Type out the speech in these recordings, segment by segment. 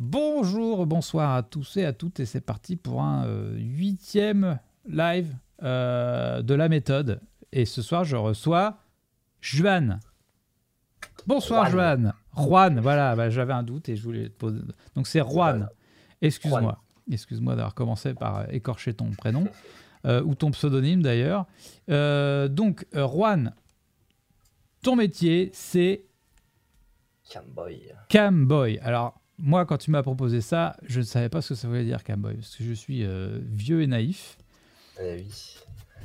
Bonjour, bonsoir à tous et à toutes, et c'est parti pour un euh, huitième live euh, de la méthode. Et ce soir, je reçois Juan. Bonsoir, Juan. Juan, voilà, bah, j'avais un doute et je voulais te poser. Donc c'est Juan. Excuse-moi. Excuse-moi d'avoir commencé par euh, écorcher ton prénom, ou ton pseudonyme d'ailleurs. donc, Juan, ton métier, c'est. Camboy. Camboy. Alors, moi, quand tu m'as proposé ça, je ne savais pas ce que ça voulait dire Camboy, parce que je suis euh, vieux et naïf. Eh oui.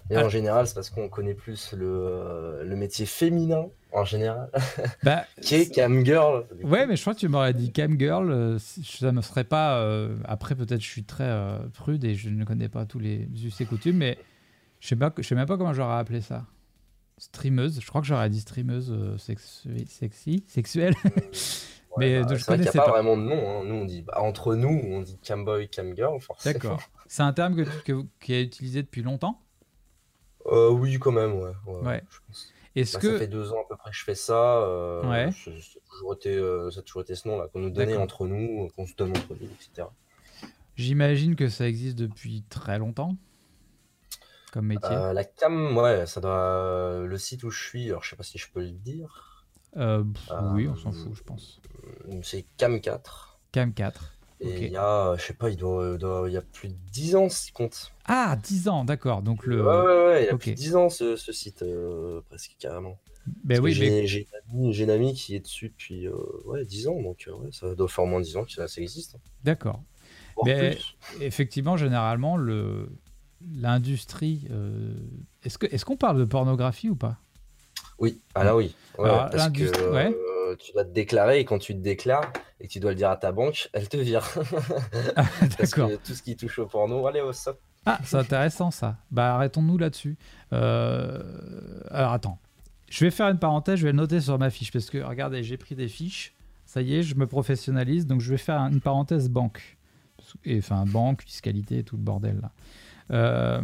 Et en général, c'est parce qu'on connaît plus le, euh, le, métier féminin, en général, bah, qui est camgirl. Ouais, mais je crois que tu m'aurais dit camgirl, euh, ça me serait pas... après, peut-être je suis très prude et je ne connais pas tous les us et coutumes, mais je ne sais, sais même pas comment j'aurais appelé ça. Streameuse, je crois que j'aurais dit streameuse sexy, sexuelle. mais bah, c'est vrai qu'il n'y a pas, vraiment de nom. Hein. Nous, on dit, bah, entre nous, on dit camboy, camgirl, forcément. D'accord. C'est un terme que, qui est utilisé depuis longtemps? Euh, Oui, quand même, ouais. ouais, Est-ce bah, que... Ça fait deux ans à peu près que je fais ça. Euh, ouais. Ça a, toujours été, euh, ça a toujours été ce nom-là, qu'on nous donnait entre nous, qu'on se donne entre nous, etc. J'imagine que ça existe depuis très longtemps comme métier. la cam, ouais, ça doit. Le site où je suis, alors je sais pas si je peux le dire. Euh, oui, on s'en fout, je pense. Euh, c'est Cam 4. Cam 4. Et il y a, je sais pas, il, doit, il y a plus de 10 ans, s'il compte. Ah, 10 ans, d'accord. Donc le... Ouais, ouais, ouais, il y a plus de 10 ans, ce, ce site, euh, presque carrément. Ben oui, j'ai, j'ai, une amie, qui est dessus depuis ouais, 10 ans, donc ouais, ça doit faire au moins 10 ans que ça, existe. Hein. D'accord. Mais effectivement, généralement, le, l'industrie. est-ce, que, est-ce qu'on parle de pornographie ou pas? Oui, ah là oui. parce que euh, tu dois te déclarer et quand tu te déclares et que tu dois le dire à ta banque, elle te vire. Ah, d'accord. tout ce qui touche au porno, allez au stop. Ah, c'est intéressant ça. Bah arrêtons-nous là-dessus. Euh, alors attends, je vais faire une parenthèse, je vais le noter sur ma fiche parce que regardez, j'ai pris des fiches. Ça y est, je me professionnalise, donc je vais faire une parenthèse banque. Et, enfin, banque, fiscalité, tout le bordel là. Euh,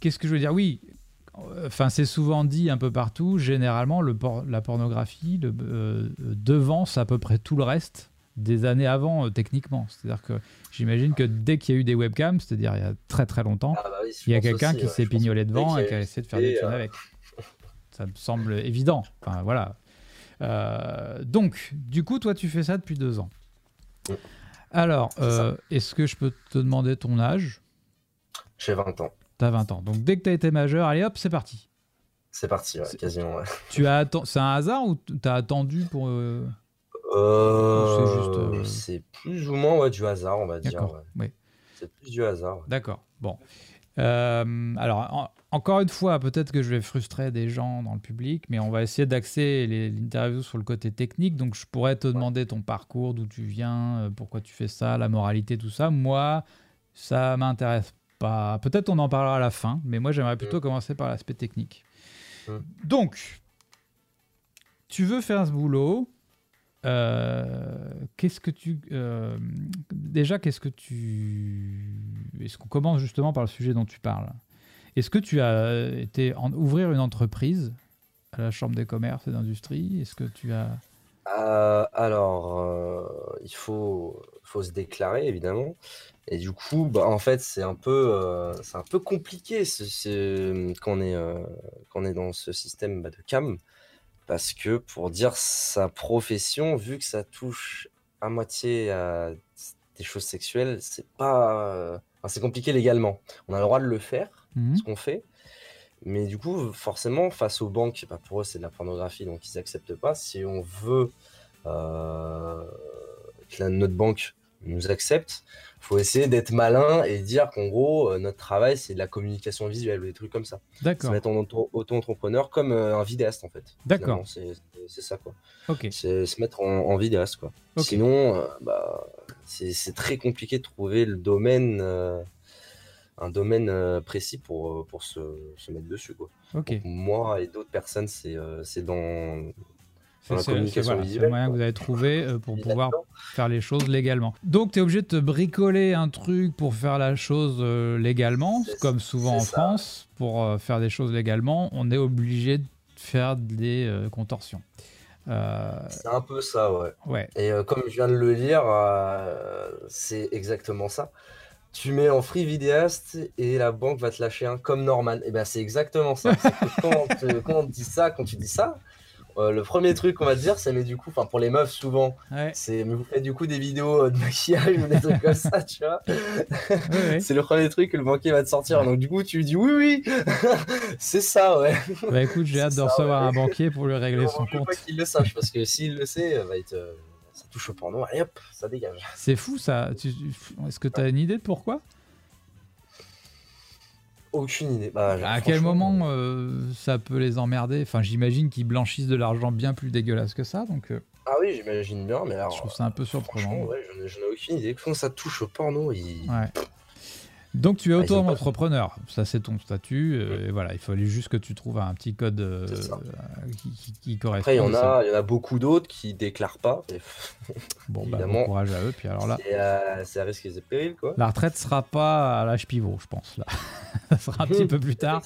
qu'est-ce que je veux dire? Oui, Enfin, c'est souvent dit un peu partout. Généralement, le la pornographie euh, devance à peu près tout le reste des années avant, euh, techniquement. C'est-à-dire que j'imagine que dès qu'il y a eu des webcams, c'est-à-dire il y a très très longtemps, ah bah il y a quelqu'un qui s'est pignolé devant et qui a essayé de faire des trucs euh, avec. Ça me semble évident. Enfin, voilà. donc, du coup, toi, tu fais ça depuis deux ans. Alors, est-ce que je peux te demander ton âge? J'ai 20 ans. T'as 20 ans. Donc dès que t'as été majeur, allez hop, c'est parti. C'est parti, quasiment. Tu as C'est un hasard ou t'as attendu pour. Euh... euh c'est juste. Euh, c'est plus ou moins du hasard, on va dire. Oui. C'est plus du hasard. D'accord. Bon. Euh, alors, encore une fois, peut-être que je vais frustrer des gens dans le public, mais on va essayer d'axer l'interview sur le côté technique. Donc, je pourrais te demander ton parcours, d'où tu viens, pourquoi tu fais ça, la moralité, tout ça. Moi, ça m'intéresse Peut-être on en parlera à la fin, mais moi j'aimerais plutôt mm. commencer par l'aspect technique. Mm. Donc, tu veux faire ce boulot. Euh, qu'est-ce que tu. Euh, déjà, qu'est-ce que tu. Est-ce qu'on commence justement par le sujet dont tu parles? Est-ce que tu as été en, ouvrir une entreprise à la Chambre des commerces et d'industrie? Est-ce que tu as. Euh, alors, il faut, faut se déclarer évidemment. Et du coup, bah, en fait, c'est un peu, euh, c'est un peu compliqué quand, on est, euh, quand on est dans ce système bah, de cam, parce que pour dire sa profession, vu que ça touche à moitié à des choses sexuelles, c'est pas, euh, c'est compliqué légalement. On a le droit de le faire, mmh ce qu'on fait, mais du coup, forcément, face aux banques, bah, pour eux, c'est de la pornographie, donc ils acceptent pas. Si on veut que notre banque nous accepte, faut essayer d'être malin et dire qu'en gros, euh, notre travail, c'est de la communication visuelle ou des trucs comme ça. D'accord. Se mettre en auto-entrepreneur comme euh, un vidéaste, en fait. D'accord. C'est ça, quoi. Ok. C'est se mettre en, vidéaste, quoi. Sinon, euh, bah, c'est très compliqué de trouver le domaine, un domaine précis pour, pour se, se, mettre dessus, quoi. Ok. moi et d'autres personnes, c'est dans c'est le moyen que vous avez trouvé euh, pour pouvoir faire les choses légalement. Donc, tu es obligé de te bricoler un truc pour faire la chose euh, légalement, comme souvent en France. Pour euh, faire des choses légalement, on est obligé de faire des contorsions. C'est un peu ça, ouais. ouais. Et comme je viens de le lire, euh, c'est exactement ça. Tu mets en free vidéaste et la banque va te lâcher un comme normal. Et ben c'est exactement ça. Quand, quand on te dit ça, quand tu dis ça, euh, le premier truc qu'on va te dire, c'est mais du coup, enfin pour les meufs souvent, Ouais, c'est mais vous faites du coup des vidéos euh, de maquillage ou des trucs comme ça, tu vois. ouais, ouais. C'est le premier truc que le banquier va te sortir. Donc du coup, tu lui dis oui, oui, c'est ça, ouais. Bah écoute, j'ai hâte de ça, recevoir un banquier pour lui régler son Je veux compte. pas qu'il le sache parce que s'il le sait, va être, euh, ça touche au porno. Allez hop, ça dégage. C'est fou ça. Tu- Est-ce que tu as une idée de pourquoi? Aucune idée. Bah, À quel moment euh, ça peut les emmerder? Enfin, j'imagine qu'ils blanchissent de l'argent bien plus dégueulasse que ça, donc euh, Ah oui, j'imagine bien, mais alors. je trouve ça un peu surprenant. Franchement, ouais, j'en ai, aucune idée. Quand ça touche au porno. Ouais. Donc tu es Ah, ont auto-entrepreneur, ça c'est ton statut, euh, et voilà, il fallait juste que tu trouves un petit code euh, euh, qui, qui- qui correspond. Après, il y, en a, il y en a beaucoup d'autres qui déclarent pas. et Bon, bah, bon courage à eux. Puis alors là, C'est euh, c'est à risque et péril, quoi. la retraite sera pas à l'âge pivot, je pense. Là, ça sera un petit peu plus tard.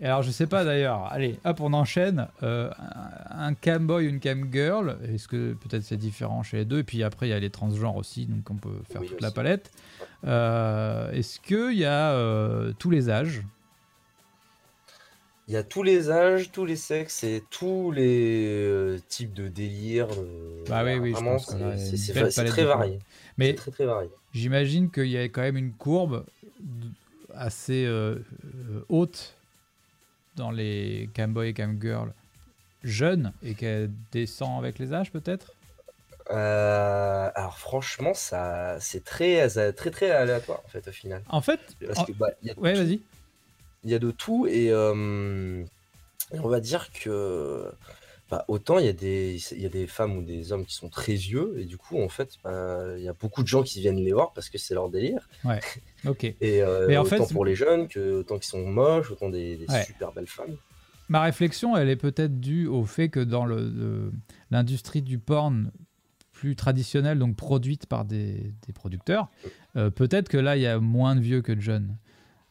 Et alors, je sais pas d'ailleurs. Allez, hop, on enchaîne. Un, un camboy, une camgirl. Est-ce que peut-être c'est différent chez les deux? Et puis après, il y a les transgenres aussi, donc on peut faire Oui, toute aussi. la palette. Euh, Est-ce qu'il y a euh, tous les âges? Il y a tous les âges, tous les sexes et tous les euh, types de délires. euh, Bah oui, oui, c'est très varié. Mais très très varié. j'imagine qu'il y a quand même une courbe assez euh, haute dans les camboy et camgirl jeunes et qu'elle descend avec les âges peut-être? Euh, alors franchement, ça, c'est très, très très aléatoire en fait au final. En fait, Parce en- bah, il y a ouais, vas-y. il y a de tout et, euh, on va dire que bah, autant il y a des il y a des femmes ou des hommes qui sont très vieux et du coup en fait bah, il y a beaucoup de gens qui viennent les voir parce que c'est leur délire Ok. et euh, Mais en autant fait- pour les jeunes que autant qu'ils sont moches autant des, des Ouais. super belles femmes Ma réflexion, elle est peut-être due au fait que dans le- le- l'industrie du porn plus traditionnelle, donc produite par des, des producteurs, euh, peut-être que là, il y a moins de vieux que de jeunes.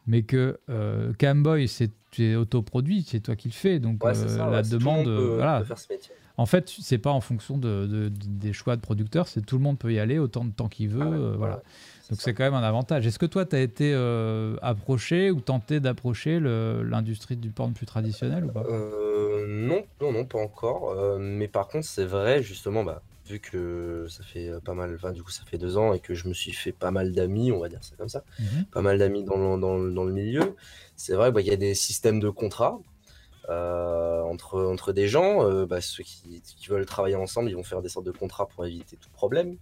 Mais que euh, Camboy, c'est tu es autoproduit, c'est toi qui le fais. Donc ouais c'est ça la ouais, demande, peut- voilà. peut ce En fait, c'est pas en fonction de, de- de- des choix de producteurs, c'est tout le monde peut y aller autant de temps qu'il veut. Ah ouais, euh, voilà. Donc c'est quand même un avantage. Est-ce que toi, tu as été euh, approché ou tenté d'approcher l'industrie du porn plus traditionnel ou pas? Euh, non, non, non, pas encore. Euh, mais par contre, c'est vrai, justement, bah, vu que ça fait euh, pas mal, enfin, du coup, ça fait deux ans et que je me suis fait pas mal d'amis, on va dire ça comme ça, Mhm. pas mal d'amis dans le, dans, le- dans le milieu, c'est vrai bah, qu'il y a des systèmes de contrats euh, entre, entre des gens. euh, bah, ceux qui, qui veulent travailler ensemble, ils vont faire des sortes de contrats pour éviter tout problème.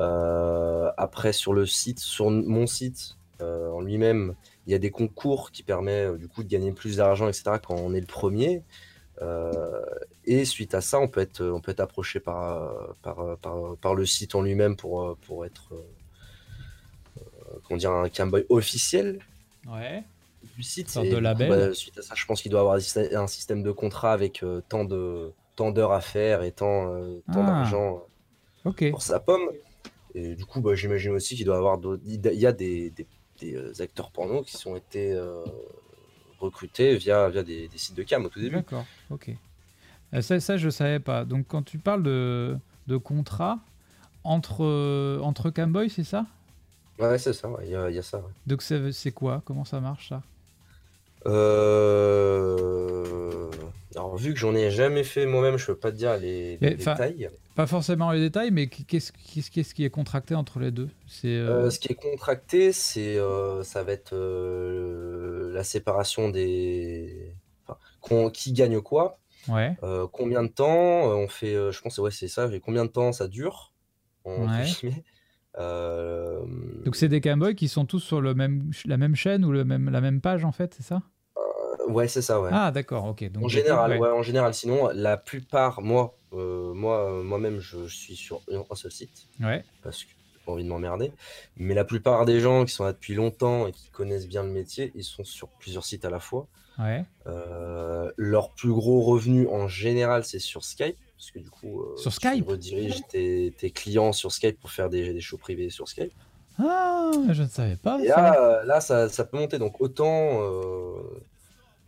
Euh, après, sur le site, sur mon site en lui-même, il y a des concours qui permettent du coup de gagner plus d'argent, etc. quand on est le premier. Euh, et suite à ça, on peut être, on peut être approché par, par, par, par le site en lui-même pour, pour être euh, euh, comment dire, un Camboy officiel Ouais. du site. Et de label. bah, suite à ça, je pense qu'il doit avoir un système- de contrat avec euh, tant de tant d'heures à faire et tant, tant Ah. d'argent pour sa pomme. Et du coup, bah, j'imagine aussi qu'il doit avoir d'autres- il y a des, des- des, acteurs porno qui sont été recrutés via, via des, des sites de cam au tout début. D'accord. Ok. Euh, Ça, ça, je savais pas. Donc, quand tu parles de, de contrat entre, entre Camboy, c'est ça? Ouais, c'est ça, ouais, il y, a- il y a ça. ouais. Donc, c'est quoi? Comment ça marche, ça? Euh, Alors, vu que j'en ai jamais fait moi-même, je peux pas te dire les, les détails. Pas forcément les détails, mais qu'est-ce qu'est-ce- qu'est-ce qui est contracté entre les deux? C'est euh, Euh, ce qui est contracté, c'est euh, ça va être la séparation des. Enfin, qui gagne quoi, ouais. euh, combien de temps, on fait, euh, je pense, ouais, c'est ça, et combien de temps ça dure, Ouais. Euh, Donc, c'est des Camboy qui sont tous sur le même, la même chaîne ou le même, la même page, en fait, c'est ça? Ouais, c'est ça, ouais. Ah, d'accord, ok. Donc, En général, ouais, en général. Sinon, la plupart, moi, euh, moi, euh, moi-même, je, je suis sur un seul site Ouais. parce que j'ai pas envie de m'emmerder. Mais la plupart des gens qui sont là depuis longtemps et qui connaissent bien le métier, ils sont sur plusieurs sites à la fois. Ouais. Euh, leur plus gros revenu en général, c'est sur Skype. Parce que du coup, euh, Sur tu Skype rediriges tes, tes clients sur Skype pour faire des, des shows privés sur Skype. Ah, je ne savais pas. Et là, là ça, ça peut monter. Donc autant,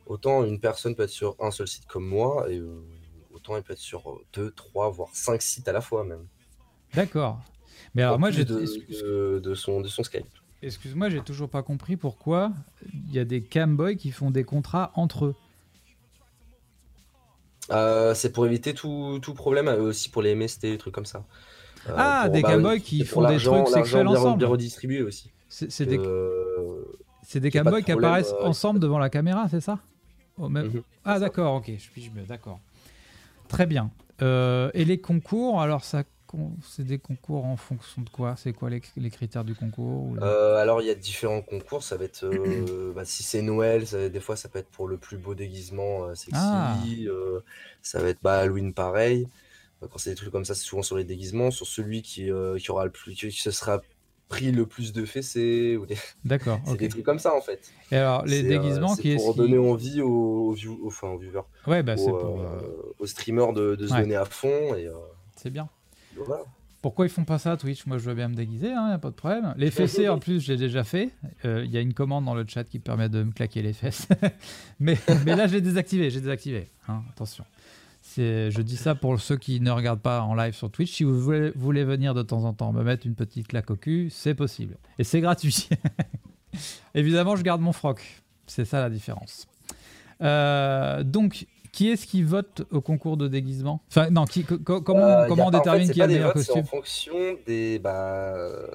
autant une personne peut être sur un seul site comme moi, et autant il peut être sur 2, 3, voire 5 sites à la fois même. D'accord. Mais alors, moi, j'ai. de, de, de, son, de son Skype. Excuse-moi, j'ai toujours pas compris pourquoi il y a des camboys qui font des contrats entre eux. Euh, c'est pour éviter tout, tout, problème, euh, aussi pour les MST, des trucs comme ça. Euh, ah, des bah, camboys qui font des trucs sexuels ensemble. bien redistribué aussi. C'est des, des camboys qui apparaissent ensemble devant la caméra, c'est ça? Même... Mhm. Ah, d'accord, ok, je suis mieux, d'accord. Très bien. et les concours, alors ça c'est des concours en fonction de quoi? C'est quoi les, critères du concours euh, Alors, il y a différents concours. Ça va être, euh, bah, si c'est Noël, des fois, ça peut être pour le plus beau déguisement euh, sexy. Ah. ça va être bah, Halloween, pareil. Quand c'est des trucs comme ça, c'est souvent sur les déguisements, sur celui qui, qui aura le plus, qui se sera pris le plus de fessées ou des... D'accord. c'est des trucs comme ça en fait. Et alors les déguisements qui pour donner envie aux, aux, enfin, aux viewers, ouais, bah, aux, pour, aux, streamers de, de se donner à fond et. C'est bien. Pourquoi ils font pas ça Twitch? Moi je veux bien me déguiser, il hein, a pas de problème. Les fessées en plus j'ai déjà fait. Euh, Il y a une commande dans le chat qui permet de me claquer les fesses. mais, mais là j'ai désactivé, j'ai désactivé. Hein, attention. Je dis ça pour ceux qui ne regardent pas en live sur Twitch. Si vous voulez, voulez venir de temps en temps me mettre une petite claque au cul, c'est possible. Et c'est gratuit. Évidemment je garde mon froc. C'est ça la différence. Euh, donc qui est-ce qui vote au concours de déguisement? Enfin, non, qui, comment, euh, comment on détermine qui a le meilleur costume C'est en fonction des. Bah, euh,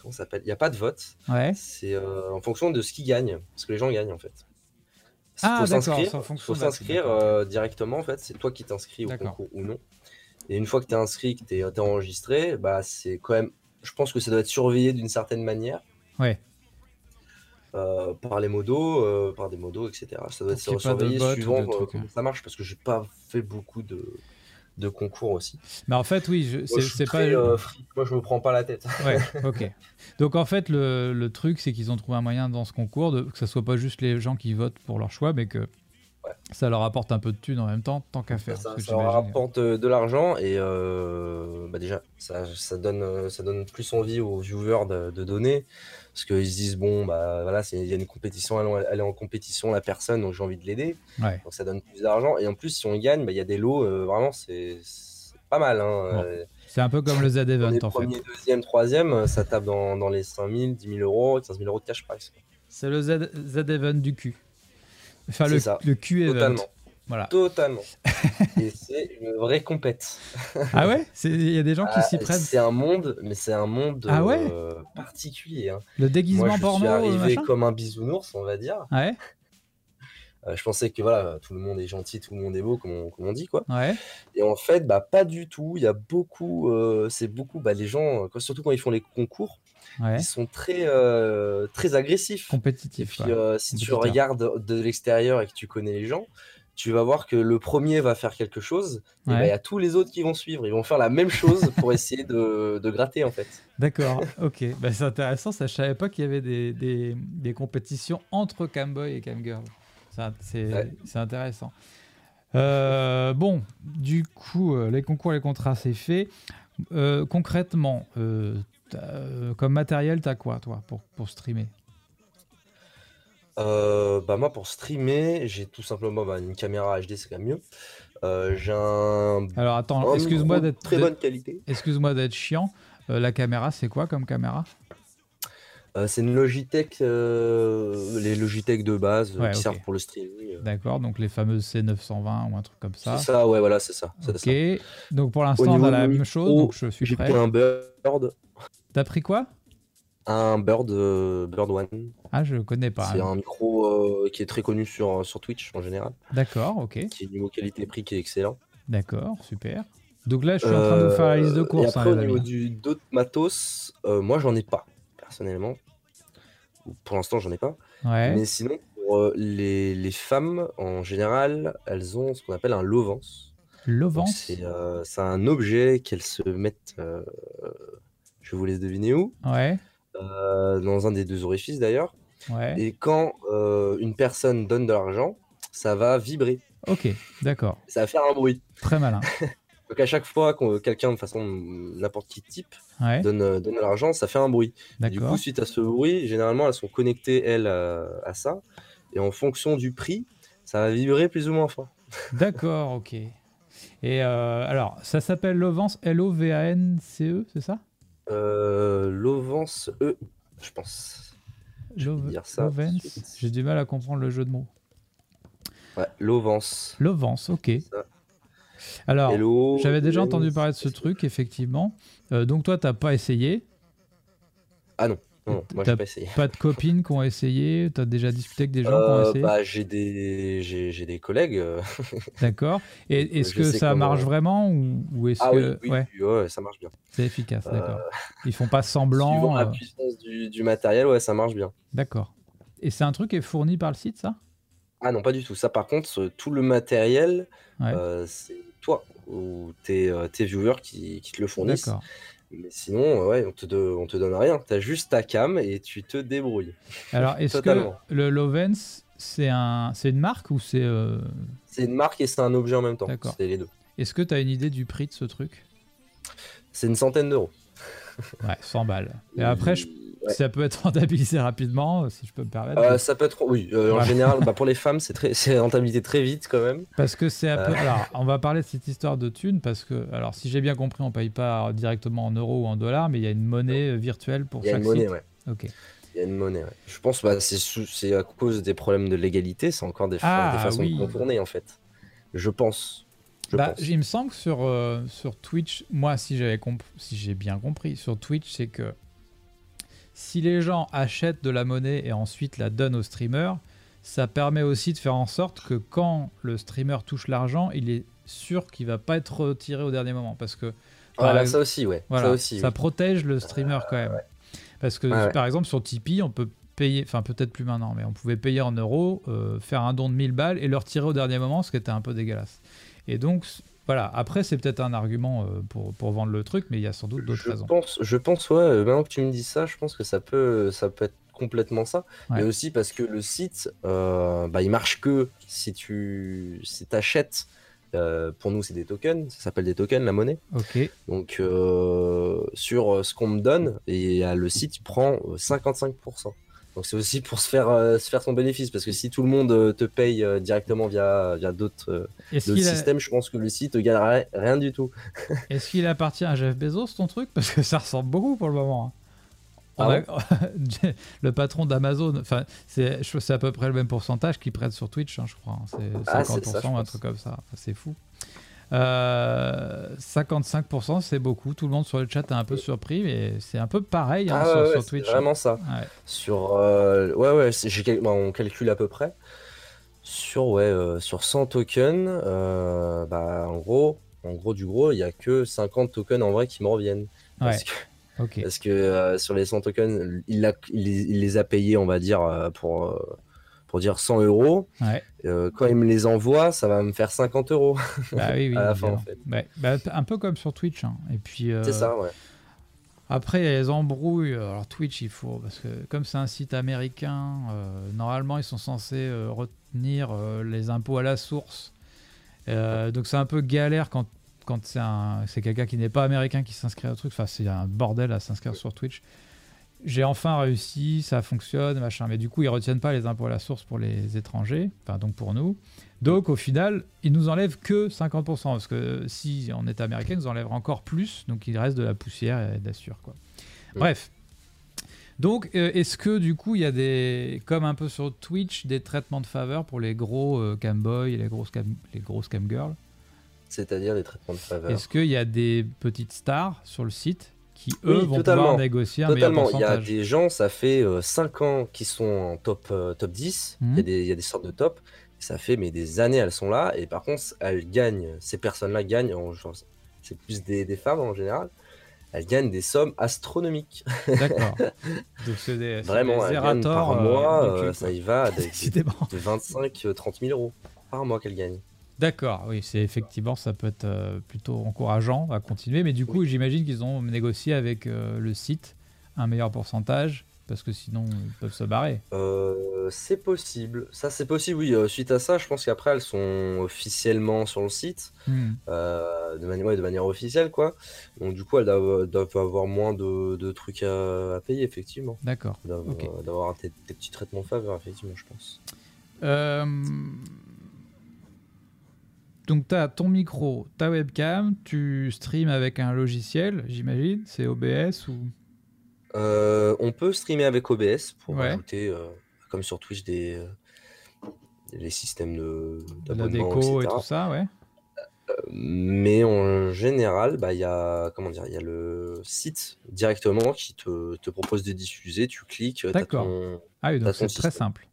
comment ça s'appelle? Il n'y a pas de vote. Ouais. C'est en fonction de ce qui gagne. Parce que les gens gagnent, en fait. Ah, d'accord. Il faut s'inscrire directement, en fait. C'est toi qui t'inscris au concours ou non. Et une fois que tu es inscrit, que tu es, enregistré, bah, c'est quand même. Je pense que ça doit être surveillé d'une certaine manière. Ouais. Euh, par les modos, euh, par des modos, etc. Ça doit être surveillé suivant euh, comment hein. ça marche parce que j'ai pas fait beaucoup de, de concours aussi. Mais en fait, oui, c'est pas. Moi, je me prends pas la tête. ouais, ok. Donc en fait, le, le truc, c'est qu'ils ont trouvé un moyen dans ce concours de, que ce soit pas juste les gens qui votent pour leur choix, mais que ça leur apporte un peu de thunes en même temps, tant qu'à faire. Ça, leur apporte de l'argent et bah déjà, ça, ça, donne, ça donne plus envie aux viewers de, de donner parce qu'ils se disent bon bah voilà il y a une compétition elle, est en compétition la personne donc j'ai envie de l'aider. Donc ça donne plus d'argent. Et en plus si on gagne bah, il y a des lots euh, vraiment c'est pas mal hein, euh, c'est un peu comme le Z-Event en premier, deuxième troisième ça tape dans, dans les 5000 10 000 euros 15 000 euros de cash price c'est le Z-Event du cul. Enfin le, le Q-Event totalement Totalement. et c'est une vraie compète. ah ouais? Il y a des gens qui s'y ah, prennent. C'est un monde, mais c'est un monde ah euh, particulier. Hein. Le déguisement Moi, je suis arrivé comme un bisounours, on va dire. Ouais. Euh, je pensais que voilà, tout le monde est gentil, tout le monde est beau, comme on, comme on dit quoi. Ouais. Et en fait, bah pas du tout. Il y a beaucoup, euh, c'est beaucoup, bah, les gens, surtout quand ils font les concours, ils sont très, très agressifs. Compétitifs. Et puis, si tu regardes de l'extérieur et que tu connais les gens, tu vas voir que le premier va faire quelque chose, et bah, il y a tous les autres qui vont suivre. Ils vont faire la même chose pour essayer de, de, gratter, en fait. D'accord, ok. Bah, c'est intéressant, ça, je savais pas qu'il y avait des, des, des, compétitions entre Camboy et Camgirl. C'est intéressant. Euh, bon, du coup, euh, les concours, les contrats, c'est fait. Euh, concrètement, comme matériel, tu as quoi, toi, pour, pour streamer? Euh, bah moi pour streamer, j'ai tout simplement bah, une caméra HD, c'est quand même mieux. Euh, j'ai un Alors attends, excuse-moi d'être très bonne qualité. Excuse-moi d'être chiant. Euh, la caméra, c'est quoi comme caméra? C'est une Logitech, les Logitech de base qui servent pour le streaming. D'accord, donc les fameuses C920 ou un truc comme ça. C'est ça, ouais, voilà, c'est ça. Ok, donc pour l'instant, on a la même chose, donc je suis prêt. J'ai pris un Bird. T'as pris quoi? Un Bird, euh, Bird One. Ah, je connais pas. C'est un micro euh, qui est très connu sur, sur Twitch en général. D'accord, ok. Qui est niveau qualité-prix qui est excellent. D'accord, super. Donc là, je suis en train de vous faire la liste de euh, courses. Et après, hein, au niveau du d'autres matos, moi, j'en ai pas, personnellement. Pour l'instant, j'en ai pas. Ouais. Mais sinon, pour les, les, femmes, en général, elles ont ce qu'on appelle un lovance. Lovance C'est un objet qu'elles se mettent. je vous laisse deviner où. Ouais. Euh, dans un des deux orifices d'ailleurs. Ouais. Et quand euh, une personne donne de l'argent, ça va vibrer. Ok, d'accord. Ça va faire un bruit. Très malin. Donc à chaque fois que quelqu'un de façon n'importe qui type donne, euh, donne de l'argent, ça fait un bruit. Du coup, suite à ce bruit, généralement elles sont connectées elles à, ça, et en fonction du prix, ça va vibrer plus ou moins fort. D'accord, ok. Et euh, alors, ça s'appelle Lovance, L-O-V-A-N-C-E, c'est ça? Euh, Lovance E, je pense. Je vais Love- dire ça. J'ai du mal à comprendre le jeu de mots. Ouais, Lovance. Lovance, ok. Alors, j'avais déjà entendu parler de ce truc, effectivement. Euh, donc toi, t'as pas essayé? Ah non, non, moi j'ai pas essayé. Pas de copines qui ont essayé? T'as déjà discuté avec des gens qui ont Euh, essayé? bah, j'ai des, j'ai, des collègues. euh, D'accord. Et est-ce que ça comment- marche vraiment ou, ou est-ce Ah oui, que oui, ouais, oui, ouais, ça marche bien. c'est efficace Euh, D'accord. Ils font pas Suivant semblant. la euh, puissance du, du matériel, ouais, ça marche bien. D'accord. Et c'est un truc qui est fourni par le site, ça? Ah non, pas du tout. Ça, par contre, tout le matériel, Ouais. euh, c'est toi ou tes, tes viewers qui, qui te le fournissent. D'accord. Mais sinon, euh, ouais, on te, do- on te donne rien. T'as juste ta cam et tu te débrouilles. Alors, est-ce que le Lovens, c'est un, une marque ou c'est, euh, C'est une marque et c'est un objet en même temps. D'accord. C'est les deux. est-ce que tu as une idée du prix de ce truc? C'est une centaine d'euros. Ouais, 100 balles. Et après, je- Ouais. ça peut être rentabilisé rapidement, si je peux me permettre. Euh, ça peut être, oui, euh, en général, bah, pour les femmes, c'est très, c'est rentabilité très vite quand même. Parce que c'est un peu. Euh. Alors, on va parler de cette histoire de thunes parce que, alors, si j'ai bien compris, on paye pas directement en euros ou en dollars, mais il y a une monnaie virtuelle pour Il y a chaque une monnaie, site. ouais. Ok. Il y a une monnaie, ouais. Je pense que bah, c'est à cause des problèmes de légalité, c'est encore des, Ah, des façons oui. de contourner en fait. Je pense. Je Bah, pense. il me semble que sur, euh, sur Twitch, moi, si j'avais comp- si j'ai bien compris, sur Twitch, c'est que si les gens achètent de la monnaie et ensuite la donnent au streamer, ça permet aussi de faire en sorte que quand le streamer touche l'argent, il est sûr qu'il va pas être retiré au dernier moment. Parce que Voilà, ça aussi, ouais. Voilà, ça aussi. oui. protège le streamer quand même. Parce que ouais. par exemple sur Tipeee, on peut payer, enfin peut-être plus maintenant, mais on pouvait payer en euros, euh, faire un don de 1000 balles et le retirer au dernier moment, ce qui était un peu dégueulasse. Et donc voilà, après c'est peut-être un argument euh, pour, pour vendre le truc, mais il y a sans doute d'autres raisons. pense, je pense, ouais, euh, maintenant que tu me dis ça, je pense que ça peut, ça peut être complètement ça. Ouais. Mais aussi parce que le site, euh, bah, il marche que si tu si achètes. pour nous, c'est des tokens, ça s'appelle des tokens, la monnaie. Donc, euh, sur ce qu'on me donne, et le site, il prend euh, 55%. Donc, c'est aussi pour se faire, euh, se faire son bénéfice. Parce que si tout le monde euh, te paye euh, directement via, via d'autres a- systèmes, je pense que le site ne gagnerait rien du tout. est-ce qu'il appartient à Jeff Bezos ton truc? Parce que ça ressemble beaucoup pour le moment. hein. Ah le patron d'Amazon, enfin, c'est à peu près le même pourcentage qu'il prête sur Twitch, hein, je crois. hein. C'est 50% Ah, c'est ça, je ou un pense. truc comme ça. C'est fou. Euh, 55%, c'est beaucoup. Tout le monde sur le chat est un peu surpris, mais c'est un peu pareil hein, Ah sur, ouais, sur Twitch. vraiment ça. Ouais. Sur, euh, ouais, ouais, bah, on calcule à peu près. Sur, ouais, euh, sur 100 tokens, euh, bah, en gros, en gros du gros, il n'y a que 50 tokens en vrai qui me reviennent. Parce que, Ok. parce que euh, sur les 100 tokens, il, a- il les, il les a payés, on va dire, euh, pour, euh, pour dire 100 euros. Ouais. Euh, quand il me les envoie, ça va me faire 50 euros. Bah oui, oui. à la fin, en fait. Bah, un peu comme sur Twitch. hein. Et puis. euh, C'est ça, ouais. Après, il y a les embrouilles. Alors, Twitch, il faut. Parce que, comme c'est un site américain, euh, normalement, ils sont censés retenir les impôts à la source. Donc, c'est un peu galère quand, quand c'est un- c'est quelqu'un qui n'est pas américain qui s'inscrit au truc. Enfin, c'est un bordel à s'inscrire sur Twitch. J'ai enfin réussi, ça fonctionne, machin. Mais du coup, ils retiennent pas les impôts à la source pour les étrangers, enfin donc pour nous. Donc au final, ils nous enlèvent que 50%, parce que si on était américain, ils nous enlèveraient encore plus, donc il reste de la poussière et sueur. Quoi. Mm. Bref. Donc, euh, est-ce que du coup, il y a des, comme un peu sur Twitch, des traitements de faveur pour les gros euh, camboys et les grosses cam, les grosses camgirls? C'est-à-dire les traitements de faveur. Est-ce qu'il y a des petites stars sur le site? Qui, eux, Oui, vont totalement. pouvoir négocier un meilleur Totalement. Il y a pourcentage des gens, ça fait 5 ans qu'ils sont en top, euh, top 10. Il y, a Mhm. des- il y a des sortes de top. Ça fait mais des années, elles sont là. Et par contre, elles gagnent, ces personnes-là gagnent, c'est plus des, des femmes en général, elles gagnent des sommes astronomiques. D'accord. Donc c'est des, Vraiment, des elles gagnent par euh, mois, euh, cul, ça y va, de, Décidément. de 25-30 000 euros par mois qu'elles gagnent. D'accord, oui, c'est effectivement, ça peut être euh, plutôt encourageant à continuer, mais du coup, j'imagine qu'ils ont négocié avec euh, le site un meilleur pourcentage, parce que sinon, ils peuvent se barrer. Euh, c'est possible. Ça, c'est possible, oui. Suite à ça, je pense qu'après, elles sont officiellement sur le site. Hmm. de, manière, ouais, de manière officielle, quoi. Donc, du coup, elles doivent, doivent avoir moins de, de trucs à, à payer, effectivement. D'accord. D'avoir Ok. d'avoir des, petits traitements faveur, effectivement, je pense. Euh, donc tu as ton micro, ta webcam, tu streams avec un logiciel, j'imagine, c'est OBS ou? Euh, on peut streamer avec OBS pour Ouais. ajouter, euh, comme sur Twitch, des, euh, les systèmes de d'abonnement, déco et tout ça, ouais. Mais en général, bah, il y a, comment dire, il y a le site directement qui te, te propose de diffuser. Tu cliques, D'accord. ton... Ah oui, donc c'est très simple.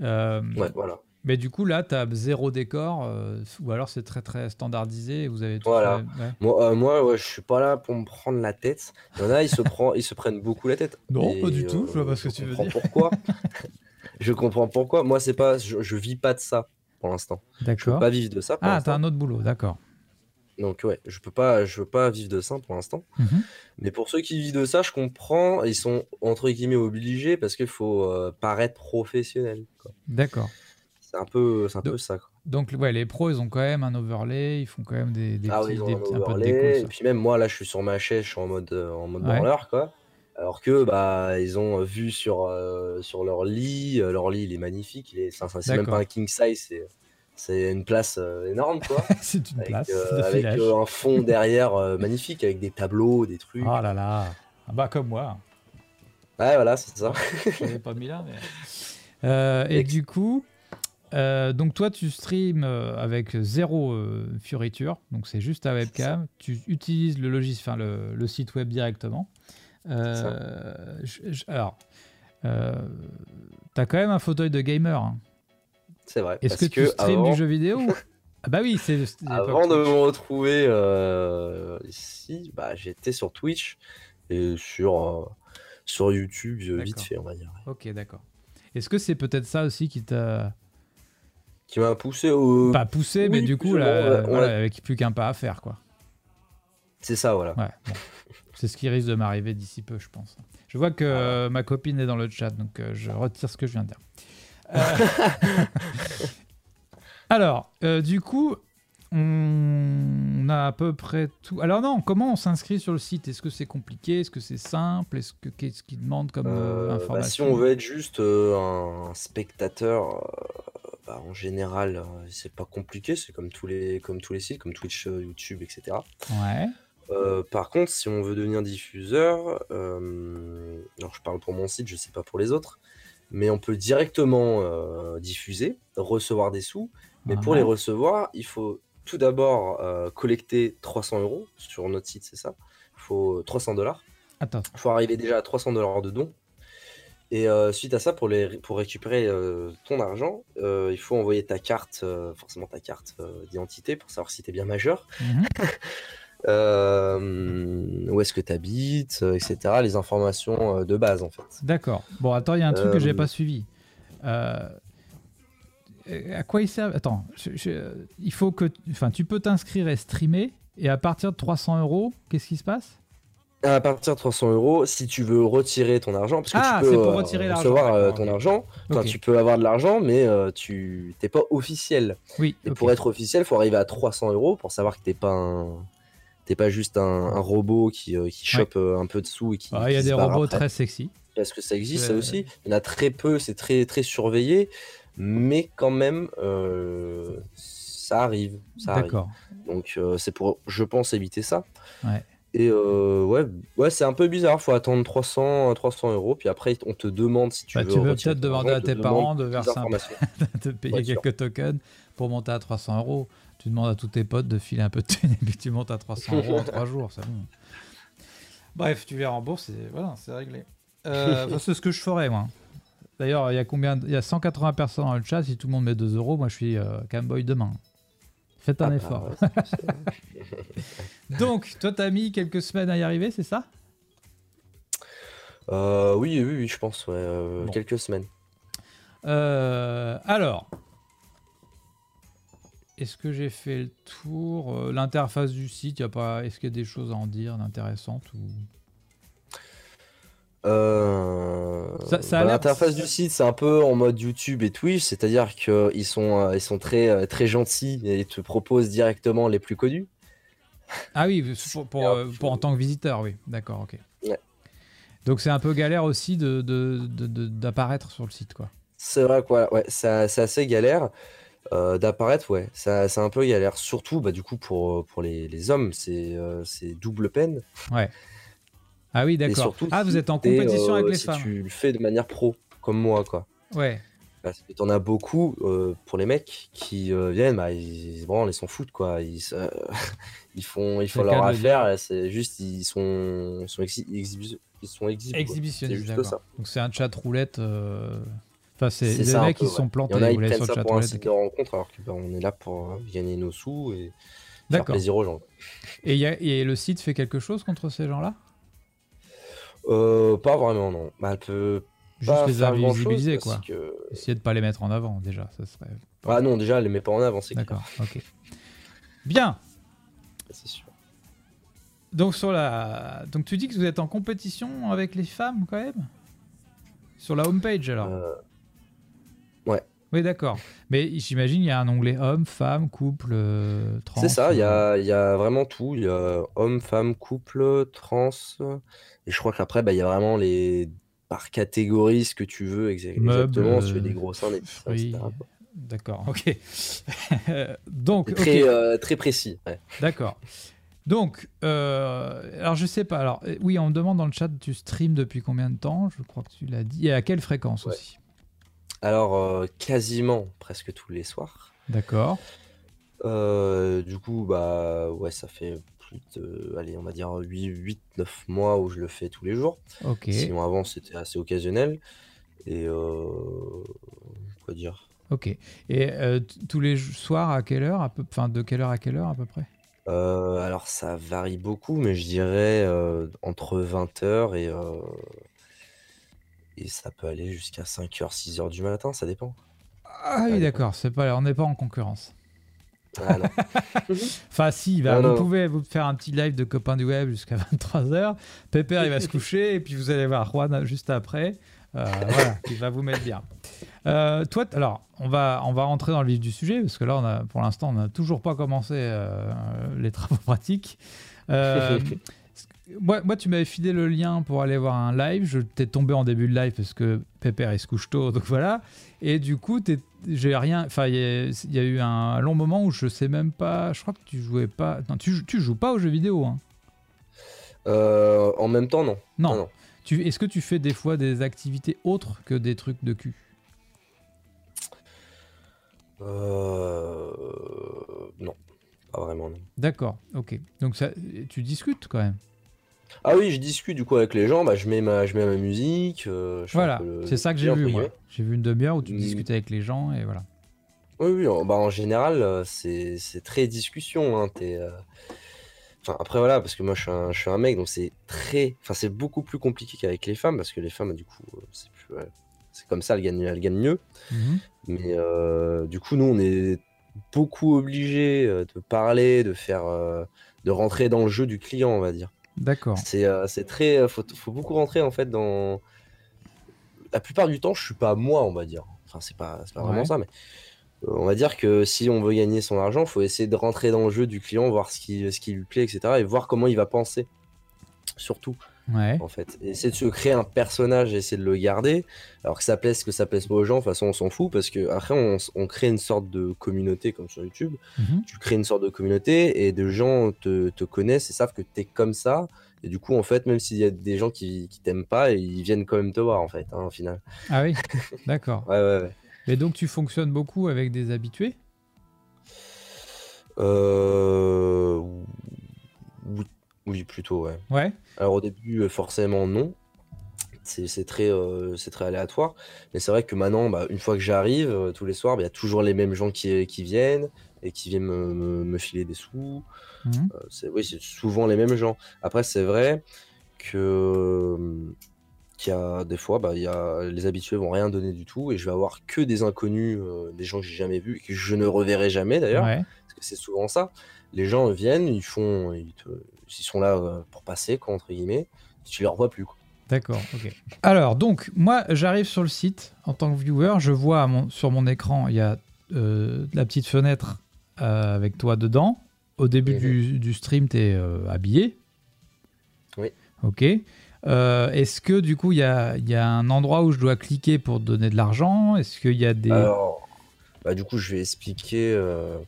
Euh, Ouais, voilà. Mais du coup, là, tu as zéro décor, euh, ou alors c'est très très standardisé et vous avez tout Voilà. fait- ouais. Moi, euh, moi ouais, je suis pas là pour me prendre la tête. Il y en a, ils se, prend, ils se prennent beaucoup la tête. Non, Et, pas du tout, je vois pas ce que je tu veux comprends dire. Pourquoi Je comprends pourquoi. Moi, c'est pas, je, je vis pas de ça pour l'instant. Je peux D'accord. pas vivre de ça pour Ah, t'as un autre boulot, d'accord. Donc ouais, je peux pas, je veux pas vivre de ça pour l'instant. Mhm. Mais pour ceux qui vivent de ça, je comprends. Ils sont entre guillemets obligés parce qu'il faut euh, paraître professionnel. D'accord. C'est un peu, c'est un Donc- peu ça. quoi. Donc, ouais, les pros, ils ont quand même un overlay, ils font quand même des, des Ah petits, oui, ils ont des un petits- un peu de overlay, déco. Et puis même moi là, je suis sur ma chaise, je suis en mode, euh, en mode Ouais. branleur quoi. Alors que bah ils ont vu sur euh, sur leur lit, euh, leur lit il est magnifique, il est, c'est même pas un king size, c'est c'est une place euh, énorme quoi. c'est une avec place euh, de avec un fond derrière magnifique avec des tableaux, des trucs. Oh là là. Ah bah, comme moi. Ouais voilà, c'est ça. Je pas mis là, mais. Et du coup, euh, donc toi, tu streams euh, avec zéro euh, fioriture, donc c'est juste ta webcam. Tu utilises le logiciel, enfin le, le site web directement. Euh, je- je- alors, t'as quand même un fauteuil de gamer. hein. C'est vrai. Est-ce que tu streams avant, du jeu vidéo Ah bah oui, c'est Avant de me retrouver ici, bah, j'étais sur Twitch et sur, sur YouTube vite fait, on va dire. Ok, d'accord. Est-ce que c'est peut-être ça aussi qui t'a Qui m'a poussé au. pas poussé, mais du coup, là, voilà, avec plus qu'un pas à faire, quoi. C'est ça, voilà. Ouais, bon. C'est ce qui risque de m'arriver d'ici peu, je pense. Je vois que euh, ma copine est dans le chat, donc euh, je retire ce que je viens de dire. Euh, Alors, du coup, on a à peu près tout. Alors non, comment on s'inscrit sur le site? Est-ce que c'est compliqué? Est-ce que c'est simple? Est-ce que qu'est-ce qu'il demande comme Euh, bah, information si on veut être juste un spectateur, bah, en général, euh, c'est pas compliqué, c'est comme tous les, comme tous les sites, comme Twitch, euh, YouTube, etc. Ouais. Euh, par contre, si on veut devenir diffuseur, euh, alors je parle pour mon site, je sais pas pour les autres, mais on peut directement euh, diffuser, recevoir des sous, mais pour Ouais. les recevoir, il faut tout d'abord collecter 300 euros sur notre site, c'est ça? Il faut 300 dollars. Attends. Il faut arriver déjà à 300 dollars de dons. Et euh, suite à ça, pour, les, pour récupérer euh, ton argent, euh, il faut envoyer ta carte, forcément ta carte d'identité pour savoir si tu es bien majeur. Mhm. Où est-ce que tu habites, etc. Les informations de base en fait. D'accord. Bon, attends, il y a un truc que j'ai Euh, pas suivi. À quoi il sert Attends, je- je- il faut que, enfin, tu peux t'inscrire et streamer, et à partir de 300 euros, qu'est-ce qui se passe? À partir de 300 euros, si tu veux retirer ton argent, parce que Ah, tu peux pour euh, retirer recevoir euh, ton argent, enfin, tu peux avoir de l'argent, mais euh, tu t'es pas officiel. Oui. Et pour être officiel, il faut arriver à 300 euros pour savoir que t'es pas un... T'es pas juste un, un robot qui, qui chope un peu de sous et qui. Ah, Il y a des robots après. très sexy. Parce que ça existe, ça aussi. Il y en a très peu, c'est très, très surveillé. Mais quand même, ça arrive. Ça. D'accord. Donc, c'est pour, je pense, éviter ça. Ouais. Et euh, ouais, ouais c'est un peu bizarre. faut attendre 300, 300 euros. Puis après, on te demande si tu Bah, veux. tu veux peut-être demander à tes parents de verser un de payer Ouais, sûr. quelques tokens pour monter à 300 euros. Tu demandes à tous tes potes de filer un peu de thune et puis tu montes à 300 euros en 3 jours. C'est bon. Bref, tu verras en bourse et voilà, c'est réglé. Euh, enfin, c'est ce que je ferais, moi. D'ailleurs, il y a combien Il y a 180 personnes dans le chat. Si tout le monde met 2 euros, moi je suis euh, Camboy demain. Faites un Ah bah, effort. ouais, c'est- Donc, toi, t'as mis quelques semaines à y arriver, c'est ça? Euh, oui, oui, oui, je pense, ouais, euh, Bon. quelques semaines. Euh, alors, est-ce que j'ai fait le tour? L'interface du site, y a pas... est-ce qu'il y a des choses à en dire d'intéressantes ou... Euh, Ça- ça a bah, L'interface du site, c'est un peu en mode YouTube et Twitch, c'est-à-dire qu'ils sont, euh, ils sont très, euh, très gentils et ils te proposent directement les plus connus. Ah oui, pour, pour, Alors, euh, pour en tant que visiteur, oui. D'accord, ok. Ouais. Donc c'est un peu galère aussi de, de- de- de- d'apparaître sur le site, quoi. C'est vrai quoi, ouais, c'est assez galère. Euh, d'apparaître, ouais. C'est un peu galère. Surtout, bah, du coup, pour, pour les, les hommes, c'est c'est double peine. Ouais. Ah oui, d'accord. Ah, vous si êt en compétition avec euh, les si femmes. tu le fais de manière pro, comme moi, quoi. Ouais. Parce que t'en as beaucoup euh, pour les mecs qui euh, viennent, bah, ils, ils, vraiment, ils s'en foutent, quoi. Ils, se- ils font, ils font le leur affaire, c'est juste, ils sont, ils sont, exhi- exhibi- ils sont quoi. C'est ça. Donc c'est un chat roulette. Enfin, c'est les mecs qui se sont plantés. Il y en a, ils prennent ça pour un roulette. site de rencontre, alors que bah, on est là pour gagner nos sous et faire plaisir aux gens. Et, il y a- et le site fait quelque chose contre ces gens-là? Euh, pas vraiment, non. Bah, Juste pas les invisibiliser, quoi. que- Essayer de pas les mettre en avant, déjà. Ça serait... Ah non, déjà, elle les met pas en avant, c'est. D'accord, ok. Bien. C'est sûr. Donc, sur la... Donc tu dis que vous êtes en compétition avec les femmes, quand même? Sur la homepage, alors? Euh, Oui, d'accord. Mais j'imagine il y a un onglet homme, femme, couple, euh, trans. c'est ça, il y euh, a, il y a vraiment tout. Il y a homme, femme, couple, trans. Et je crois qu'après, bah, il y a vraiment les. Par catégorie, ce que tu veux, exactement. Si tu veux des gros seins, des petits seins, etc. fruits. quoi. D'accord, ok. Donc, très, euh, très précis. ouais. d'accord. Donc, euh, alors je sais pas. Alors, oui, on me demande dans le chat, tu stream depuis combien de temps? Je crois que tu l'as dit. Et à quelle fréquence Ouais. aussi? Alors, euh, quasiment presque tous les soirs. D'accord. Euh, du coup, bah ouais, ça fait plus de, allez, on va dire 8, 9 mois où je le fais tous les jours. Ok. Sinon, avant, c'était assez occasionnel. Et euh, quoi dire? Ok. Et euh, tous les soirs, à quelle heure à peu... Enfin, de quelle heure à quelle heure à peu près? Euh, alors, ça varie beaucoup, mais je dirais entre 20h et, et ça peut aller jusqu'à 5h, 6h du matin, ça dépend. Ah oui, d'accord. C'est pas, on n'est pas en concurrence. Ah non. Enfin, si, bah, Non, vous non. pouvez vous faire un petit live de copains du web jusqu'à 23h. Pépère, il va se coucher, et puis vous allez voir Juan juste après. Euh, voilà, il va vous mettre bien. Euh, toi, alors, on va, on va rentrer dans le vif du sujet, parce que là, on a, pour l'instant, on n'a toujours pas commencé euh, les travaux pratiques. Moi, moi, tu m'avais filé le lien pour aller voir un live. Je t'ai tombé en début de live parce que Pépère, il se couche tôt, donc voilà. Et du coup, j'ai rien. Enfin, il y, a- il y a eu un long moment où je sais même pas. Je crois que tu jouais pas. Non, tu, tu joues pas aux jeux vidéo. Hein. Euh, en même temps, non. Non. Non, non. Tu, est-ce que tu fais des fois des activités autres que des trucs de cul? Euh, non, pas vraiment, non. D'accord. Ok. Donc ça, tu discutes quand même. Ah oui, je discute du coup avec les gens, bah, je mets ma, je mets ma musique. euh, je Voilà. le- C'est ça que j'ai vu moi. J'ai vu une demi-heure où tu Mm. discutais avec les gens et voilà. Oui, oui, en, bah, en général, euh, c'est très discussion. Hein, euh, Enfin, après, voilà, parce que moi, je suis un, je suis un mec, donc c'est très... Enfin, c'est beaucoup plus compliqué qu'avec les femmes, parce que les femmes, du coup, c'est plus... ouais, c'est comme ça, elles gagnent, elles gagnent mieux. Mhm. Mais euh, du coup, nous, on est beaucoup obligés euh, de parler, de faire... de rentrer dans le jeu du client, on va dire. D'accord. C'est euh, très... euh, Faut, faut beaucoup rentrer, en fait, dans... La plupart du temps, je suis pas moi, on va dire. Enfin, c'est pas, pas vraiment ça, mais... euh, On va dire que si on veut gagner son argent, il faut essayer de rentrer dans le jeu du client, voir ce qui, ce qui lui plaît, etc. Et voir comment il va penser. Surtout, Ouais. en fait. Essayer de se créer un personnage et essayer de le garder. Alors que ça plaise, que ça plaise pas aux gens, de toute façon, on s'en fout. Parce que après, on, crée une sorte de communauté, comme sur YouTube. Mhm. Tu crées une sorte de communauté et des gens te, te connaissent et savent que tu es comme ça. Et du coup, en fait, même s'il y a des gens qui, qui t'aiment pas, ils viennent quand même te voir, en fait, hein, au final. Ah oui. D'accord. Ouais, ouais, ouais. Et donc tu fonctionnes beaucoup avec des habitués? Euh... Oui, plutôt, ouais. Ouais. Alors au début, euh, forcément non. C'est très, euh, très aléatoire. Mais c'est vrai que maintenant, bah, une fois que j'arrive, euh, tous les soirs, bah, il y a toujours les mêmes gens qui, qui viennent et qui viennent me, me- me filer des sous. Mhm. Euh, c'est, oui, c'est souvent les mêmes gens. Après, c'est vrai que qu'il y a des fois, bah, y a, les habitués vont rien donner du tout et je vais avoir que des inconnus, des gens que j'ai jamais vus et que je ne reverrai jamais d'ailleurs Ouais. parce que c'est souvent ça. Les gens viennent, ils font, ils, te- ils sont là euh, pour passer, quoi, entre guillemets. Tu les revois plus. Quoi. D'accord, ok. Alors, donc, moi, j'arrive sur le site en tant que viewer, je vois mon- sur mon écran, il y a euh, la petite fenêtre euh, avec toi dedans. Au début Mhm. du, du stream, tu es habillé. Oui. Ok. Est-ce que, du coup, il y a, il y a un endroit où je dois cliquer pour donner de l'argent? Est-ce qu'il y a des... Alors, Bah, du coup, je vais expliquer,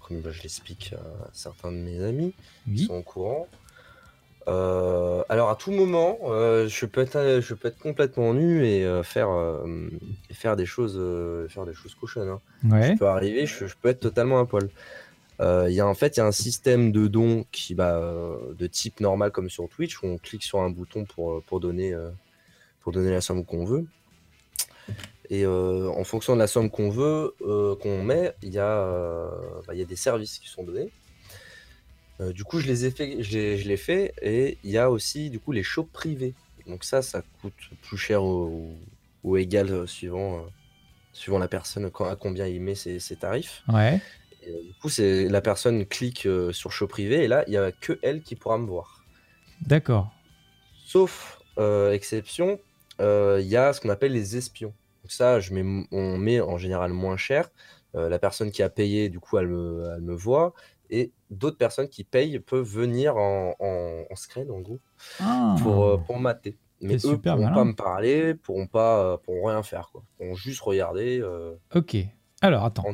comme je l'explique à certains de mes amis qui sont au courant. Euh, alors, à tout moment, euh, je peux être, je peux être complètement nu et euh, faire, et faire des choses, faire des choses cochonnes. hein. Ouais. Je peux arriver, je, je peux être totalement à poil. Il y a en fait, il y a un système de dons qui, bah, de type normal comme sur Twitch où on clique sur un bouton pour, pour donner, pour donner la somme qu'on veut. Et en fonction de la somme qu'on veut, qu'on met, il y, a, bah, il y a des services qui sont donnés. Euh, du coup, je les ai fait, je l'ai fait, et il y a aussi du coup les shows privés. Donc ça, ça coûte plus cher ou, ou égal euh, suivant, euh, suivant la personne quand- à combien il met ses, ses tarifs. Ouais. Et, du coup, c'est la personne clique sur show privé, et là, il y a que elle qui pourra me voir. D'accord. Sauf exception, il y a ce qu'on appelle les espions. Donc ça, je mets, on met en général moins cher. La personne qui a payé, du coup, elle me, elle me voit. Et d'autres personnes qui payent peuvent venir en, en, en scred, en gros, Ah. pour, euh, pour mater. Mais eux super pourront malin. pas me parler, pourront pas, euh, pourront rien faire, quoi. Ils pourront juste regarder euh, Ok. Alors, attends.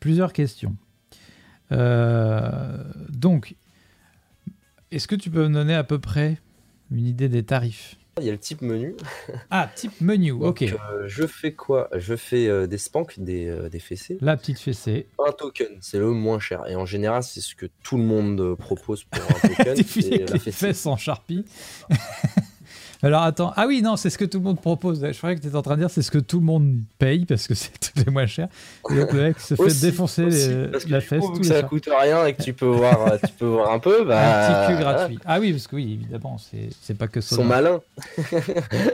Plusieurs questions. Euh, donc, est-ce que tu peux me donner à peu près une idée des tarifs? Il y a le type menu. Ah, type menu, Donc, ok. euh, je fais quoi? Je fais euh, des spanks, des, euh, des fessées. La petite fessée. Un token, c'est le moins cher. Et en général, c'est ce que tout le monde propose pour un token. C'est la fessée. fesses en charpie. Alors attends, ah oui, non, c'est ce que tout le monde propose. Je croyais que tu étais en train de dire c'est ce que tout le monde paye parce que c'est tout est moins cher. Et donc le mec se fait Aussi, défoncer aussi, les- parce que la fesse coup, tous vu les que ça coûte rien et que tu peux voir, tu peux voir un peu, bah, Un petit cul gratuit. Ah oui, parce que oui, évidemment, c'est pas que Ils ça. sont malins.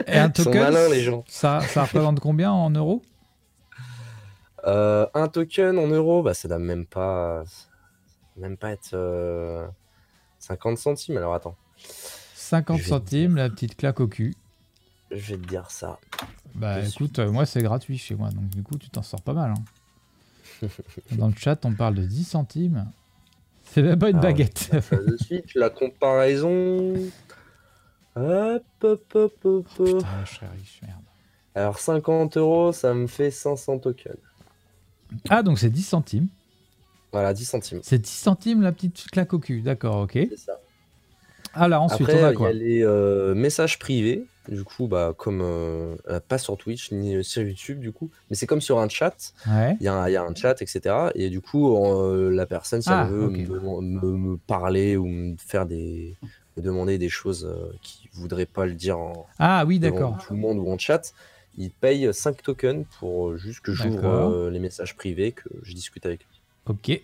Et un Ils sont token, malins, les gens. Ça, ça représente combien en euros? Euh, un token en euros, bah, ça doit même pas, même pas être euh, 50 centimes. Alors attends, 50 Je vais te centimes, la petite claque au cul. je vais te dire ça. Bah Je écoute, moi c'est gratuit chez moi, donc du coup tu t'en sors pas mal. hein. Dans le chat, on parle de 10 centimes. C'est même pas une Ah, baguette. De suite, la comparaison. Hop, hop, hop, hop. Putain, je serais riche, merde. Alors 50 euros, ça me fait 500 tokens. Ah, donc c'est 10 centimes. Voilà, 10 centimes. C'est 10 centimes la petite claque au cul, d'accord, ok. C'est ça. Alors ensuite, Après, on a il y a les euh, messages privés. Du coup, bah, comme euh, euh, pas sur Twitch ni sur YouTube, du coup, mais c'est comme sur un chat. Ouais. Il y, a un- il y a un chat, etc. Et du coup, euh, la personne, si Ah, elle veut ok. me, me- me parler ou me faire des, me demander des choses euh, qui voudraient pas le dire en, Ah oui, d'accord. tout le monde ou en chat, il paye 5 tokens pour euh, juste que j'ouvre euh, les messages privés, que je discute avec lui. Ok.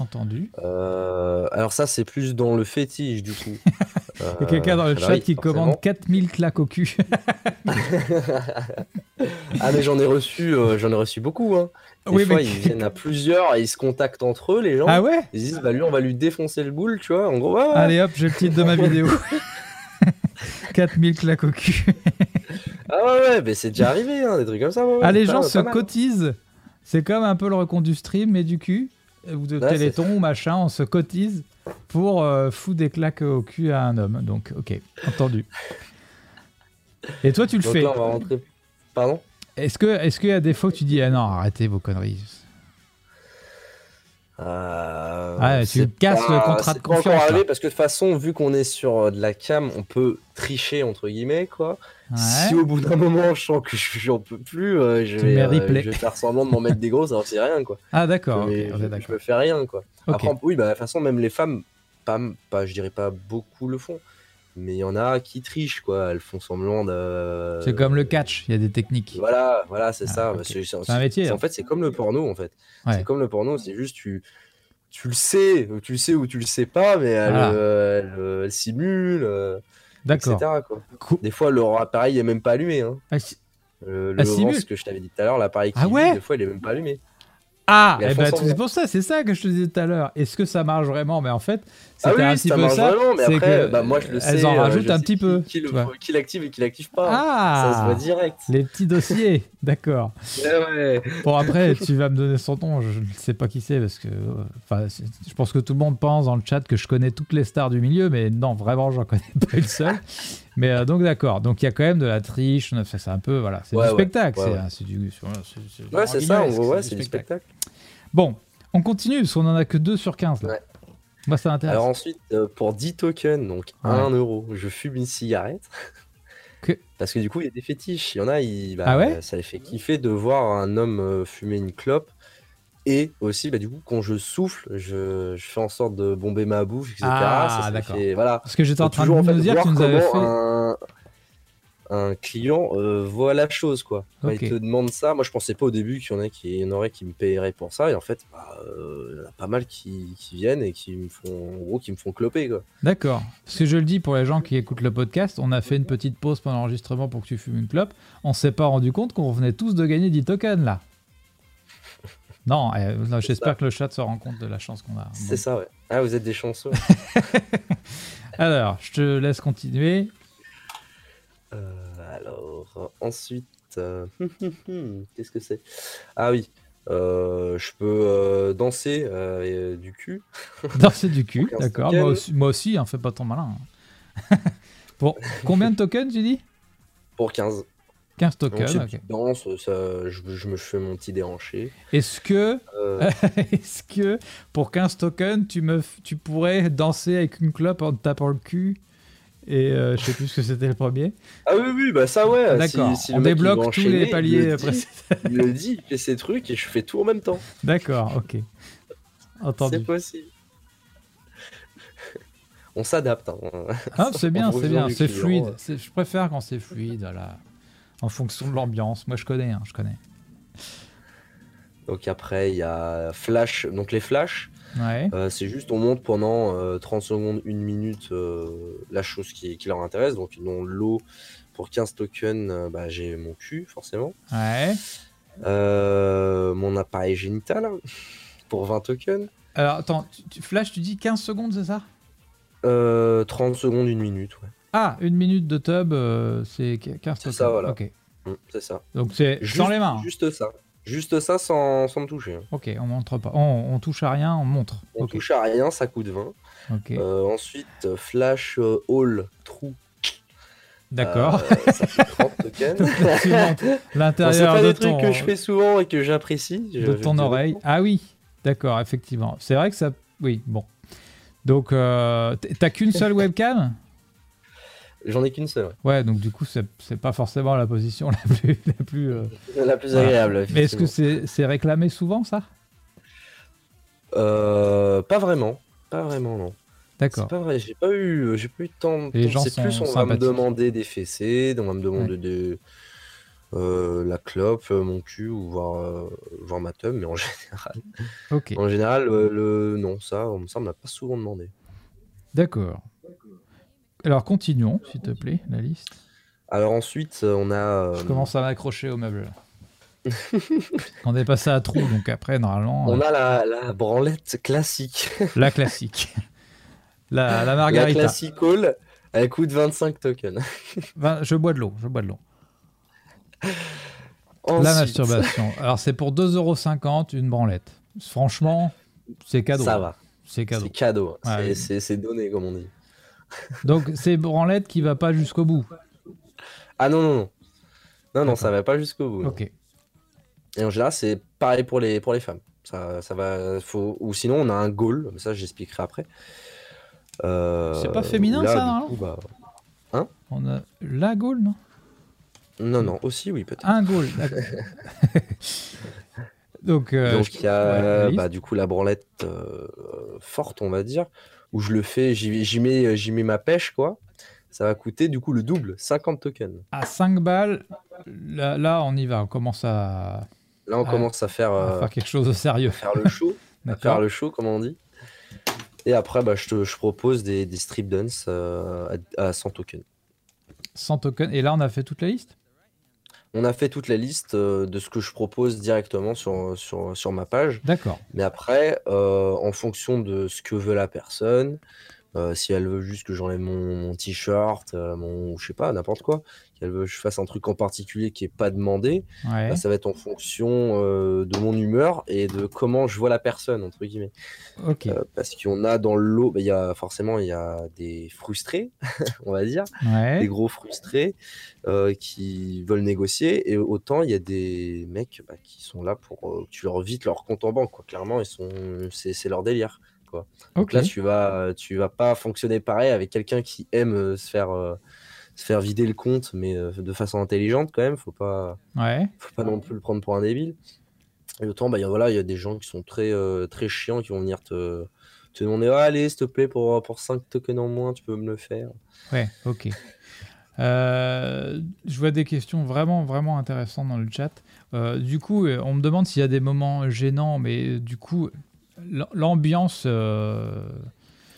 Entendu. Euh, alors ça, c'est plus dans le fétiche, du coup. Il y a quelqu'un dans le Euh, chat oui, qui forcément. commande 4000 claques au cul. Ah mais j'en ai reçu, euh, j'en ai reçu beaucoup. Hein. Des Oui, fois, mais- ils viennent à plusieurs et ils se contactent entre eux, les gens. ah ouais Ils se disent, bah lui, on va lui défoncer le boule, tu vois. En gros. Allez hop, j'ai le titre de ma vidéo. 4000 claques au cul. Ah ouais, ouais, mais c'est déjà arrivé, hein, des trucs comme ça. ouais, ah, les gens se cotisent. C'est comme un peu le recompte du stream, mais du cul, ou de Téléthon, ou machin, on se cotise pour euh, foutre des claques au cul à un homme. Donc, ok, entendu. Et toi, tu le fais. là, on va rentrer. Pardon? Est-ce que, est-ce qu'il y a des fois que tu dis, ah non, arrêtez vos conneries? Euh, Ah, tu casses le contrat de pas encore confiance, arrivé parce que de toute façon, vu qu'on est sur euh, de la cam, on peut tricher entre guillemets quoi. Ouais. Si au bout d'un moment je sens que je- j'en peux plus, euh, je, vais, euh, je vais faire semblant de m'en mettre des grosses, alors c'est rien quoi. Ah, d'accord, je, je me fais rien quoi. Après, oui, bah, de toute façon, même les femmes, pas, pas, je dirais pas beaucoup le font, mais il y en a qui trichent quoi. Elles font semblant de. C'est comme le catch, il y a des techniques. Voilà, voilà, c'est Ah, ça. c'est- un métier, c'est- hein. En fait, c'est comme le porno en fait. Ouais. C'est comme le porno, c'est juste tu, tu le sais, tu le sais ou tu le sais pas, mais elle, euh, elle simule, euh. D'accord. Cool. Des fois, leur appareil est même pas allumé. Hein. Ah, si- Le, le ce que je t'avais dit tout à l'heure, l'appareil qui Ah ouais des fois, il est même pas allumé. Ah, eh ben, c'est pour ça, c'est ça que je te disais tout à l'heure. Est-ce que ça marche vraiment? Mais en fait, Ah c'était oui, un ça petit peu ça. vraiment, mais c'est après, que bah, moi, je le sais. Elles en euh, rajoutent je un petit qui- peu. Qui, qui l'active et qui l'active pas. Ah Ça se voit direct. Les petits dossiers, d'accord. Ouais, ouais. Bon, après, tu vas me donner son nom, je ne sais pas qui c'est, parce que. euh, Enfin, c'est- je pense que tout le monde pense dans le chat que je connais toutes les stars du milieu, mais non, vraiment, j'en connais pas une seule. Mais euh, donc d'accord, donc il y a quand même de la triche, ça un peu, voilà, c'est Ouais, du spectacle, c'est c'est du, c'est- c'est- c'est Ouais, c'est ça, ouais, c'est du spectacle. Bon, on continue, parce qu'on en a que 2 sur 15 là. Ouais. Moi ça m'intéresse. Alors ensuite, euh, pour 10 tokens, donc Ouais. 1 euro, je fume une cigarette. Que- Parce que du coup, il y a des fétiches. Il y en a, bah, Ah ouais ça les fait kiffer de voir un homme euh, fumer une clope. Et aussi, bah, du coup, quand je souffle, je, je fais en sorte de bomber ma bouffe, etc. Ah, d'accord. fait- voilà. Parce que j'étais en train de nous dire que tu nous avais fait... un, un client euh, voit la chose, quoi. Quand il te demande ça, moi je pensais pas au début qu'il y en a qui y en aurait qui me paieraient pour ça, et en fait, bah, euh, il y en a pas mal qui, qui viennent et qui me font, en gros, qui me font cloper, quoi. D'accord. Parce que je le dis pour les gens qui écoutent le podcast, on a fait une petite pause pendant l'enregistrement pour que tu fumes une clope. On s'est pas rendu compte qu'on venait tous de gagner 10 tokens là. Non, euh, non, j'espère que le chat se rend compte de la chance qu'on a. C'est Bon. ça, ouais. Ah, vous êtes des chanceux. Alors, je te laisse continuer. Euh, alors, ensuite, euh, qu'est-ce que c'est? Ah oui, euh, je peux danser et, du cul. Danser du cul, d'accord. Moi aussi, moi aussi hein, fais pas ton malin. Pour combien de tokens dis Pour 15. 15 Donc, tokens. danse, ça, je, je me fais mon petit déhanché. Est-ce que, Euh, est-ce que pour 15 tokens, tu, me, f- tu pourrais danser avec une clope en te tapant le cul? Et euh, je sais plus ce que c'était le premier. Ah oui, oui, bah ça ouais. D'accord. si- si le On débloque tous enchaîner, les paliers précédents. Il le dit, il fait ses trucs et je fais tout en même temps. D'accord, ok. C'est Entendu. possible. On s'adapte. hein. Ah, c'est bien, En c'est bien, c'est fluide. C'est- Je préfère quand c'est fluide, voilà. En fonction de l'ambiance. Moi, je connais, hein, je connais. Donc après, il y a Flash. Donc les flashs, Ouais. euh, c'est juste on monte pendant euh, 30 secondes, 1 minute euh, la chose qui, qui leur intéresse. Donc ils ont l'eau pour 15 tokens, euh, bah, j'ai mon cul forcément. Ouais. Euh, mon appareil génital pour 20 tokens. Alors, attends, tu- tu- Flash, tu dis 15 secondes, c'est ça? Euh, 30 secondes, 1 minute, ouais. Ah, une minute de tub, euh, c'est 15 C'est tokens. ça, voilà. Ok. Mm, c'est ça. Donc, c'est Juste, les mains. Juste ça. Juste ça sans, sans me toucher. hein. Ok, on montre pas. On, on touche à rien, on montre. On ok. touche à rien, ça coûte 20. ok. Euh, ensuite, Flash euh, Hall Trou. D'accord. Euh, ça fait 30 tokens. Bon, c'est L'intérieur pas de des trucs ton, que je fais souvent et que j'apprécie. de ton oreille. Ah oui, d'accord, effectivement. C'est vrai que ça. Oui, bon. Donc, euh, t'as qu'une seule webcam? J'en ai qu'une seule. ouais. Ouais, donc du coup, c'est c'est pas forcément la position la plus. La plus euh, La plus Voilà. agréable. Mais est-ce que c'est c'est réclamé souvent, ça? Euh, Pas vraiment. Pas vraiment, non. C'est D'accord. pas vrai. J'ai pas eu, j'ai pas eu de temps. Les gens C'est sont plus, on va me demander des fessées, on va me demander euh, la clope, euh, mon cul ou voir, euh, voir ma teub, mais en général, Ok, en général, euh, le non, ça, on- ça on me l'a pas souvent demandé. d'accord. Alors, continuons, s'il te plaît, la liste. Alors ensuite, euh, on a. euh, Je commence à m'accrocher au meuble. on est passé à trou, donc après, normalement, On euh, a la, la branlette classique. la classique. La, la La margarita. classique all, elle coûte 25 tokens. Je bois de l'eau, je bois de l'eau. La masturbation. Alors, c'est pour 2,50€ une branlette. Franchement, c'est cadeau. Ça va, C'est cadeau. c'est cadeau. Ouais. C'est donné, comme on dit. Donc, c'est branlette qui va pas jusqu'au bout. Ah non, non, non. Non, non, ça va pas jusqu'au bout. non. Ok. Et en général, c'est pareil pour les, pour les femmes. Ça, ça va, faut... Ou sinon, on a un goal, mais ça, j'expliquerai après. Euh, C'est pas féminin, là, ça, non coup, bah, On a la Gaule, non? Non, non, aussi, oui, peut-être. Un d'accord. Donc, euh, Donc, il y a ouais, bah, du coup la branlette euh, forte, on va dire, où je le fais, j'y mets, j'y mets ma pêche, quoi. Ça va coûter du coup le double, 50 tokens. à 5 balles, là, là, on y va. On commence à, Là, on commence à faire, à euh, faire quelque chose de sérieux. faire le show. à faire le show, comme on dit. Et après, bah, je, te, je propose des, des strip dance euh, à, à 100 tokens. 100 tokens. Et là, on a fait toute la liste? On a fait toute la liste euh, de ce que je propose directement sur, sur, sur ma page. D'accord. Mais après, euh, en fonction de ce que veut la personne, Euh, si elle veut juste que j'enlève mon, mon t-shirt, euh, mon, je sais pas, n'importe quoi, qu'elle veut que je fasse un truc en particulier qui est pas demandé, Ouais. bah, ça va être en fonction euh, de mon humeur et de comment je vois la personne, entre guillemets. Euh, parce qu'on a dans le lot, bah, il y a forcément il y a des frustrés, on va dire, des gros frustrés qui veulent négocier, et autant il y a des mecs bah, qui sont là pour que tu leur vides leur compte en banque, quoi. Clairement, ils sont, c'est leur délire. Quoi. Donc là, tu vas, tu vas pas fonctionner pareil avec quelqu'un qui aime euh, se faire, euh, se faire vider le compte, mais euh, de façon intelligente quand même. Faut pas, Ouais. faut pas non plus le prendre pour un débile. Et autant, bah, il y a- voilà, il y a des gens qui sont très, euh, très chiants, qui vont venir te, te demander, Ah, allez, s'il te plaît, pour, pour 5 tokens en moins, tu peux me le faire. Ouais. Ok. Euh, je vois des questions vraiment, vraiment intéressantes dans le chat. Euh, du coup, on me demande s'il y a des moments gênants, mais du coup, l'ambiance euh,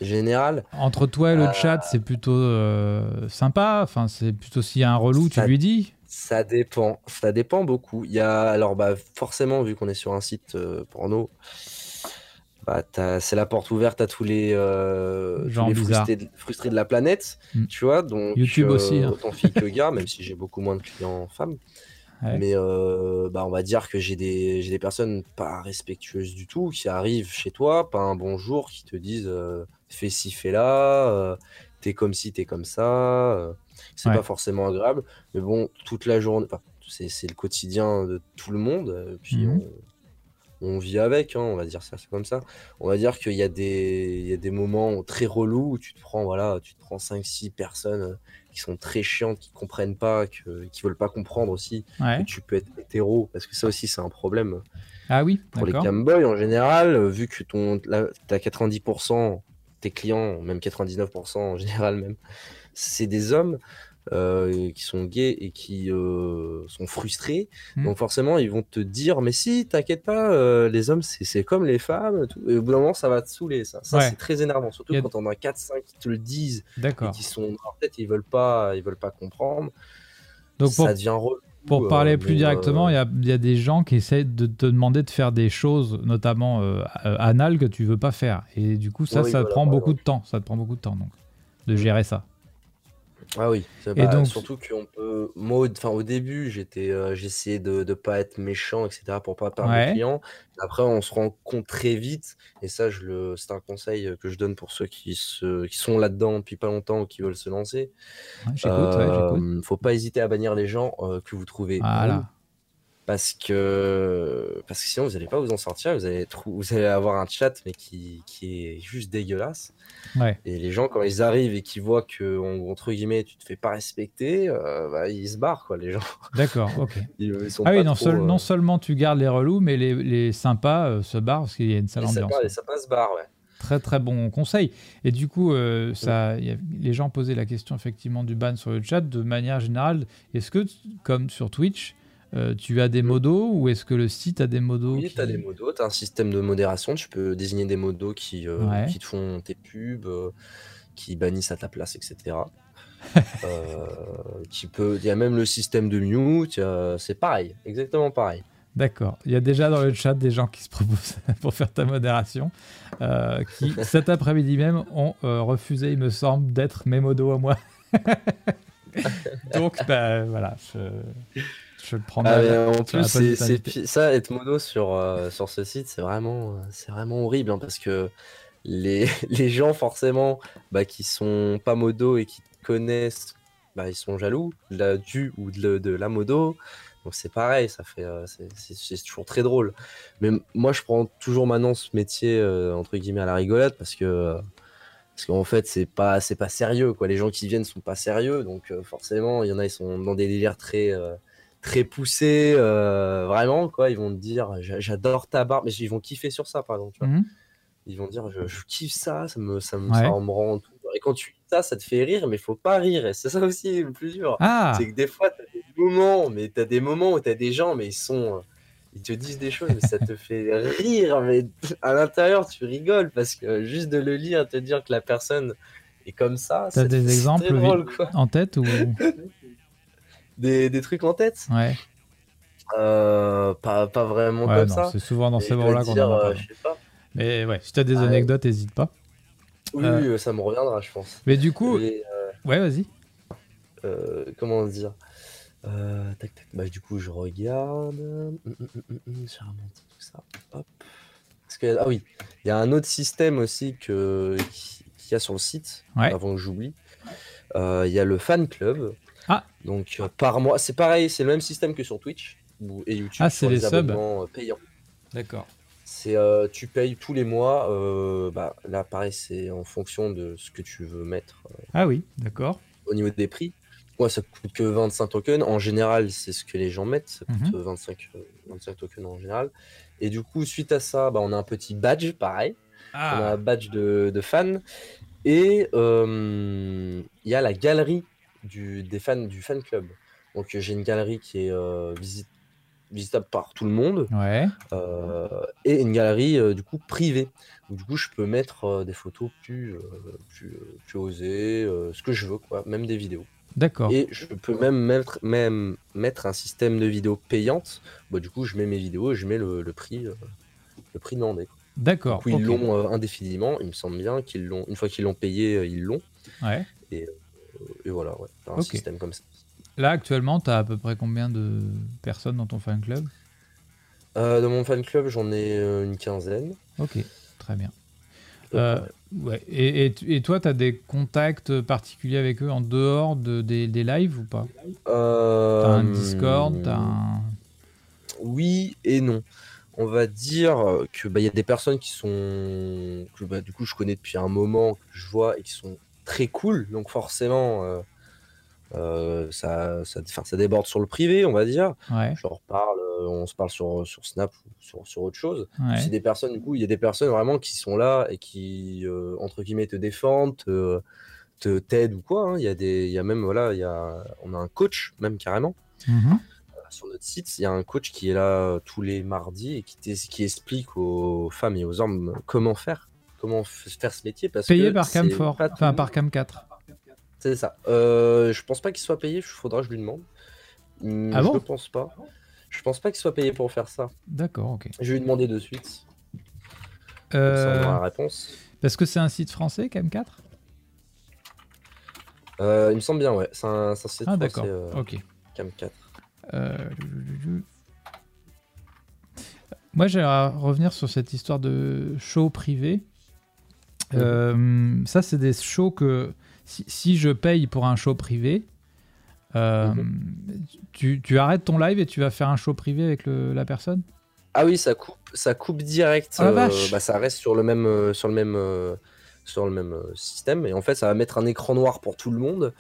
Général, entre toi et le Euh, chat, c'est plutôt euh, sympa. Enfin, c'est plutôt s'il y a un relou, tu lui dis? Ça dépend, ça dépend beaucoup. Il y a alors bah forcément vu qu'on est sur un site porno, bah c'est la porte ouverte à tous les, euh, tous les frustrés, de, frustrés de la planète, Mm. tu vois. Donc YouTube euh, aussi, hein. autant filles que gars, même si j'ai beaucoup moins de clients femmes. Ouais. Mais euh, bah on va dire que j'ai des j'ai des personnes pas respectueuses du tout qui arrivent chez toi, pas un bonjour, qui te disent euh, fais ci fais là, euh, t'es comme ci t'es comme ça. c'est Ouais. pas forcément agréable, mais bon toute la journée, enfin, c'est c'est le quotidien de tout le monde. Puis Mhm. on, on vit avec, hein, on va dire ça, c'est comme ça. On va dire qu'il y a des il y a des moments très relous où tu te prends voilà, tu te prends 5 6 personnes qui sont très chiantes, qui comprennent pas, que, qui veulent pas comprendre aussi Ouais. que tu peux être hétéro, parce que ça aussi c'est un problème Ah oui, pour les camboys en général, euh, vu que ton, là, t'as 90%, tes clients, même 99% en général même, c'est des hommes euh, qui sont gays et qui euh, sont frustrés. Mhm. Donc forcément, ils vont te dire, mais si, t'inquiète pas, euh, les hommes, c'est comme les femmes. tout. Et au bout d'un moment, ça va te saouler, ça. Ça, Ouais. c'est très énervant, surtout a- quand on a 4-5 qui te le disent et D'accord. qui sont en tête, ils veulent pas, ils veulent pas comprendre. Donc pour, ça devient. Pour euh, parler plus directement, il euh, y, a, il y a des gens qui essaient de te demander de faire des choses, notamment euh, anales, que tu veux pas faire. Et du coup, ça, Oui, ça te prend beaucoup de temps. Ça te prend beaucoup de temps, donc, de gérer ça. Ah oui, Et donc- surtout qu'on peut. Moi, au- enfin, au début, j'étais, euh, j'essayais de ne pas être méchant, etc., pour pas perdre Ouais. mes clients. Après, on se rend compte très vite, et ça, je le, c'est un conseil que je donne pour ceux qui, se, qui sont là-dedans depuis pas longtemps ou qui veulent se lancer. Ouais, j'écoute, ouais, j'écoute. Euh, faut pas hésiter à bannir les gens euh, que vous trouvez Voilà. Parce que, parce que sinon, vous n'allez pas vous en sortir. Vous allez, vous allez avoir un chat, mais qui, qui est juste dégueulasse. Ouais. Et les gens, quand ils arrivent et qu'ils voient que, en- entre guillemets, tu te fais pas respecter, euh, bah, ils se barrent, quoi, les gens. D'accord, ok. Ils, ils sont Ah oui, non, trop, seul- euh, non seulement tu gardes les relous, mais les, les sympas euh, se barrent parce qu'il y a une sale les ambiance. les sapins se barrent, ouais. Très très bon conseil. Et du coup, ça, il y a- les gens posaient la question effectivement du ban sur le chat de manière générale. Est-ce que, comme sur Twitch, euh, tu as des modos ou est-ce que le site a des modos Oui, qui- tu as des modos, tu as un système de modération, tu peux désigner des modos qui, euh, Ouais. qui te font tes pubs, euh, qui bannissent à ta place, etc. Qui peut, il y a même le système de mute, c'est pareil, exactement pareil. D'accord. Il y a déjà dans le chat des gens qui se proposent pour faire ta modération, qui cet après-midi même ont refusé, il me semble, d'être mes modos à moi. Donc, bah, voilà, je, je le prends Ah, en plus, c'est, c'est ça, être mono sur, euh, sur ce site, c'est vraiment, euh, c'est vraiment horrible hein, parce que les, les gens, forcément, bah, qui sont pas modo et qui connaissent, bah, ils sont jaloux de la, du ou de, de la modo. Donc c'est pareil, ça fait, euh, c'est, c'est- c'est toujours très drôle. Mais moi, je prends toujours maintenant ce métier euh, entre guillemets à la rigolade parce que euh, parce qu'en fait, c'est pas, c'est pas sérieux quoi. Les gens qui viennent sont pas sérieux, donc forcément, il y en a, ils sont dans des délires très très poussés, euh, vraiment quoi. Ils vont te dire, J'a- j'adore ta barbe, mais ils vont kiffer sur ça par exemple. tu vois. Mhm. Ils vont dire, je, je kiffe ça, ça me, ça me, Ouais. ça me rend tout. Et quand tu ça, ça te fait rire, mais faut pas rire. Et c'est ça aussi le plus dur. Ah, C'est que des fois, tu as des moments, mais tu as des moments où tu as des gens, mais ils sont. euh, Ils te disent des choses, mais ça te fait rire, mais à l'intérieur, tu rigoles parce que juste de le lire, te dire que la personne est comme ça, T'as c'est des exemples, drôle, en tête ou Des, des trucs en tête ouais. Euh, pas, pas vraiment Ouais, comme non, ça. c'est souvent dans ces moments-là qu'on en a euh, pas. Mais ouais, si tu as des Ah anecdotes, n'hésite pas. Oui, Euh. oui, ça me reviendra, je pense. Mais du coup, Et, euh, ouais, vas-y. comment dire tac, tac, bah, du coup, je regarde. Hum, hum, hum, J'ai remonté tout ça. Hop. Parce que, ah oui, il y a un autre système aussi que, qui- qu'il y a sur le site, Ouais. avant que j'oublie. Il y a le fan club. Ah. Donc, euh, par mois, c'est pareil, c'est le même système que sur Twitch et YouTube. Ah, c'est sur les subs. abonnements, euh, payants. D'accord. C'est euh, tu payes tous les mois. euh, bah, là, pareil, c'est en fonction de ce que tu veux mettre Ah oui, d'accord. au niveau des prix. Moi, ça coûte que 25 tokens. En général, c'est ce que les gens mettent. Ça coûte Mhm. euh, 25, euh, 25 tokens en général. Et du coup, suite à ça, bah, on a un petit badge, pareil. On a Ah, un badge de, de fan. Et euh, il y a la galerie du, des fans, du fan club. Donc, j'ai une galerie qui est euh, visi- visitable par tout le monde. ouais. Euh, et une galerie euh, du coup privée. Donc, du coup, je peux mettre euh, des photos plus, euh, plus, euh, plus osées, euh, ce que je veux, quoi, même des vidéos. D'accord. Et je peux même mettre, même mettre un système de vidéos payante. Bah, du coup, je mets mes vidéos et je mets le, le prix, euh, le prix demandé. D'accord. Ils ok. l'ont euh, indéfiniment. Il me semble bien qu'ils l'ont. Une fois qu'ils l'ont payé, euh, ils l'ont. Ouais. Et voilà, ouais, un système comme ça. Là, actuellement, tu as à peu près combien de personnes dans ton fan club? Euh, dans mon fan club, j'en ai euh, une quinzaine. Ok, très bien. Euh, Euh, ouais. et, et, et toi, tu as des contacts particuliers avec eux en dehors de, des, des lives ou pas? Euh, T'as un Discord, un... Oui et non. On va dire que bah, il y a des personnes qui sont que bah, du coup je connais depuis un moment, que je vois et qui sont très cool. Donc forcément, euh, euh, ça, ça, déborde sur le privé, on va dire. Ouais, Je euh, on se parle sur, sur Snap ou sur, sur autre chose. ouais. C'est des personnes, du coup, il y a des personnes vraiment qui sont là et qui, euh, entre guillemets, te défendent, te, t'aident ou quoi. hein. Il y a des, il y a même, voilà, il y a, on a un coach, même carrément Mhm. sur notre site, il y a un coach qui est là tous les mardis et qui, qui explique aux femmes et aux hommes comment faire, comment faire ce métier. Parce Payé que par c'est Camfort, pas tout enfin le par monde- Cam 4. C'est ça. Euh, je pense pas qu'il soit payé, il faudra que je lui demande. Hum, Ah je bon ne pense pas. Je pense pas qu'il soit payé pour faire ça. D'accord, ok. Je vais lui demander de suite. Comme ça, on Euh, aura la réponse. parce que c'est un site français, Cam 4 Euh, il me semble bien, ouais. C'est un, site Ah, français, d'accord, euh, ok. Cam 4. Euh, Moi, j'aimerais revenir sur cette histoire de show privé. Euh, ça, c'est des shows que si, si je paye pour un show privé, euh, tu, tu arrêtes ton live et tu vas faire un show privé avec le- la personne? Ah oui, ça coupe, ça coupe direct. Ah euh, vache. bah, ça reste sur le même, sur le même, sur le même système. Et en fait, ça va mettre un écran noir pour tout le monde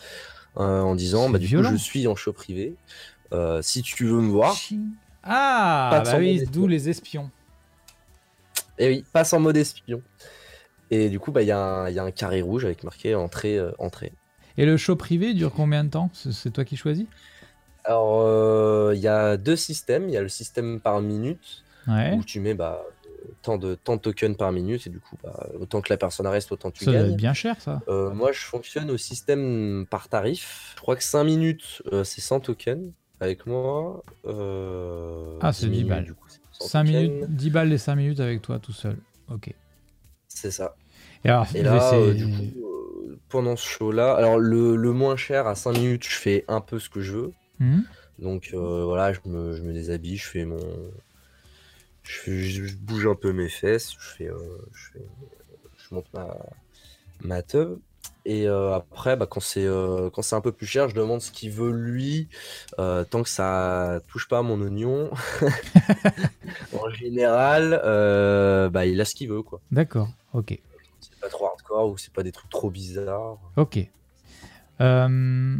euh, en disant, bah, du violent. coup, je suis en show privé. Euh, si tu veux me voir, Ah, bah oui, d'où les espions. et oui, passe en mode espion. Et du coup, bah, il y, a un- il y a un carré rouge avec marqué entrée, euh, entrée. Et le show privé dure combien de temps? C'est toi qui choisis? Alors, euh, il y a deux systèmes. Il y a le système par minute Ouais. où tu mets bah, tant de, tant de tokens par minute et du coup, bah, autant que la personne reste, autant tu Ça gagnes. être bien cher, ça. Euh, moi, je fonctionne au système par tarif. Je crois que 5 minutes, c'est 100 tokens avec moi. Ah, c'est 10 minutes, balles. du coup, c'est 100 5 tokens. minutes, 10 balles les 5 minutes avec toi tout seul. Ok. C'est ça. Et alors, Et là, euh, du coup, euh, pendant ce show-là, alors le, le moins cher à 5 minutes, je fais un peu ce que je veux. Hmm Donc euh, voilà, je me, je me déshabille, je fais mon. Je, bouge un peu mes fesses, je fais. euh, je, fais je monte ma, ma teub. Et euh, après, bah, quand c'est euh, quand c'est un peu plus cher, je demande ce qu'il veut lui, tant que ça touche pas à mon oignon. en général, bah, il a ce qu'il veut, quoi. D'accord, ok. Pas trop hardcore ou c'est pas des trucs trop bizarres. Ok. Euh,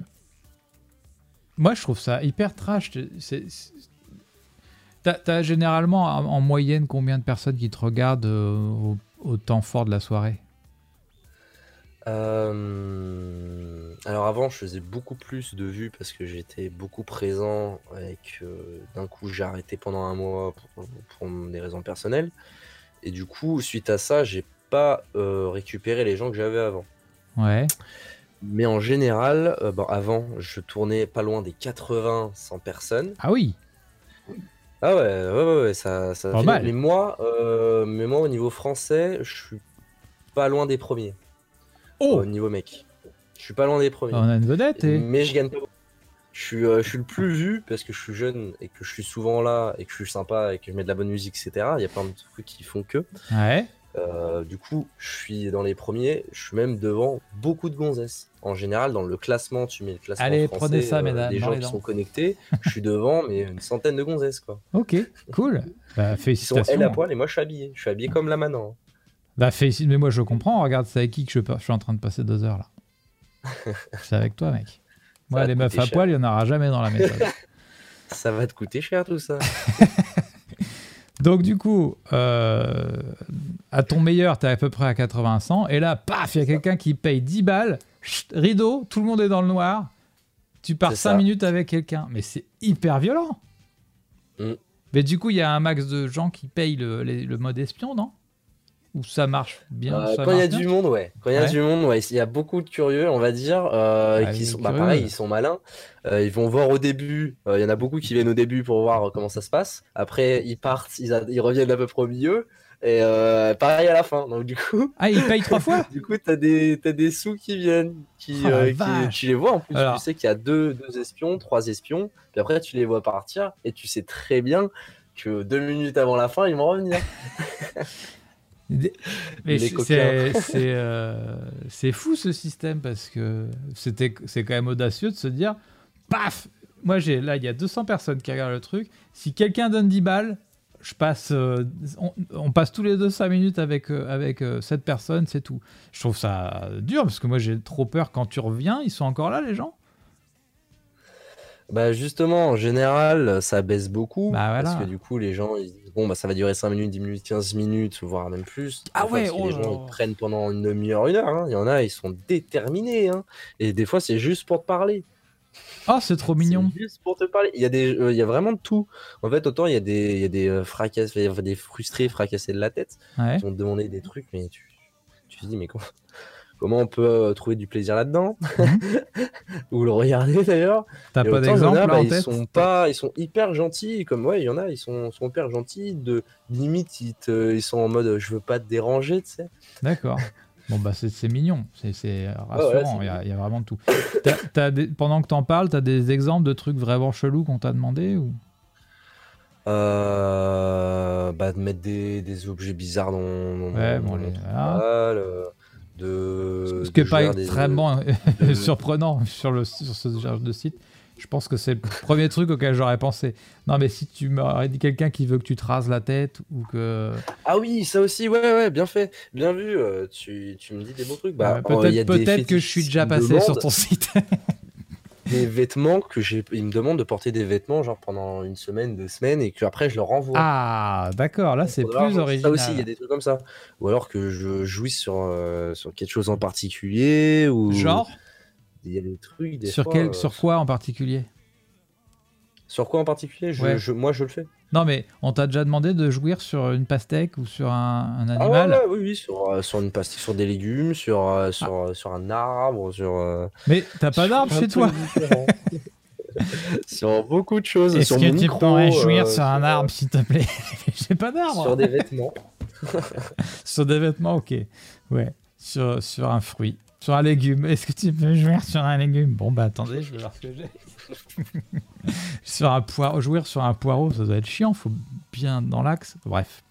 Moi, je trouve ça hyper trash. T'as généralement en en moyenne combien de personnes qui te regardent euh, au, au temps fort de la soirée? Euh, Alors avant, je faisais beaucoup plus de vues parce que j'étais beaucoup présent et que d'un coup j'ai arrêté pendant un mois pour, pour des raisons personnelles. Et du coup, suite à ça, j'ai pas euh, récupéré les gens que j'avais avant. Ouais. Mais en général, euh, bon, avant, je tournais pas loin des 80-100 personnes. Ah oui Ah ouais, ouais, ouais, ça, ça Pas mal. Mais moi, euh, mais moi, au niveau français, je suis pas loin des premiers. Oh au niveau mec. Je suis pas loin des premiers. On a une vedette et. Mais je gagne pas. Je suis, euh, je suis le plus vu parce que je suis jeune et que je suis souvent là et que je suis sympa et que je mets de la bonne musique, etc. Il y a plein de trucs qui font que. Ouais. Euh, du coup, je suis dans les premiers. Je suis même devant beaucoup de gonzesses. En général, dans le classement, tu mets le classement Allez, français, prenez ça, euh, mesdames, les dans gens qui sont connectés. je suis devant, mais une centaine de gonzesses, quoi. Ok, cool. Bah, Ils sont félicitations. elles à poil et moi, je suis habillé. Je suis habillé comme là maintenant. Bah, félicite, mais moi je comprends. Regarde, c'est avec qui que je, je suis en train de passer deux heures là. c'est avec toi, mec. Moi, les meufs à cher. poil, il n'y en aura jamais dans la méthode. Ça va te coûter cher tout ça. Donc, du coup, euh, à ton meilleur, tu es à peu près à 80-100. Et là, paf, il y a quelqu'un qui paye 10 balles. Chut, rideau, tout le monde est dans le noir. Tu pars C'est 5 ça. minutes avec quelqu'un. Mais c'est hyper violent. Mm. Mais du coup, il y a un max de gens qui payent le mode espion, non? Ou ça marche bien Euh, ça quand il y a du monde, ouais. Quand il y a Ouais. du monde, ouais. Il y a beaucoup de curieux, on va dire, euh, Ah, qui sont, bah, pareil, ils sont malins. Euh, ils vont voir au début. euh, Il y en a beaucoup qui viennent au début pour voir comment ça se passe. Après, ils partent, ils, a- ils reviennent à peu près au milieu. Et euh, pareil à la fin. Donc du coup, Ah, ils payent trois fois? Du coup, t'as des, t'as des sous qui viennent, qui, Oh euh, qui- tu les vois en plus. Alors- Tu sais qu'il y a deux, deux espions, trois espions. Puis après, tu les vois partir et tu sais très bien que deux minutes avant la fin, ils vont revenir. C'est- coquins. c'est c'est, euh, fou ce système parce que c'était c'est quand même audacieux de se dire paf moi j'ai là il y a 200 personnes qui regardent le truc si quelqu'un donne 10 balles je passe euh, on, on passe tous les deux 5 minutes avec euh, avec euh, cette personne c'est tout je trouve ça dur parce que moi j'ai trop peur quand tu reviens ils sont encore là les gens? Bah justement, en général, ça baisse beaucoup. Bah voilà. Parce que du coup, les gens, ils disent, bon, bah ça va durer 5 minutes, 10 minutes, 15 minutes, voire même plus. Ah fois, ouais, parce que oh les gens, ils prennent pendant une demi-heure, une heure. hein. Il y en a, ils sont déterminés. hein. Et des fois, c'est juste pour te parler. oh c'est trop mignon C'est juste pour te parler. Il y a, des, euh, il y a vraiment de tout. En fait, autant il y a des, il y a des, euh, fracass- il y a des frustrés, fracassés de la tête, ouais. qui vont te demander des trucs, mais tu, tu te dis, mais comment, comment on peut euh, trouver du plaisir là-dedans Ou le regarder d'ailleurs t'as pas en d'exemple bah, ils tête sont pas, ils sont hyper gentils. Comme ouais, il y en a, ils sont, sont hyper gentils. De limite, ils, te- ils sont en mode, je veux pas te déranger, tu sais. D'accord. Bon, bah, c'est mignon, c'est rassurant, il y, a- il y a vraiment tout. Des- pendant que t'en parles, t'as des exemples de trucs vraiment chelous qu'on t'a demandé ou... Euh, bah, de mettre des, des objets bizarres dans, dans Ouais, dans bon, les- voilà. euh, de. Ce qui n'est pas des- extrêmement de- surprenant sur, le, sur ce genre de site. Je pense que c'est le premier truc auquel j'aurais pensé. Non, mais si tu m'aurais dit quelqu'un qui veut que tu te rases la tête ou que. Ah oui, ça aussi, ouais, ouais, bien fait, bien vu. euh, tu, tu me dis des bons trucs. Bah, Ouais, euh, a peut-être que je suis déjà passé sur ton site. Des vêtements que j'ai. Ils me demandent de porter des vêtements, genre pendant une semaine, deux semaines, et que après je leur renvoie. ah, d'accord, là c'est plus original. Ça aussi, il y a des trucs comme ça. Ou alors que je jouisse sur, euh, sur quelque chose en particulier. Ou... Genre? Il y a des trucs. Des sur, fois, quel, euh, sur quoi en particulier? Sur quoi en particulier? Je, Ouais. je- Moi, je le fais. Non, mais on t'a déjà demandé de jouir sur une pastèque ou sur un, un Ah animal ouais, ouais, oui, oui, sur, euh, sur une pastille, sur des légumes, sur, Ah. euh, sur, euh, sur un arbre, sur. euh, Mais t'as pas d'arbre chez toi sur beaucoup de choses. Est-ce que tu pourrais jouir sur un arbre, s'il te plaît? J'ai pas d'arbre. Sur des vêtements. Sur des vêtements, ok. Ouais. Sur, sur un fruit. Sur un légume. Est-ce que tu peux jouer sur un légume? Bon, bah attendez, je vais voir ce que j'ai. sur un poireau. Jouer sur un poireau, ça doit être chiant. Faut bien dans l'axe. Bref.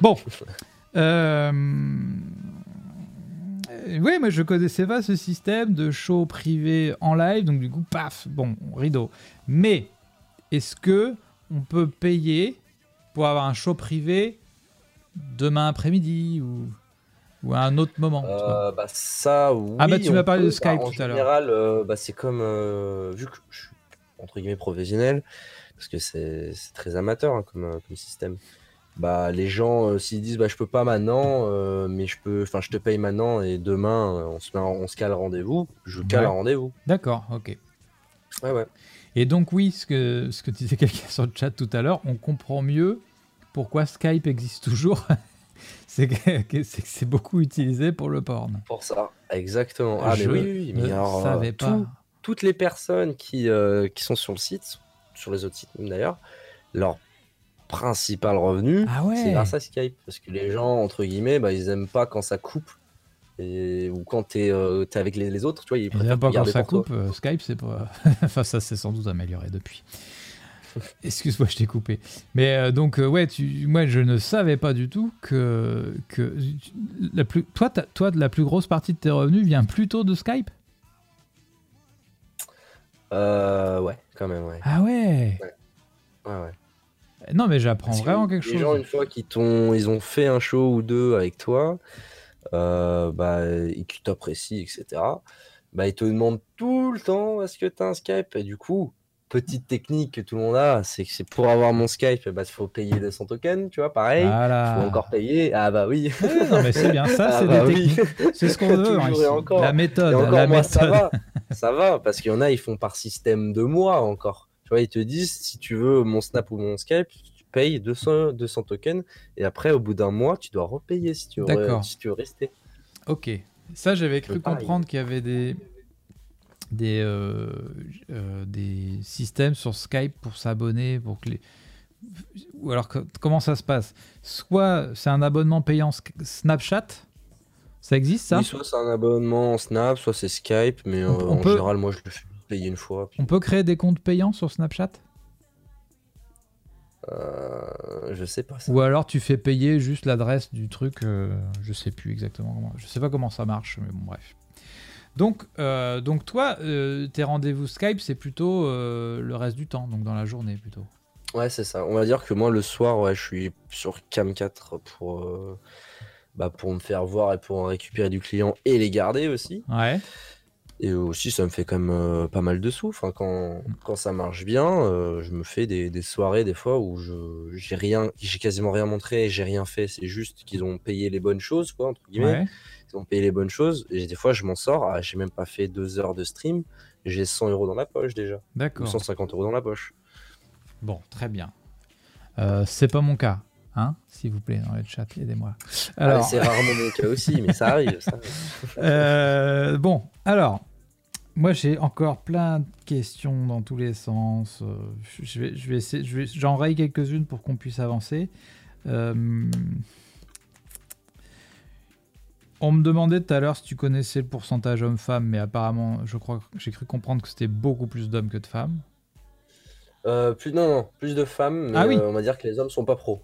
Bon. Euh... Oui, moi je connaissais pas ce système de show privé en live, donc du coup, paf, bon, rideau. Mais est-ce que on peut payer pour avoir un show privé demain après-midi ou, ou à un autre moment Euh, bah ça, oui. Ah bah, tu m'as parlé de. Skype Bah, en tout à l'heure. général, euh, bah, c'est comme euh, vu que je suis entre guillemets professionnel, parce que c'est très amateur hein, comme, euh, comme système. Bah les gens s'ils disent bah je peux pas maintenant, mais je peux, enfin je te paye maintenant et demain on se en- on se cale rendez-vous, je cale Ouais. un rendez-vous. D'accord, ok. Ouais ouais. Et donc oui, ce que, ce que disait quelqu'un sur le chat tout à l'heure, on comprend mieux pourquoi Skype existe toujours. c'est que c'est beaucoup utilisé pour le porn. Pour ça, exactement. Ah mais Je oui, oui, mais alors, euh, savais pas. tout- toutes les personnes qui, euh, qui sont sur le site, sur les autres sites d'ailleurs, leur principal revenu, Ah ouais. c'est grâce à Skype. Parce que les gens, entre guillemets, bah, ils aiment pas quand ça coupe. Et, ou quand tu es, avec les, autres, tu vois, ils préfèrent pas quand ça coupe, Skype, c'est pas. enfin, ça s'est sans doute amélioré depuis. Excuse-moi, je t'ai coupé. Mais euh, donc, euh, ouais, tu, moi, je ne savais pas du tout que, que la plus, toi, toi, la plus grosse partie de tes revenus vient plutôt de Skype? Euh, Ouais, quand même, ouais. Ah ouais? Ouais, ouais. Non, mais j'apprends vraiment quelque chose. Les gens, une fois qu'ils ils ont fait un show ou deux avec toi, bah, et qu'ils t'apprécient, etc., bah, ils te demandent tout le temps est-ce que tu as un Skype? Et du coup, petite technique que tout le monde a, c'est que c'est pour avoir mon Skype, bah, il faut payer 200 tokens, tu vois, pareil. Il faut encore payer. Ah bah oui. non, mais c'est bien, ça, ah c'est bah des techniques. C'est ce qu'on veut. Hein, encore. La méthode. la méthode. Ça va, ça va, parce qu'il y en a, ils font par système de mois encore. Tu vois, ils te disent, si tu veux mon Snap ou mon Skype, tu payes 200, 200 tokens, et après, au bout d'un mois, tu dois repayer si tu veux, si tu veux rester. Ok. Ça, j'avais cru comprendre qu'il y avait des des, euh, euh, des systèmes sur Skype pour s'abonner, pour que les... Ou alors, comment ça se passe? Soit c'est un abonnement payant Snapchat, ça existe ça? Soit c'est un abonnement Snap, soit c'est Skype, mais euh, en général, moi je le fais payer une fois. On peut créer des comptes payants sur Snapchat? Je sais pas. Ou alors tu fais payer juste l'adresse du truc, je sais plus exactement comment. Je sais pas comment ça marche, mais bon, bref. Donc, euh, donc toi, euh, tes rendez-vous Skype, c'est plutôt euh, le reste du temps, donc dans la journée plutôt. Ouais, c'est ça. On va dire que moi, le soir, ouais, je suis sur Cam 4 pour, bah, pour me faire voir et pour récupérer du client et les garder aussi. Ouais. Et aussi, ça me fait quand même pas mal de sous. Enfin, quand, quand ça marche bien, je me fais des, des, soirées des fois où je j'ai rien, j'ai quasiment rien montré et j'ai rien fait. C'est juste qu'ils ont payé les bonnes choses, quoi, entre guillemets. Ouais ils ont payé les bonnes choses. Et des fois, je m'en sors. Ah, j'ai même pas fait deux heures de stream. J'ai 100 euros dans la poche déjà. D'accord. 150 euros dans la poche. Bon, très bien. Euh, c'est pas mon cas. Hein S'il vous plaît, dans le chat, aidez-moi. Ah, alors... c'est rarement mon cas aussi, mais ça arrive. Euh, bon, alors, moi j'ai encore plein de questions dans tous les sens. Euh, je vais, je vais essayer, j'en raye quelques-unes pour qu'on puisse avancer. Euh, on me demandait tout à l'heure si tu connaissais le pourcentage homme-femme, mais apparemment, je crois que j'ai cru comprendre que c'était beaucoup plus d'hommes que de femmes. Euh, plus, non, non, plus de femmes, mais ah oui. Euh, on va dire que les hommes sont pas pros.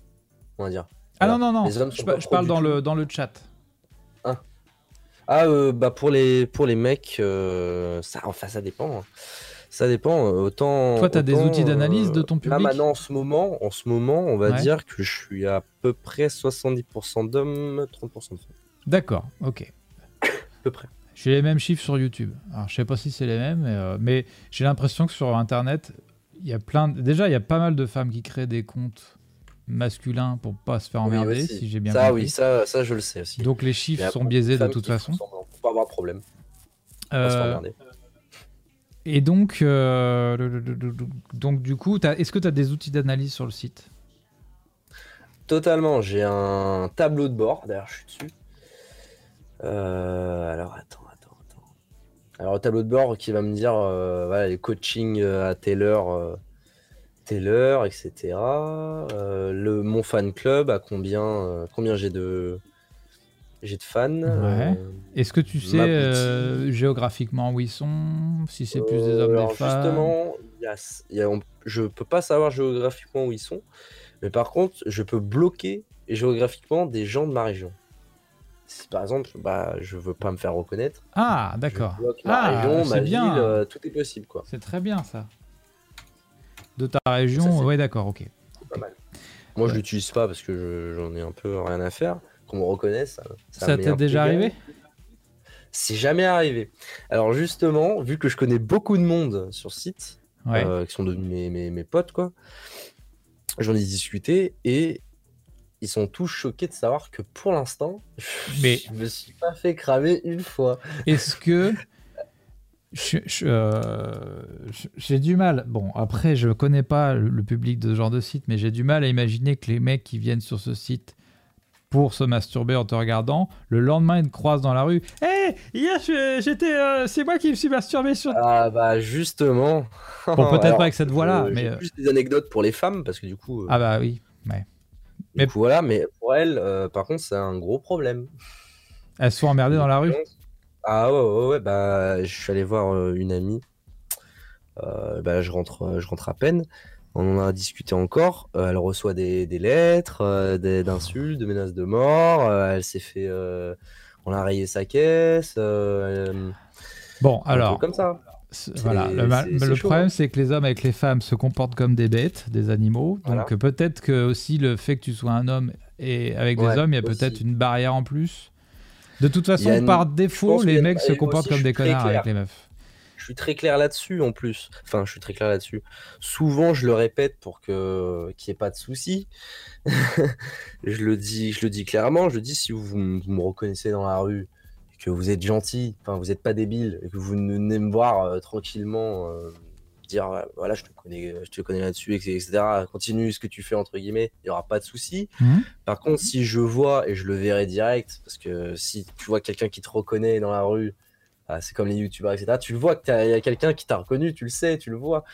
On va dire. Ah non, non, non, je, parle dans le, dans le chat. Ah, ah euh, bah pour les, pour les mecs, ça, enfin, ça dépend. Hein. Ça dépend. Autant. Toi, tu as des outils d'analyse de ton public Là, maintenant, en ce moment, en ce moment on va dire que je suis à peu près 70% d'hommes, 30% de femmes. D'accord, ok. À peu près. J'ai les mêmes chiffres sur YouTube. Alors, je sais pas si c'est les mêmes, mais, euh, j'ai l'impression que sur Internet, il y a plein. Déjà, il y a pas mal de femmes qui créent des comptes masculins pour pas se faire emmerder, si j'ai bien ça, compris. oui, ça, ça, je le sais aussi. Donc les chiffres sont biaisés de toute façon. Pour pas avoir de problème. Euh, et donc, euh, donc du coup, est-ce que tu as des outils d'analyse sur le site? Totalement. J'ai un tableau de bord. D'ailleurs, je suis dessus. Euh, alors, attends, attends, attends. Alors, le tableau de bord qui va me dire euh, voilà, les coachings euh, à telle heure, telle heure, etc. le, mon fan club, à combien, combien j'ai de, j'ai de fans. Est-ce que tu sais géographiquement où ils sont Si c'est plus des hommes, des femmes? Justement, y a, je peux pas savoir géographiquement où ils sont. Mais par contre, je peux bloquer géographiquement des gens de ma région si par exemple, bah, je veux pas me faire reconnaître. Ah, d'accord. Ah, région, ma bien. ville, euh, tout est possible, quoi. C'est très bien ça. De ta région, ouais, d'accord, ok. Pas mal. Moi, je l'utilise pas parce que j'en ai un peu rien à faire. Qu'on me reconnaisse, ça. Ça t'est déjà arrivé C'est jamais arrivé. Alors justement, vu que je connais beaucoup de monde sur site, euh, qui sont devenus mes, mes, mes potes, quoi, j'en ai discuté et ils sont tous choqués de savoir que pour l'instant, mais... je me suis pas fait cramer une fois. Est-ce que euh, j'ai du mal. Bon, après, je connais pas le public de ce genre de site, mais j'ai du mal à imaginer que les mecs qui viennent sur ce site pour se masturber en te regardant, le lendemain ils te croisent dans la rue. Hé, hier j'étais, euh, c'est moi qui me suis masturbé sur. Ah bah justement. Bon, peut-être pas avec cette voix-là, euh, mais. Plus des anecdotes pour les femmes parce que du coup. Ah bah oui, ouais. Mais voilà, mais pour elle, euh, par contre, c'est un gros problème. Elles sont emmerdées dans la rue Ah ouais, ouais, ouais, bah, je suis allé voir euh, une amie. Euh, bah, je, rentre, je rentre à peine. On en a discuté encore. Euh, elle reçoit des, des lettres, des- d'insultes, de menaces de mort. Elle s'est fait. on a rayé sa caisse. Bon, alors, comme ça. Voilà, le, chaud, problème hein. c'est que les hommes avec les femmes se comportent comme des bêtes, des animaux. Voilà. Donc euh, peut-être que aussi le fait que tu sois un homme et avec des hommes, il y a peut-être une barrière en plus. De toute façon, une- par défaut, les mecs se comportent aussi, comme des connards avec les meufs. Je suis très clair là-dessus en plus. Enfin, je suis très clair là-dessus. Souvent, je le répète pour que qu'il n'y ait pas de soucis. je le dis, je le dis clairement. Je dis si vous, vous me reconnaissez dans la rue, que vous êtes gentil, enfin vous n'êtes pas débile, et que vous venez me voir euh, tranquillement, euh, dire euh, voilà, je te connais, je te connais là-dessus, etc. Continue ce que tu fais entre guillemets. Il y aura pas de soucis. Mhm. Par contre, si je vois et je le verrai direct, parce que si tu vois quelqu'un qui te reconnaît dans la rue, ah, c'est comme les youtubeurs, etc. Tu le vois qu'il y a quelqu'un qui t'a reconnu, tu le sais, tu le vois.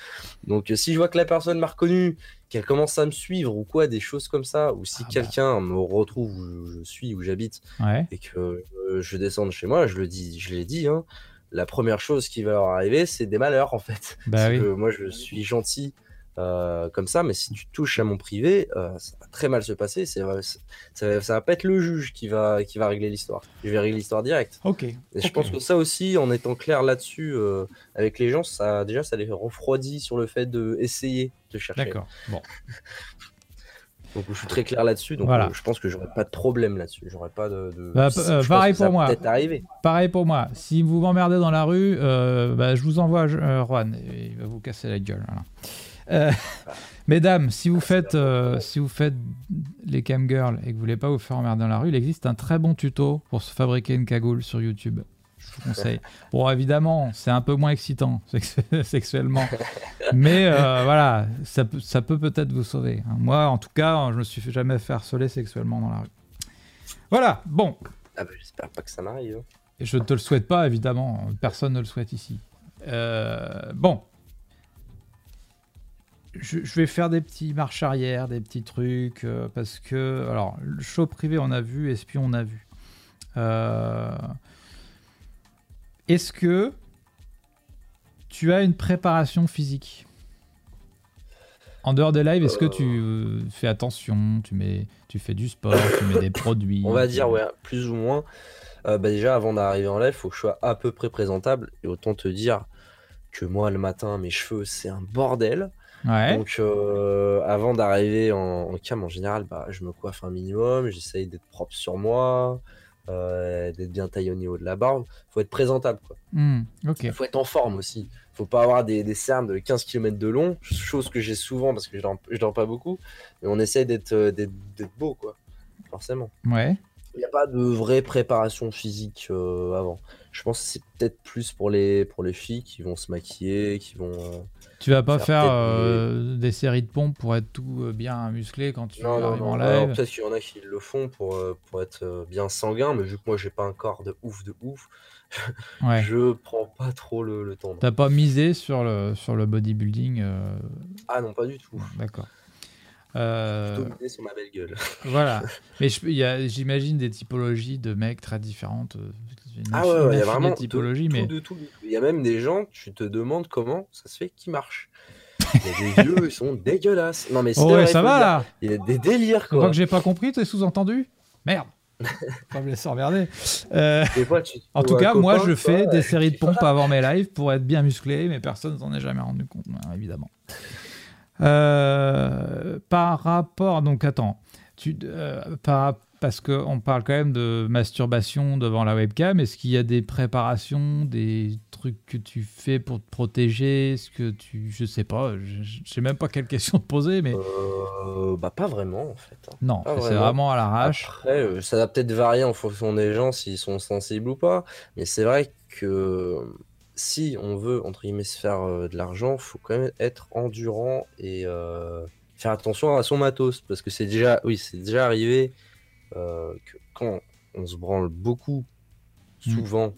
Donc euh, si je vois que la personne m'a reconnu, qu'elle commence à me suivre ou quoi, des choses comme ça, ou si Ah bah. quelqu'un me retrouve où je suis, où j'habite, Ouais. et que euh, je descende chez moi, je le dis, je l'ai dit, hein, la première chose qui va leur arriver, c'est des malheurs en fait. Bah oui. que moi, je suis gentil euh, comme ça, mais si tu touches à mon privé, euh, ça va très mal se passer. C'est, vrai- c'est- ça, va- ça va pas être le juge qui va, qui va régler l'histoire. Je vais régler l'histoire direct. Ok. Et je pense que ça aussi, en étant clair là-dessus euh, avec les gens, ça déjà, ça les refroidit sur le fait de essayer de chercher. D'accord. Bon. Donc je suis très clair là-dessus. Donc Voilà. euh, je pense que j'aurai pas de problème là-dessus. J'aurai pas de. de- Bah, euh, pareil pour moi. Pareil pour moi. Si vous m'emmerdez dans la rue, euh, bah, je vous envoie euh, Juan. et Il va vous casser la gueule. voilà. Euh, mesdames, si vous faites, euh, si vous faites les cam girls et que vous voulez pas vous faire emmerder dans la rue, il existe un très bon tuto pour se fabriquer une cagoule sur YouTube. Je vous conseille. Bon, évidemment, c'est un peu moins excitant sex- sexuellement, mais euh, voilà, ça, peut- ça peut peut-être vous sauver. Moi, en tout cas, je me suis jamais fait harceler sexuellement dans la rue. Voilà. Bon, Ah bah, j'espère pas que ça m'arrive. hein. et je te le souhaite pas, évidemment. Personne ne le souhaite ici. Euh, bon. Je, je vais faire des petits marches arrière, des petits trucs, euh, parce que... Alors, le show privé, on a vu, espion, on a vu. Euh, Est-ce que tu as une préparation physique? En dehors des lives, est-ce que tu euh, fais attention tu, mets, tu fais du sport, tu mets des produits? On va dire, ouais, plus ou moins. Euh, bah déjà, avant d'arriver en live, il faut que je sois à peu près présentable. Et autant te dire que moi, le matin, mes cheveux, c'est un bordel. Ouais. Donc, euh, avant d'arriver en, en cam, en général, bah, je me coiffe un minimum. J'essaye d'être propre sur moi, euh, d'être bien taillé au niveau de la barbe. faut être présentable, quoi. Il faut être en forme aussi. faut pas avoir des, des cernes de 15 km de long, chose que j'ai souvent parce que je dors, je dors pas beaucoup. Mais on essaye d'être euh, d'être beau, quoi. Forcément. Ouais. Il n'y a pas de vraie préparation physique euh, avant. Je pense que c'est peut-être plus pour les, pour les filles qui vont se maquiller, qui vont. Tu vas pas Faire euh, des séries de pompes pour être tout euh, bien musclé quand tu Non, non, arrives non. en Alors, live. peut-être qu'il y en a qui le font pour, euh, pour être bien sanguin, mais vu que moi j'ai pas un corps de ouf de ouf, Ouais. je prends pas trop le, le temps. T'as pas misé sur le, sur le bodybuilding. euh, Ah non, pas du tout. D'accord. Euh, Plutôt sur ma belle gueule. voilà. Mais j'imagine des typologies de mecs très différentes. euh, une Ah ouais, il y a vraiment de de typologies, tout, mais de tout, de tout. Il y a même des gens, tu te demandes comment ça se fait qu'ils marchent. Il y a des vieux, ils sont dégueulasses. Non, mais oh ouais, ça va là. Il y a des délires, Je crois quoi. que j'ai pas compris tes sous-entendus. Merde. pas me laisser emmerder. Euh, Des fois, tu En tout cas, moi, je fais des séries de pompes avant mes lives pour être bien musclé, mais personne s'en est jamais rendu compte, hein, évidemment. Euh, par rapport, donc attends, tu, euh, par, parce qu'on parle quand même de masturbation devant la webcam, est-ce qu'il y a des préparations, des trucs que tu fais pour te protéger Est-ce que tu, je sais pas, je, je sais même pas quelle question te poser, mais Euh, bah, pas vraiment, en fait. hein. non, pas c'est vraiment. vraiment à l'arrache. Après, euh, ça va peut-être varier en fonction des gens, s'ils sont sensibles ou pas. Mais c'est vrai que si on veut, entre guillemets, se faire euh, de l'argent, faut quand même être endurant et euh, faire attention à son matos. Parce que c'est déjà, oui, c'est déjà arrivé euh, que quand on se branle beaucoup, Mm. souvent,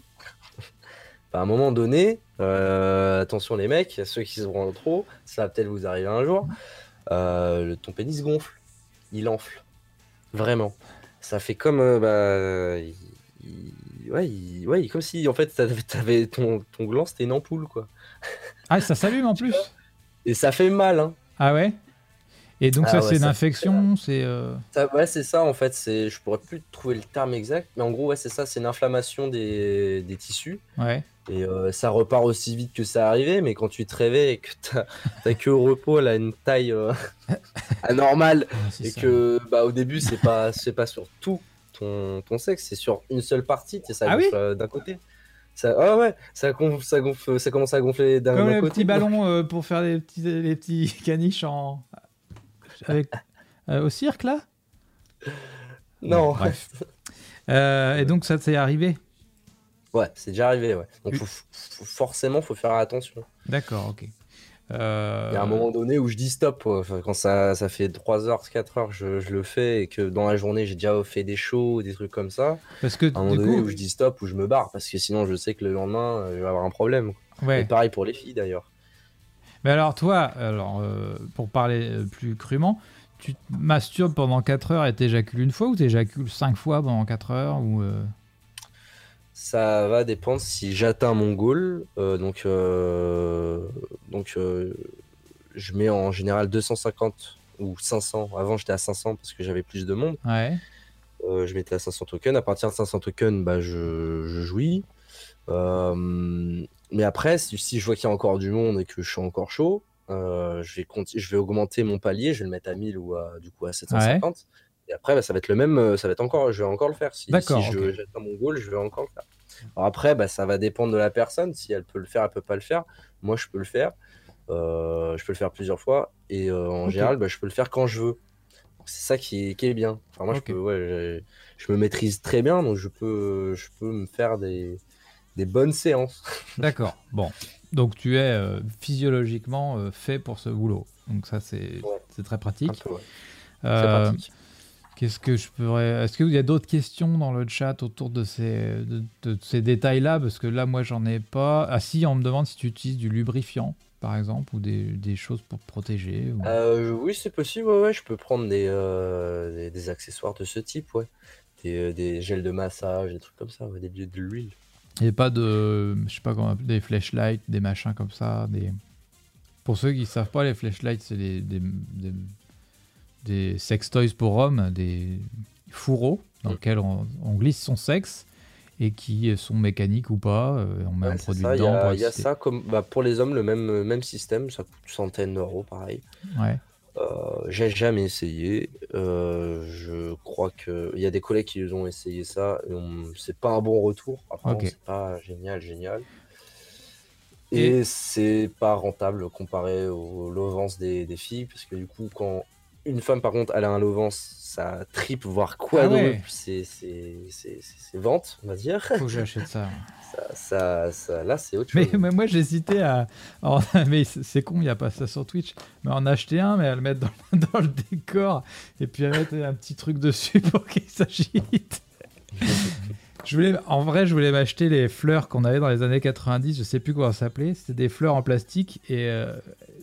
bah, à un moment donné, attention les mecs, ceux qui se branlent trop, ça va peut-être vous arriver un jour, le- ton pénis gonfle, il enfle. Vraiment. Ça fait comme. bah, il, ouais, il- ouais, comme si en fait t'avais, t'avais- ton, ton gland c'était une ampoule quoi. Ah, ça s'allume en plus Et ça fait mal hein. Ah ouais? Et donc Ah ça, ouais, c'est une ça fait infection C'est... euh, Ça- ouais, c'est ça en fait. C'est, je pourrais plus trouver le terme exact, mais en gros, ouais, c'est ça. C'est une inflammation des, des tissus. Ouais. Et euh, ça repart aussi vite que ça arrivait, mais quand tu te réveilles et que t'as, t'as que au repos, elle a une taille euh, anormale, Ah, et ça. que bah, au début, c'est pas, c'est pas sur tout ton, ton sexe, c'est sur une seule partie, ça Ah oui gonfle euh, d'un côté. Ça, ah ouais, ça, gonfle, ça, gonfle, ça commence à gonfler d'un, Comme d'un les côté. petits ballons euh, pour faire les petits, les petits caniches en... Avec... euh, au cirque, là? Non. Euh, et donc ça, c'est arrivé? Ouais, c'est déjà arrivé, ouais. Donc Oui. faut- forcément, faut faire attention. D'accord, ok. Euh, Il y a un moment donné où je dis stop. Enfin, quand ça, ça fait 3 heures, 4 heures, je, je le fais et que dans la journée, j'ai déjà fait des shows, des trucs comme ça. Parce que À un moment donné coup... où je dis stop, où je me barre parce que sinon, je sais que le lendemain, euh, je vais avoir un problème. Et Ouais. pareil pour les filles d'ailleurs. Mais alors toi, alors, euh, pour parler plus crûment, tu te masturbes pendant 4 heures et t'éjacules une fois ou t'éjacules 5 fois pendant 4 heures ou euh, Ça va dépendre si j'atteins mon goal. euh, donc, euh, donc euh, je mets en général 250 ou 500. Avant, j'étais à 500 parce que j'avais plus de monde. Ouais. Je mettais à 500 tokens. À partir de 500 tokens, bah, je, je jouis. Mais après, si, si je vois qu'il y a encore du monde et que je suis encore chaud, je, vais conti- je vais augmenter mon palier. Je vais le mettre à 1000 ou à, du coup, à 750. Et après, bah, ça va être le même. euh, Ça va être encore, je vais encore le faire. Si, D'accord, si je- ok. j'atteins mon goal, je vais encore le faire. Alors après, bah, ça va dépendre de la personne. Si elle peut le faire, elle peut pas le faire. Moi, je peux le faire. Euh, je peux le faire plusieurs fois. Et euh, en général, bah, je peux le faire quand je veux. C'est ça qui est, qui est bien. Enfin, moi, je, peux, ouais, je me maîtrise très bien, donc je peux, je peux me faire des, des bonnes séances. D'accord. Bon. Donc tu es euh, physiologiquement fait pour ce boulot. Donc ça c'est Ouais. c'est très pratique. peu, ouais. Très pratique. Qu'est-ce que je pourrais Est-ce qu'il y a d'autres questions dans le chat autour de ces de, de ces détails-là? Parce que là moi j'en ai pas. Ah si, on me demande si tu utilises du lubrifiant par exemple ou des, des choses pour te protéger. ou- Euh, oui, c'est possible. Ouais, ouais, je peux prendre des, euh, des, des accessoires de ce type, ouais. Des, euh, des gels de massage, des trucs comme ça, ouais, des, de l'huile. Il n'y a pas de, je sais pas comment, appeler, des flashlights, des machins comme ça, des. Pour ceux qui savent pas, les flashlights, c'est des, des, sex toys pour hommes, des fourreaux dans Mm. lesquels on, on glisse son sexe et qui sont mécaniques ou pas. euh, on met Ouais, un produit ça, dedans il y a ça comme bah, pour les hommes, le même, euh, même système, ça coûte centaines d'euros, pareil. Ouais. Euh, j'ai jamais essayé. Euh, je crois que il y a des collègues qui ont essayé ça. et on- C'est pas un bon retour. Apparemment, Ok. c'est pas génial, génial. Et- Et c'est pas rentable comparé au lovance des, des filles, parce que du coup, quand une femme, par contre, elle a un lovance, ça triple, voire quadruple Ah ouais. ses ventes, on va dire. Faut que j'achète ça. Ça, ça- ça- là, c'est autre Mais, chose. mais moi j'hésitais à. mais c'est c'est con, il n'y a pas ça sur Twitch. Mais en acheter un, mais à le mettre dans, dans le décor et puis à mettre un petit truc dessus pour qu'il s'agite. Je voulais, en vrai, je voulais m'acheter les fleurs qu'on avait dans les années 90, je sais plus comment ça s'appelait. C'était des fleurs en plastique et euh,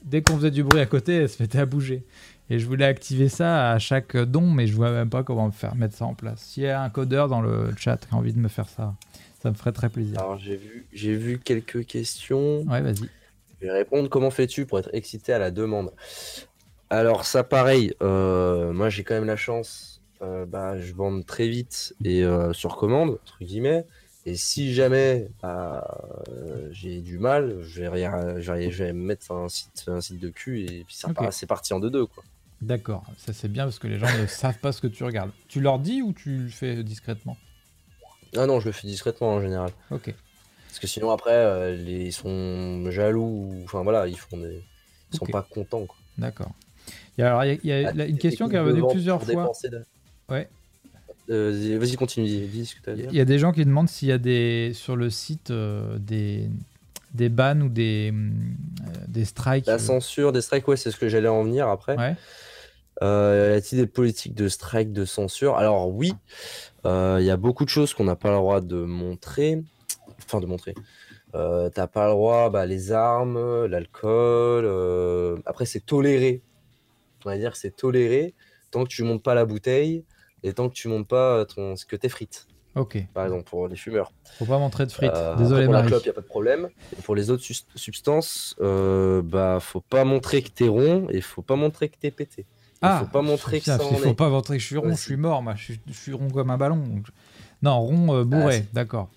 dès qu'on faisait du bruit à côté, elles se mettaient à bouger. Et je voulais activer ça à chaque don, mais je vois même pas comment faire mettre ça en place. S'il y a un codeur dans le chat qui a envie de me faire ça, ça me ferait très plaisir. Alors, j'ai vu, j'ai vu quelques questions. Ouais, vas-y. Je vais répondre comment fais-tu pour être excité à la demande? Alors ça pareil, euh, moi j'ai quand même la chance, euh, bah, je bande très vite et euh, sur commande, entre guillemets. Et si jamais bah, euh, j'ai du mal, je vais, rien- je vais, je vais me mettre un site, un site de cul et puis c'est parti en deux deux quoi. D'accord, ça c'est bien parce que les gens ne savent pas ce que tu regardes. Tu leur dis ou tu le fais discrètement? Ah non, je le fais discrètement en général. Ok. Parce que sinon après, euh, les, ils sont jaloux, ou- enfin voilà, ils font des... Ils sont pas contents quoi. D'accord. Alors, il y a, il y a Ah, une question qui est revenue plusieurs fois. de- Ouais. Euh, Vas-y, continue, dis, ce que tu as à dire. Il y a des gens qui demandent s'il y a des sur le site euh, des, des bans ou des, euh, des strikes. La censure des strikes, ouais, c'est ce que j'allais en venir après. Ouais. Euh, y a-t-il des politiques de strike, de censure? Alors oui, il y a beaucoup de choses qu'on n'a pas le droit de montrer. Enfin, de montrer. T'as pas le droit, bah, les armes, l'alcool. Après, c'est toléré. On va dire que c'est toléré tant que tu montes pas la bouteille et tant que tu montes pas ton... ce que t'es frites. Ok. par exemple, pour les fumeurs. Faut pas montrer de frites. Euh, Désolé, pour la Marie. clope, il n'y a pas de problème. Et pour les autres substances, euh, bah, faut pas montrer que t'es rond et faut pas montrer que t'es pété. Ah, faut pas montrer que ça en faut est. pas montrer que je suis rond, je Aussi. suis mort, moi. Je suis, je suis rond comme un ballon. donc- Non, rond euh, bourré, Ah, d'accord.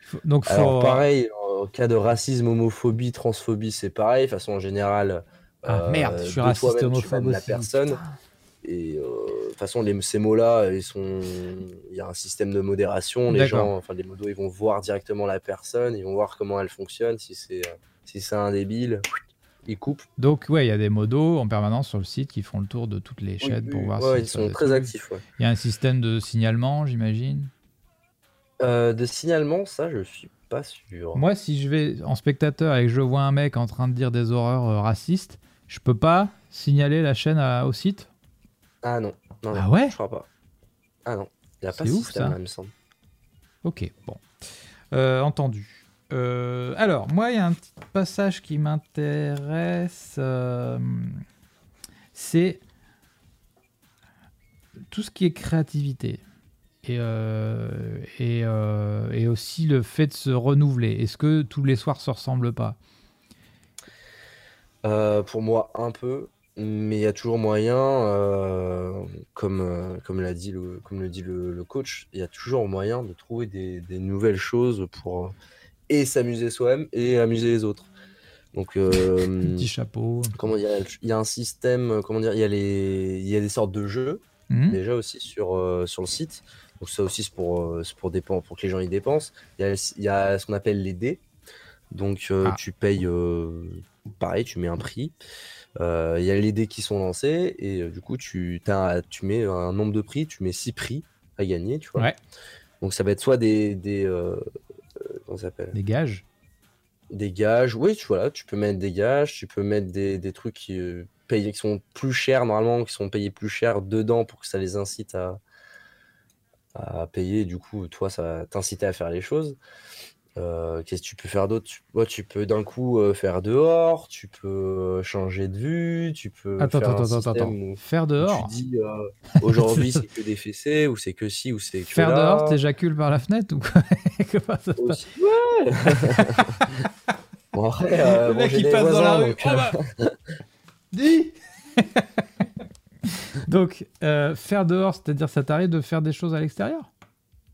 Faut- Donc, faut. Alors pareil, en cas de racisme, homophobie, transphobie, c'est pareil. De toute façon, en général, Ah euh, merde, je suis raciste homophobe vannes la aussi. personne. Et euh, de toute façon, les, ces mots-là, ils sont, il y a un système de modération. Les gens, enfin les modos, ils vont voir directement la personne, ils vont voir comment elle fonctionne. Si c'est, euh, si c'est un débile, ils coupent. Donc, ouais, il y a des modos en permanence sur le site qui font le tour de toutes les chaînes Oui, pour oui, voir ouais, si ils sont très actifs. ouais. Il y a un système de signalement, j'imagine? Euh, de signalement, ça, je suis pas sûr. Moi, si je vais en spectateur et que je vois un mec en train de dire des horreurs euh, racistes, je peux pas signaler la chaîne à- au site? Ah non, non, Ah ouais je crois pas. Ah non, il n'y a pas de ouf, ça. là, il me semble. Ok, bon. Euh, entendu. Euh, alors, moi, il y a un petit passage qui m'intéresse. euh, c'est tout ce qui est créativité. Et, euh, et, euh, et aussi le fait de se renouveler. Est-ce que tous les soirs se ressemblent pas? Euh, pour moi, un peu, mais il y a toujours moyen, euh, comme, euh, comme l'a dit le, comme le dit le, le coach, il y a toujours moyen de trouver des, des nouvelles choses pour euh, et s'amuser soi-même et amuser les autres. Donc, euh, Petit chapeau. comment dire, il y a un système, comment dire, il y a les, il y a des sortes de jeux Mhm. déjà aussi sur, sur le site. Donc ça aussi c'est pour, c'est pour, pour que les gens y dépensent. Il y a, il y a ce qu'on appelle les dés. Donc Ah. tu payes, pareil, tu mets un prix. Euh, Il y a les dés qui sont lancés et euh, du coup tu, t'as- tu mets un nombre de prix, tu mets 6 prix à gagner, tu vois. Ouais. Donc ça va être soit des... des euh, comment ça s'appelle? Des gages? des gages, oui, tu vois, là, tu peux mettre des gages, tu peux mettre des, des trucs qui, payés, qui sont plus chers normalement, qui sont payés plus cher dedans pour que ça les incite à, à payer. Du coup, toi, ça va t'inciter à faire les choses. Euh, Qu'est-ce que tu peux faire d'autre? Tu, ouais, tu peux d'un coup euh, faire dehors, tu peux euh, changer de vue, tu peux Attends, faire attends, un attends, attends. où- Faire dehors. tu dis euh, aujourd'hui c'est que des fessées, ou c'est que ci, ou c'est que Faire là. dehors, t'éjacules par la fenêtre ou quoi? Ça Aussi, ouais Bon, après, Le mec des passe dans la voisins, rue. donc, Oh bah Dis Donc, faire dehors, c'est-à-dire ça t'arrive de faire des choses à l'extérieur?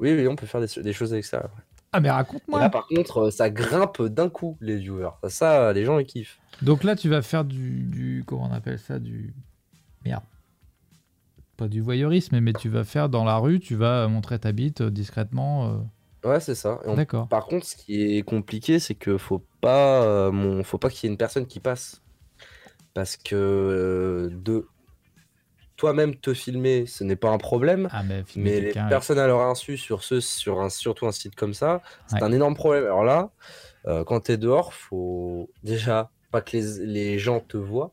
Oui, oui, on peut faire des, des choses à l'extérieur. Ah, mais raconte-moi là, par contre, euh, ça grimpe d'un coup, les viewers. Ça, ça, les gens, ils kiffent. Donc là, tu vas faire du, du. Comment on appelle ça Du. Merde. Pas du voyeurisme, mais tu vas faire dans la rue, tu vas montrer ta bite euh, discrètement. euh. Ouais, c'est ça. On- D'accord. Par contre, ce qui est compliqué, c'est que faut pas, euh, mon... faut pas qu'il y ait une personne qui passe. Parce que euh, de toi-même te filmer, ce n'est pas un problème. Ah, mais Mais les quelqu'un. personnes à leur insu sur ce, sur un, surtout un site comme ça, c'est Ouais. un énorme problème. Alors là, euh, quand tu es dehors, faut déjà pas que les, les gens te voient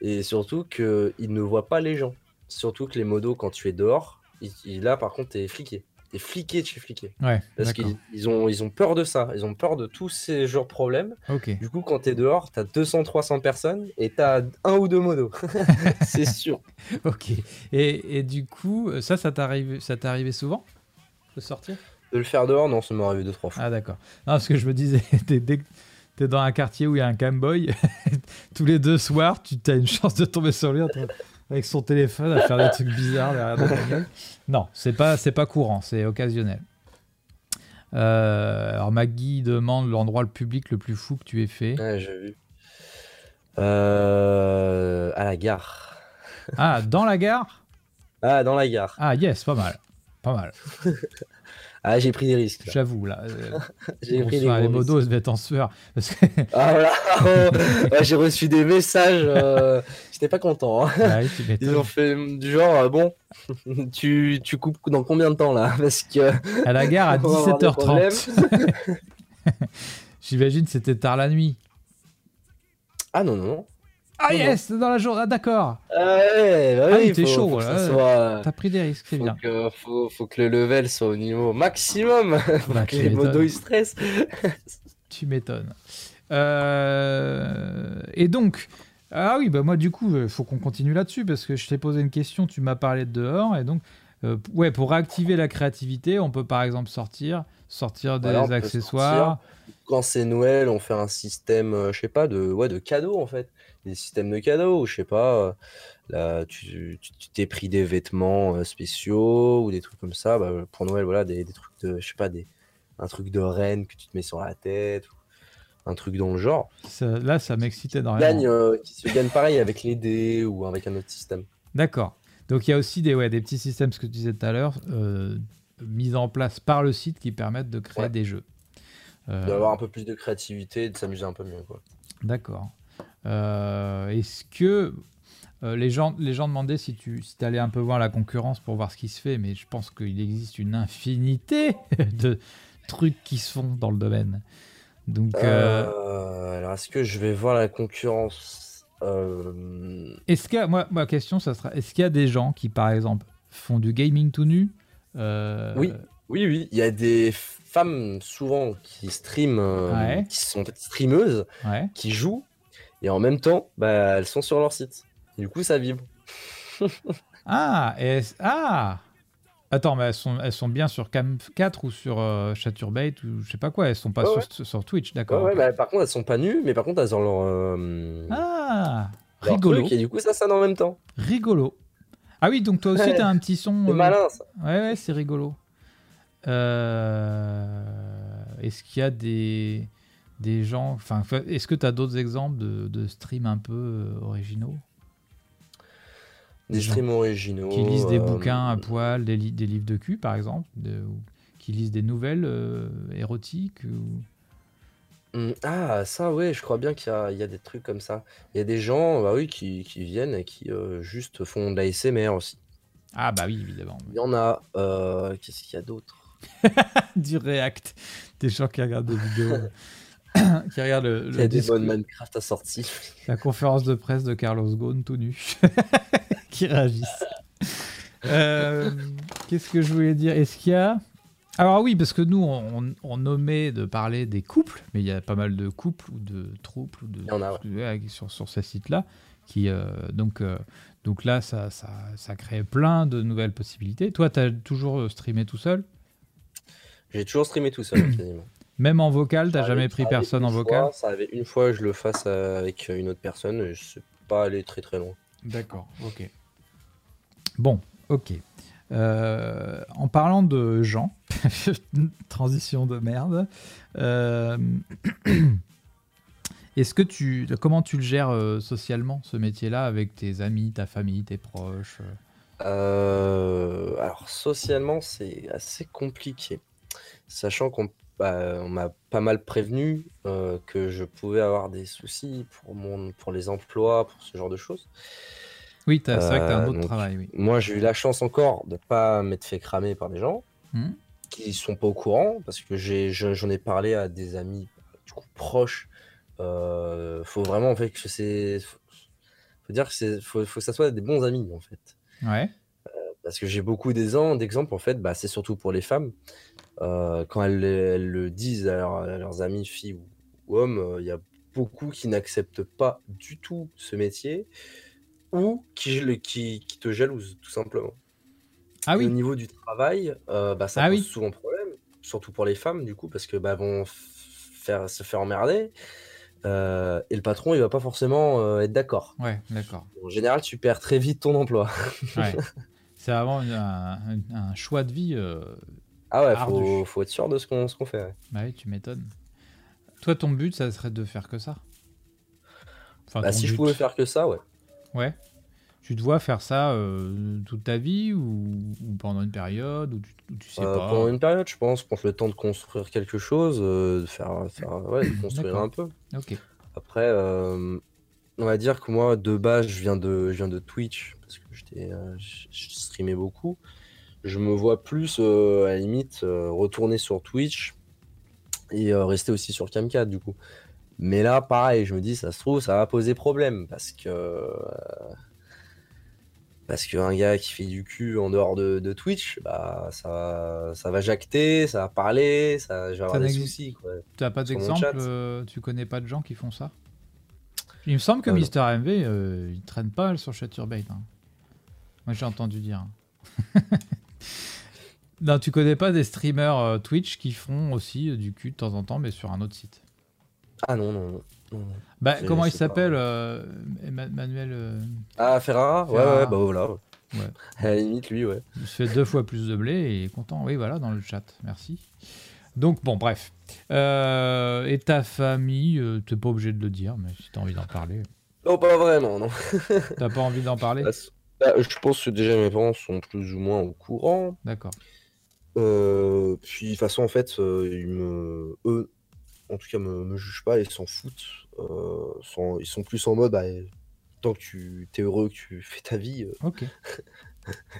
et surtout qu'ils ne voient pas les gens. Surtout que les modos, quand tu es dehors, ils- là par contre, tu es fliqué. Tu es fliqué de chez fliqué. Ouais, Parce qu'ils ils ont, ils ont peur de ça. Ils ont peur de tous ces genres de problèmes. Du coup, quand tu es dehors, tu as 200-300 personnes et tu as un ou deux modos. c'est sûr. Ok. Et, et du coup, ça, ça t'arrive, ça t'est arrivé souvent de sortir? De le faire dehors, non, ça m'est arrivé deux, trois fois. Ah d'accord. Non, parce que je me disais, dès que t'es dans un quartier où il y a un camboy, tous les deux soirs, tu as une chance de tomber sur lui en train- avec son téléphone à faire des trucs bizarres derrière gueule. Non, c'est pas, c'est pas courant, c'est occasionnel. Euh, alors Maggie demande l'endroit le public le plus fou que tu aies fait. Ouais, j'ai vu. Euh, à la gare. Ah, dans la gare? Ah, dans la gare. Ah yes, pas mal. Pas mal. Ah, j'ai pris des risques. J'avoue, là. euh, J'ai pris des les modos risques. se mettent en sueur. Parce que Ah, voilà. Oh, ouais, j'ai reçu des messages. euh, J'étais pas content. hein. Tu Ils ont fait du genre, euh, bon, tu, tu coupes dans combien de temps là? Parce que à la gare à On va avoir des 17h30. J'imagine c'était tard la nuit. ah non non non. Ah yes, dans la journée. Ah, d'accord. Ah ouais, bah Ah oui, oui, t'es chaud, faut que ça là, soit- T'as pris des risques, c'est bien. que, faut, faut que le level soit au niveau maximum. Faut Bah, que les modos ils stressent. Tu m'étonnes. Euh, Et donc, ah oui, bah moi du coup, il faut qu'on continue là-dessus parce que je t'ai posé une question, tu m'as parlé de dehors et donc Euh, ouais, pour réactiver la créativité, on peut par exemple sortir, sortir des Voilà, accessoires. Quand c'est Noël, on fait un système, euh, je sais pas, de, ouais, de cadeaux en fait. Des systèmes de cadeaux, ou je sais pas, euh, là, tu t'es pris des vêtements euh, spéciaux ou des trucs comme ça. Bah, pour Noël, voilà, des, des trucs de, je sais pas, des, un truc de reine que tu te mets sur la tête, ou un truc dans le genre. Ça- là, ça m'excite Gagne, énormément. euh, qui se gagne pareil avec les dés ou avec un autre système. D'accord. Donc il y a aussi des, ouais, des petits systèmes, ce que tu disais tout à l'heure, euh, mis en place par le site qui permettent de créer Ouais. des jeux. Euh, D'avoir un peu plus de créativité et de s'amuser un peu mieux. D'accord. Euh, Est-ce que euh, les, gens, les gens demandaient si tu si allais un peu voir la concurrence pour voir ce qui se fait, mais je pense qu'il existe une infinité de trucs qui se font dans le domaine. Donc, euh, alors, est-ce que je vais voir la concurrence Euh, est-ce qu'il y a, moi, ma question, ça sera, est-ce qu'il y a des gens qui, par exemple, font du gaming tout nu euh, Oui. Oui, oui, il y a des femmes souvent qui streament, Ouais. qui sont streameuses, Ouais. qui jouent, et en même temps, bah, elles sont sur leur site. Et du coup, ça vibre. Ah, et ah Attends, mais elles sont, elles sont bien sur Cam 4 ou sur euh, Chaturbate ou je sais pas quoi, elles sont pas Ouais, sur, sur Twitch, d'accord. ouais, bah, par contre, elles sont pas nues, mais par contre, elles ont leur, euh, Ah, leur rigolo, truc, et du coup, ça sonne en même temps. rigolo. Ah oui, donc toi aussi Ouais. t'as un petit son. C'est euh, malin, ça. Ouais, ouais, c'est rigolo. Euh, Est-ce qu'il y a des, des gens. Enfin, est-ce que tu as d'autres exemples de, de streams un peu euh, originaux? Des streams originaux. Qui lisent des euh, bouquins à poil, des, li- des livres de cul par exemple de- ou Qui lisent des nouvelles euh, érotiques ou... Hmm, Ah, ça, ouais, je crois bien qu'il y a, il y a des trucs comme ça. Il y a des gens, bah oui, qui, qui viennent et qui euh, juste font de la SMR aussi. Ah, bah oui, évidemment. Il y en a. euh, qu'est-ce qu'il y a d'autre? du React. Des gens qui regardent des vidéos. qui regardent le, Il le y a des bonnes Minecraft assorties. la conférence de presse de Carlos Ghosn tout nu qui réagissent. Euh, Qu'est-ce que je voulais dire? Est-ce qu'il y a? Alors oui, parce que nous, on, on nommait de parler des couples, mais il y a pas mal de couples ou de trouples ou de, Il a, ouais, sur, sur ces sites-là. Qui, euh, donc, euh, donc là, ça, ça, ça crée plein de nouvelles possibilités. Toi, tu as toujours streamé tout seul? J'ai toujours streamé tout seul, quasiment. Même en vocal, t'as jamais pris personne en vocal fois, Ça avait une fois que je le fasse euh, avec une autre personne, et je sais pas aller très très loin. D'accord, ok. Bon, ok. Euh, en parlant de gens, transition de merde, euh, est-ce que tu, comment tu le gères euh, socialement ce métier-là avec tes amis, ta famille, tes proches Euh, alors, socialement, c'est assez compliqué. Sachant qu'on bah, on m'a pas mal prévenu euh, que je pouvais avoir des soucis pour, mon, pour les emplois, pour ce genre de choses. Oui, c'est vrai que tu as un Euh, autre donc, travail, oui. Moi, j'ai eu la chance encore de pas m'être fait cramer par des gens Hmm. qui sont pas au courant parce que j'en ai parlé à des amis du coup proches. Euh, faut vraiment en fait que c'est, faut, faut dire que c'est, faut, faut que ça soit des bons amis en fait. Ouais. Parce que j'ai beaucoup d'exem- d'exemples, en fait, bah, c'est surtout pour les femmes. Euh, quand elles, elles le disent à, leur- à leurs amis, filles ou, ou hommes, euh, il y a beaucoup qui n'acceptent pas du tout ce métier ou qui, le- qui, qui te jalousent, tout simplement. Ah oui. Au niveau du travail, euh, bah, ça Ah pose oui. souvent problème, surtout pour les femmes, du coup, parce que bah, vont faire, se faire emmerder. euh, et le patron, il va pas forcément euh, être d'accord. Ouais, d'accord. En général, tu perds très vite ton emploi. Ouais. C'est vraiment une- un, un- un choix de vie. Ah ouais, faut, faut être sûr de ce qu'on fait. ouais. Bah oui, tu m'étonnes. Toi, ton but, ça serait de faire que ça? Enfin, Bah, si je pouvais faire que ça, ouais. Ouais. Tu te vois faire ça euh, toute ta vie ou, ou pendant une période ou tu, ou tu sais Euh, pas? pendant une période, je pense, prendre le temps de construire quelque chose, euh, de faire, faire ouais, de construire un peu. Ok. Après, euh, on va dire que moi, de base, je viens de, je viens de Twitch parce que j'étais, je je streamais beaucoup. Je me vois plus, euh, à la limite, euh, retourner sur Twitch et euh, rester aussi sur Camcad, du coup. Mais là, pareil, je me dis, ça se trouve, ça va poser problème parce que. Parce qu'un gars qui fait du cul en dehors de, de Twitch, bah, ça, va- ça va jacter, ça va parler, ça, je vais avoir des soucis. Tu n'as pas d'exemple Tu connais pas de gens qui font ça? Il me semble que. Mister MV, il traîne pas sur Chaturbate. hein. Moi, j'ai entendu dire. Non, tu connais pas des streamers euh, Twitch qui font aussi euh, du cul de temps en temps, mais sur un autre site? Ah non, non, non. Bah, Je- comment il sais pas. s'appelle euh, Emma- Manuel euh, Ah, Ferrara, Ouais, Ferrara. ouais, bah voilà. Ouais. À la limite, lui, ouais. Il se fait deux fois plus de blé et il est content. Oui, voilà, dans le chat. Merci. Donc, bon, bref. Euh, et ta famille, euh, t'es pas obligé de le dire, mais si t'as envie d'en parler. Non, pas vraiment, non. T'as pas envie d'en parler? Bah, je pense que déjà mes parents sont plus ou moins au courant. D'accord. Euh, puis de toute façon, en fait, euh, ils me, eux, en tout cas, me, me jugent pas, ils s'en foutent. Euh, sont- ils sont plus en mode, bah, tant que tu es heureux, que tu fais ta vie, il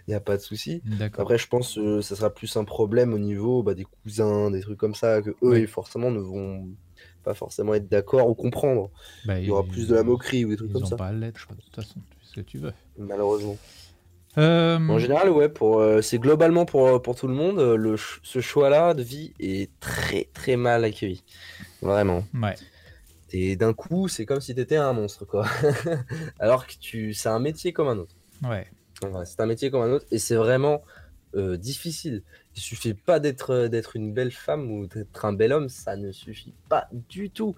n'y a pas de souci. Après, je pense que ça sera plus un problème au niveau bah, des cousins, des trucs comme ça, que eux, Oui. forcément, ne vont pas forcément être d'accord ou comprendre. Bah, Il y aura ils- plus de la moquerie ou des trucs Ils comme ça, pas à l'être, de toute façon. Ce que tu veux. malheureusement. Euh, En général, ouais, pour, euh, c'est globalement pour, pour tout le monde, euh, le, ce choix-là de vie est très très mal accueilli. Vraiment. ouais. Et d'un coup, c'est comme si t'étais un monstre, quoi. Alors que tu, c'est un métier comme un autre. Ouais. Ouais, c'est un métier comme un autre et c'est vraiment euh, difficile. Il suffit pas d'être euh, d'être une belle femme ou d'être un bel homme, ça ne suffit pas du tout.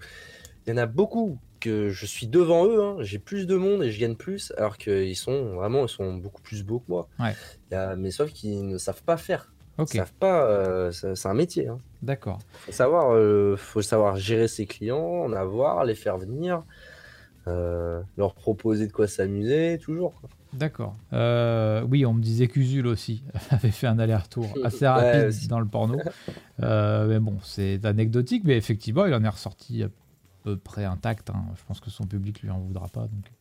Il y en a beaucoup que je suis devant eux, hein, j'ai plus de monde et je gagne plus, alors qu'ils sont vraiment, ils sont beaucoup plus beaux que moi. Ouais. Y a- mais sauf qu'ils ne savent pas faire. Ok. Ils savent pas. euh, c'est un métier. Hein. D'accord. Faut savoir, euh, faut savoir gérer ses clients, en avoir, les faire venir, euh, leur proposer de quoi s'amuser, toujours. quoi. D'accord. Euh, oui, on me disait qu'Usul aussi avait fait un aller-retour assez rapide dans le porno. Euh, mais bon, c'est anecdotique, mais effectivement, il en est ressorti peu près intact. hein. Je pense que son public lui en voudra pas. Donc.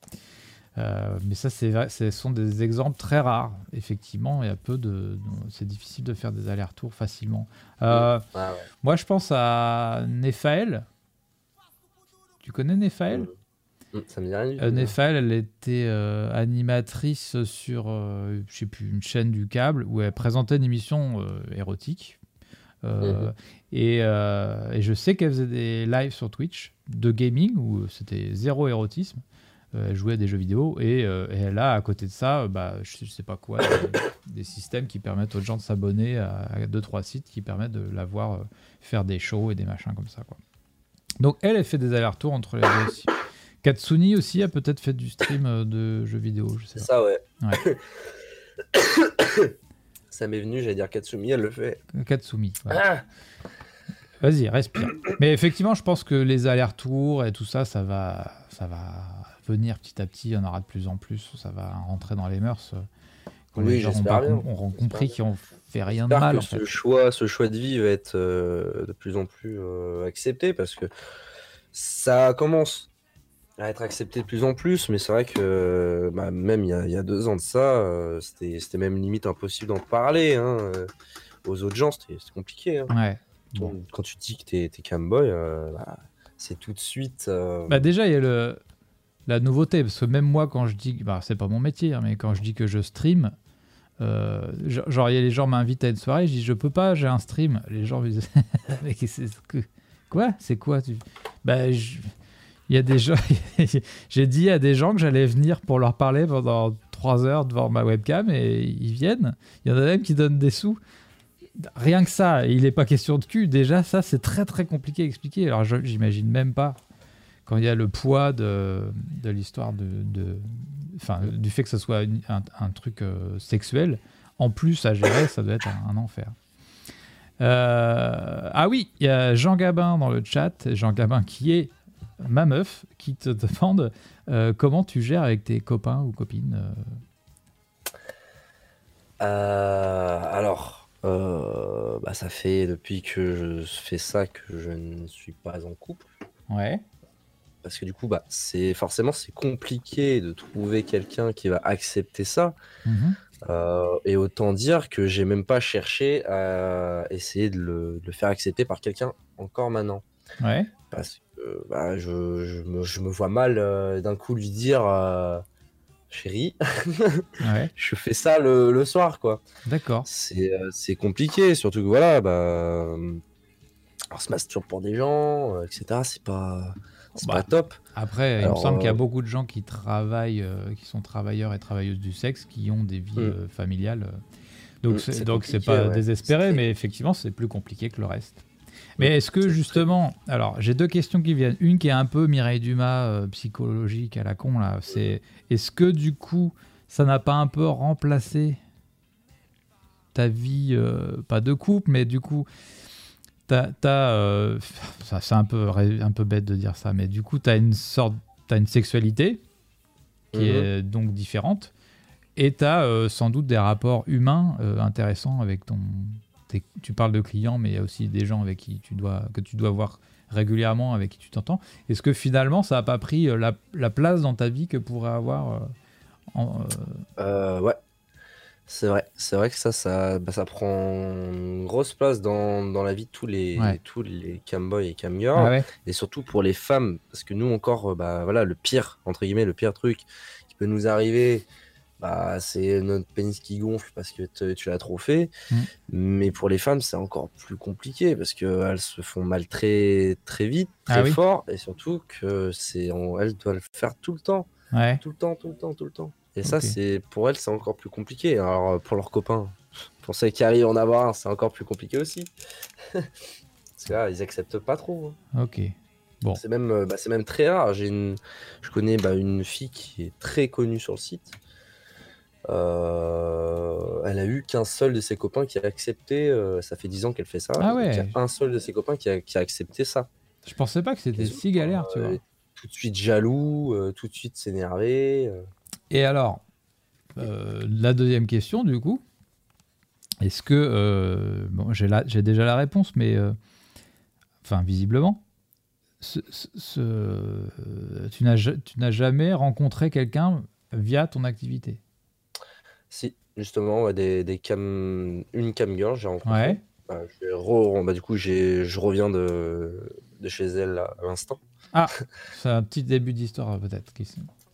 Euh, mais ça, c'est ce sont des exemples très rares. Effectivement, il y a peu de. C'est difficile de faire des allers-retours facilement. Euh, Ah ouais. Moi, je pense à Nephaël. Tu connais Nephaël Ça me dit rien du tout. euh, Nephaël, elle était animatrice sur, je sais plus, une chaîne du câble où elle présentait une émission érotique. Mhm. et, et je sais qu'elle faisait des lives sur Twitch de gaming où c'était zéro érotisme. Euh, elle jouait à des jeux vidéo et, euh, et elle a à côté de ça, euh, bah, je, je sais pas quoi, des, des systèmes qui permettent aux gens de s'abonner à, à deux trois sites qui permettent de la voir euh, faire des shows et des machins comme ça quoi. Donc elle, elle fait des allers-retours entre les deux aussi. Katsuni aussi a peut-être fait du stream euh, de jeux vidéo, je sais pas. ça, ouais. Ouais. ça m'est venu, j'allais dire Katsumi, elle le fait. Katsumi. Ah Vas-y, respire. Mais effectivement, je pense que les allers-retours et tout ça, ça va, ça va venir petit à petit. Il y en aura de plus en plus. Ça va rentrer dans les mœurs. euh, Quand Oui, les gens auront, compris qu'ils ont fait rien de mal. que En ce, fait. choix, ce choix de vie va être euh, de plus en plus euh, accepté parce que ça commence à être accepté de plus en plus, mais c'est vrai que bah, même il y, a, il y a deux ans de ça, euh, c'était même limite impossible d'en parler. hein, aux autres gens, c'était c'était compliqué. hein. Ouais. Bon. Quand tu dis que t'es es camboy, euh, bah, c'est tout de suite. euh, Bah déjà, il y a le, la nouveauté, parce que même moi, quand je dis, bah, c'est pas mon métier, hein, mais quand je dis que je stream, euh, genre, y a les gens m'invitent à une soirée, je dis, je peux pas, j'ai un stream. Les gens me disent, mais que, quoi? C'est quoi tu... Bah, je- il y a des gens, j'ai dit à des gens que j'allais venir pour leur parler pendant trois heures devant ma webcam et ils viennent. Il y en a même qui donnent des sous. Rien que ça, il n'est pas question de cul. Déjà, ça, c'est très très compliqué à expliquer. Alors, j'imagine même pas quand il y a le poids de, l'histoire du fait que ce soit un, truc euh, sexuel, en plus à gérer, ça doit être un, enfer. Euh, ah oui, il y a Jean Gabin dans le chat, Jean Gabin qui est ma meuf, qui te demande euh, comment tu gères avec tes copains ou copines. alors, euh, bah, ça fait depuis que je fais ça que je ne suis pas en couple. Ouais. Parce que du coup, bah, c'est forcément c'est compliqué de trouver quelqu'un qui va accepter ça. Mhm. Euh, et autant dire que j'ai même pas cherché à essayer de le, de le faire accepter par quelqu'un encore maintenant. Ouais. Parce que bah, je, je me, je me vois mal euh, d'un coup lui dire chérie, Ouais. je fais ça le, le soir, quoi. D'accord. C'est euh, c'est compliqué, surtout que voilà, bah, on se masturbe pour des gens, euh, etc. C'est pas, c'est Bah, pas top. Après, il me semble qu'il y a euh, beaucoup de gens qui travaillent, qui sont travailleurs et travailleuses du sexe, qui ont des vies Mm. familiales. Donc Mm, c'est c'est donc c'est compliqué, pas ouais. désespéré, mais effectivement c'est plus compliqué que le reste. Mais est-ce que justement, alors j'ai deux questions qui viennent. Une qui est un peu Mireille Dumas euh, psychologique à la con là. C'est est-ce que du coup ça n'a pas un peu remplacé ta vie, euh, pas de couple, mais du coup t'as, t'as, euh, ça c'est un peu un peu bête de dire ça, mais du coup t'as une sorte, t'as une sexualité qui Mhm. est donc différente. Et tu as sans doute des rapports humains intéressants avec ton. Tu parles de clients, mais il y a aussi des gens avec qui tu dois, que tu dois voir régulièrement, avec qui tu t'entends. Est-ce que finalement, ça n'a pas pris euh, la, la place dans ta vie que pourrait avoir. euh, en, euh, ouais, c'est vrai. C'est vrai que ça, ça, bah, ça prend une grosse place dans, dans la vie de tous les, Ouais. tous les camboys et camgirls. Ah ouais? Et surtout pour les femmes, parce que nous encore, bah voilà, le pire, entre guillemets, le pire truc qui peut nous arriver, bah, c'est notre pénis qui gonfle parce que te- tu l'as trop fait. Mm. Mais pour les femmes, c'est encore plus compliqué parce qu'elles se font mal très, très vite, très Ah oui. fort, et surtout que c'est, elles doivent le faire tout le temps, Ouais. tout le temps, tout le temps, tout le temps. Et ça, c'est pour elles, c'est encore plus compliqué. Alors euh, pour leurs copains, pour celles qui arrivent à en avoir un, c'est encore plus compliqué aussi. Parce que là, ils acceptent pas trop. hein. Ok. Bon. C'est même, euh, bah, même très rare. J'ai une, je connais bah, une fille qui est très connue sur le site. Euh, elle a eu qu'un seul de ses copains qui a accepté. euh, ça fait 10 ans qu'elle fait ça. Ah ouais. Il y a un seul de ses copains qui a, qui a accepté ça. Je pensais pas que c'était si galère, tu euh, vois. Tout de suite jaloux, euh, tout de suite s'énerver. Et alors, la deuxième question, du coup, est-ce que. bon, j'ai déjà la réponse, mais. enfin, visiblement. ce- ce- ce- tu n'as jamais rencontré quelqu'un via ton activité? Si, justement, ouais, des, des cam... une cam girl, j'ai rencontré. Ouais. Bah, re- bah, du coup, je reviens de... de chez elle là, à l'instant. C'est un petit début d'histoire, peut-être.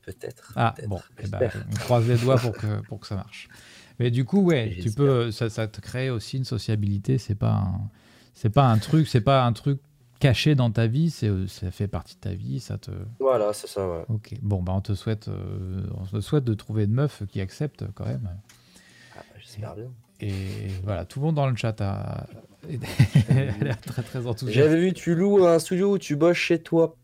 Peut-être. Ah, bon, eh ben, on croise les doigts pour que, pour que ça marche. Mais du coup, ouais, tu peux, ça, ça te crée aussi une sociabilité. C'est pas un, c'est pas un truc, c'est pas un truc caché dans ta vie. C'est, ça fait partie de ta vie. Ça te, Voilà, c'est ça, ouais. ok. Bon, bah, on te souhaite, euh, on te souhaite de trouver une meuf qui accepte quand même. Ah, j'espère bien. Et voilà, tout le monde dans le chat a, a l'air très très enthousiaste. J'avais vu, tu loues un studio où tu bosses chez toi.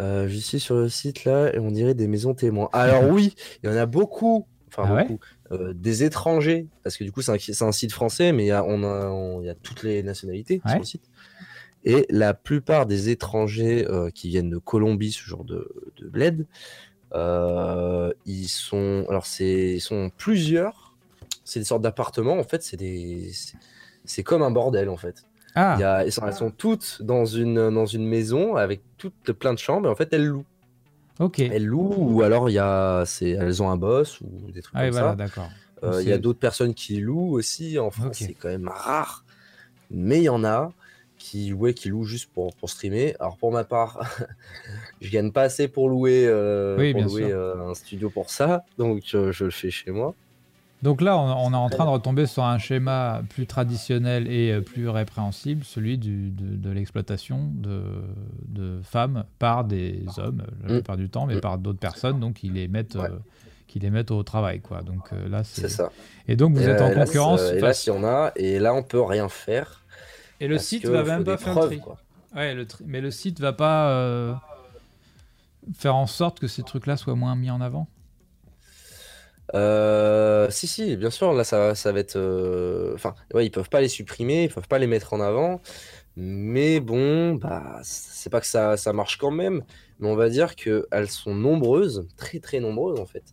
Euh, je suis sur le site là et on dirait des maisons témoins. Alors oui, il y en a beaucoup. Enfin, Ah ouais beaucoup. euh, des étrangers, parce que du coup, c'est un, site français, mais il y a, on a, on- y a toutes les nationalités Ouais. sur le site. Et la plupart des étrangers euh, qui viennent de Colombie, ce genre de, de bled, euh, ils sont, alors c'est, ils sont plusieurs. C'est des sortes d'appartements. En fait, c'est des, c'est- c'est comme un bordel en fait. Ah, Il y a, elles, sont, elles sont toutes dans une, dans une maison avec toutes plein de chambres et en fait elles louent. ok. Elles louent ou alors il y a, c'est, elles ont un boss ou des trucs Ah, comme voilà, ça. d'accord. Euh, Il y a d'autres personnes qui louent aussi. En France, c'est quand même rare. Mais il y en a qui, ouais, qui louent juste pour, pour streamer. Alors pour ma part, je gagne pas assez pour louer, euh, Oui, pour bien louer sûr. euh, un studio pour ça. Donc euh, je le fais chez moi. Donc là, on, on est en train de retomber sur un schéma plus traditionnel et plus répréhensible, celui du- de, de l'exploitation de, de femmes par des hommes, la Mm. plupart du temps, mais Mm. par d'autres personnes, donc qui les mettent, Ouais. euh, qui les mettent au travail, quoi. Donc là, C'est ça. Et donc vous Et êtes là, en concurrence. euh, face- hélas, il y en a. Et là, on peut rien faire. Et le parce site va même pas faire preuves, le tri. quoi. Ouais, le tri- mais le site va pas euh, faire en sorte que ces trucs-là soient moins mis en avant. Euh, si, si, bien sûr, là, ça, ça va être. euh, Enfin, ouais, ils peuvent pas les supprimer, ils peuvent pas les mettre en avant. Mais bon, bah, c'est pas que ça, ça marche quand même, mais on va dire qu'elles sont nombreuses, très très nombreuses en fait.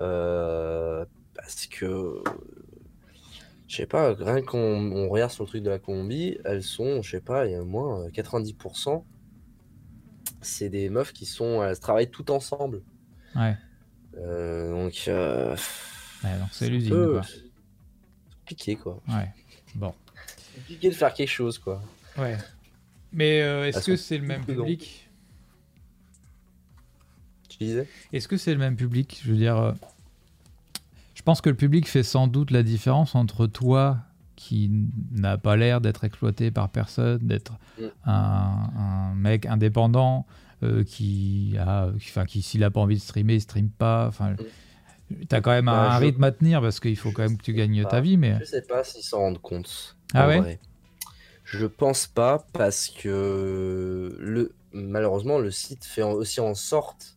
Euh, parce que. Je sais pas, rien qu'on on regarde sur le truc de la Colombie, elles sont, je sais pas, il y a au moins euh, 90%. C'est des meufs qui sont. Elles travaillent toutes ensemble. Ouais. Euh, donc. euh, Ouais, donc c'est l'usine, peu- compliqué quoi. Ouais. Bon. C'est compliqué de faire quelque chose quoi. Ouais. Mais euh, est-ce que c'est le même public? Tu disais? Est-ce que c'est le même public? Je veux dire, euh, je pense que le public fait sans doute la différence entre toi qui n'a pas l'air d'être exploité par personne, d'être Mm. un, un mec indépendant euh, qui a, qui- enfin, qui s'il a pas envie de streamer, il stream pas. Enfin, Mm. T'as quand même un, Bah, un je- rythme à tenir parce qu'il faut quand même que tu gagnes pas. ta vie, mais Je sais pas s'ils s'en rendent compte. Ah ouais vrai. Je pense pas parce que le malheureusement le site fait aussi en sorte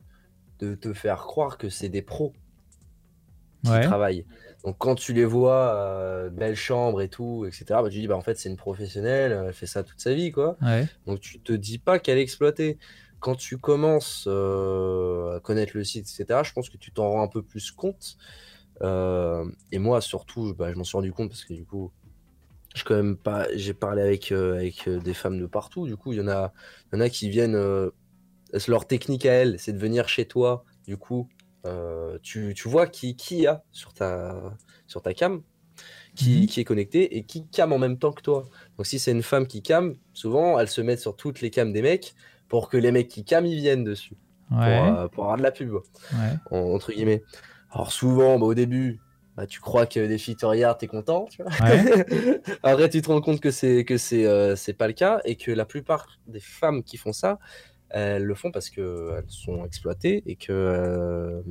de te faire croire que c'est des pros qui ouais. travaillent. Donc quand tu les vois, euh, belle chambre et tout, etc. Bah, tu dis bah en fait c'est une professionnelle, elle fait ça toute sa vie quoi. Ouais. Donc tu te dis pas qu'elle est exploitée. Quand tu commences euh, à connaître le site, etc., je pense que tu t'en rends un peu plus compte. Euh, et moi, surtout, bah, je m'en suis rendu compte parce que du coup, je quand même pas, j'ai parlé avec, avec des femmes de partout. Du coup, il y en a, y en a qui viennent. leur technique à elles, c'est de venir chez toi. Du coup, euh, tu, tu vois qui, qui a sur ta, sur ta cam, qui, Mhm. qui est connecté et qui cam en même temps que toi. Donc si c'est une femme qui cam, souvent elles se mettent sur toutes les cams des mecs pour que les mecs qui cam ils viennent dessus pour, euh, pour avoir de la pub ouais. entre guillemets. Alors souvent bah, au début bah, tu crois que des filles te regardent, t'es content, tu vois. Ouais. Après tu te rends compte que c'est que c'est euh, c'est pas le cas et que la plupart des femmes qui font ça, elles le font parce que elles sont exploitées et que euh,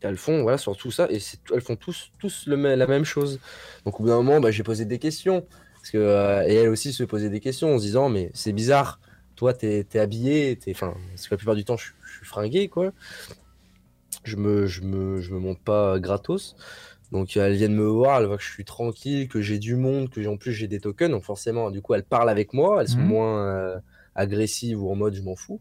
elles font voilà sur tout ça et elles font tous tous le, la même chose. Donc au bout d'un moment, bah, j'ai posé des questions parce que euh, et elle aussi se posait des questions en se disant mais c'est bizarre, toi t'es es habillé, t'es enfin parce que la plupart du temps je, suis- je suis fringué quoi. Je me je me je me monte pas gratos. Donc elles viennent me voir, elles voient que je suis tranquille, que j'ai du monde, que j'ai- en plus j'ai des tokens, donc forcément du coup elles parlent avec moi, elles sont Mhm. moins euh, agressives ou en mode je m'en fous.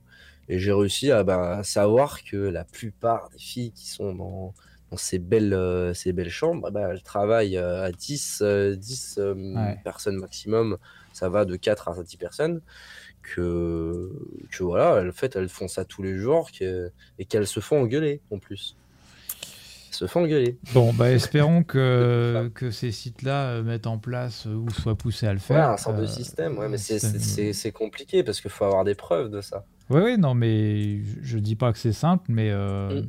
Et j'ai réussi à, bah, à savoir que la plupart des filles qui sont dans, dans ces, belles, euh, ces belles chambres, bah, elles travaillent euh, à 10, euh, 10 Ouais. personnes maximum. Ça va de 4 à 10 personnes. Que, que voilà, en fait, elles font ça tous les jours que- et qu'elles se font engueuler en plus. Se font engueuler. Bon, bah espérons que, que ces sites-là euh, mettent en place euh, ou soient poussés à le Ouais, faire. un sorte de Euh, système, ouais, mais c'est- compliqué parce qu'il faut avoir des preuves de ça. Oui, oui, non, mais je, je dis pas que c'est simple, mais, euh, Mm.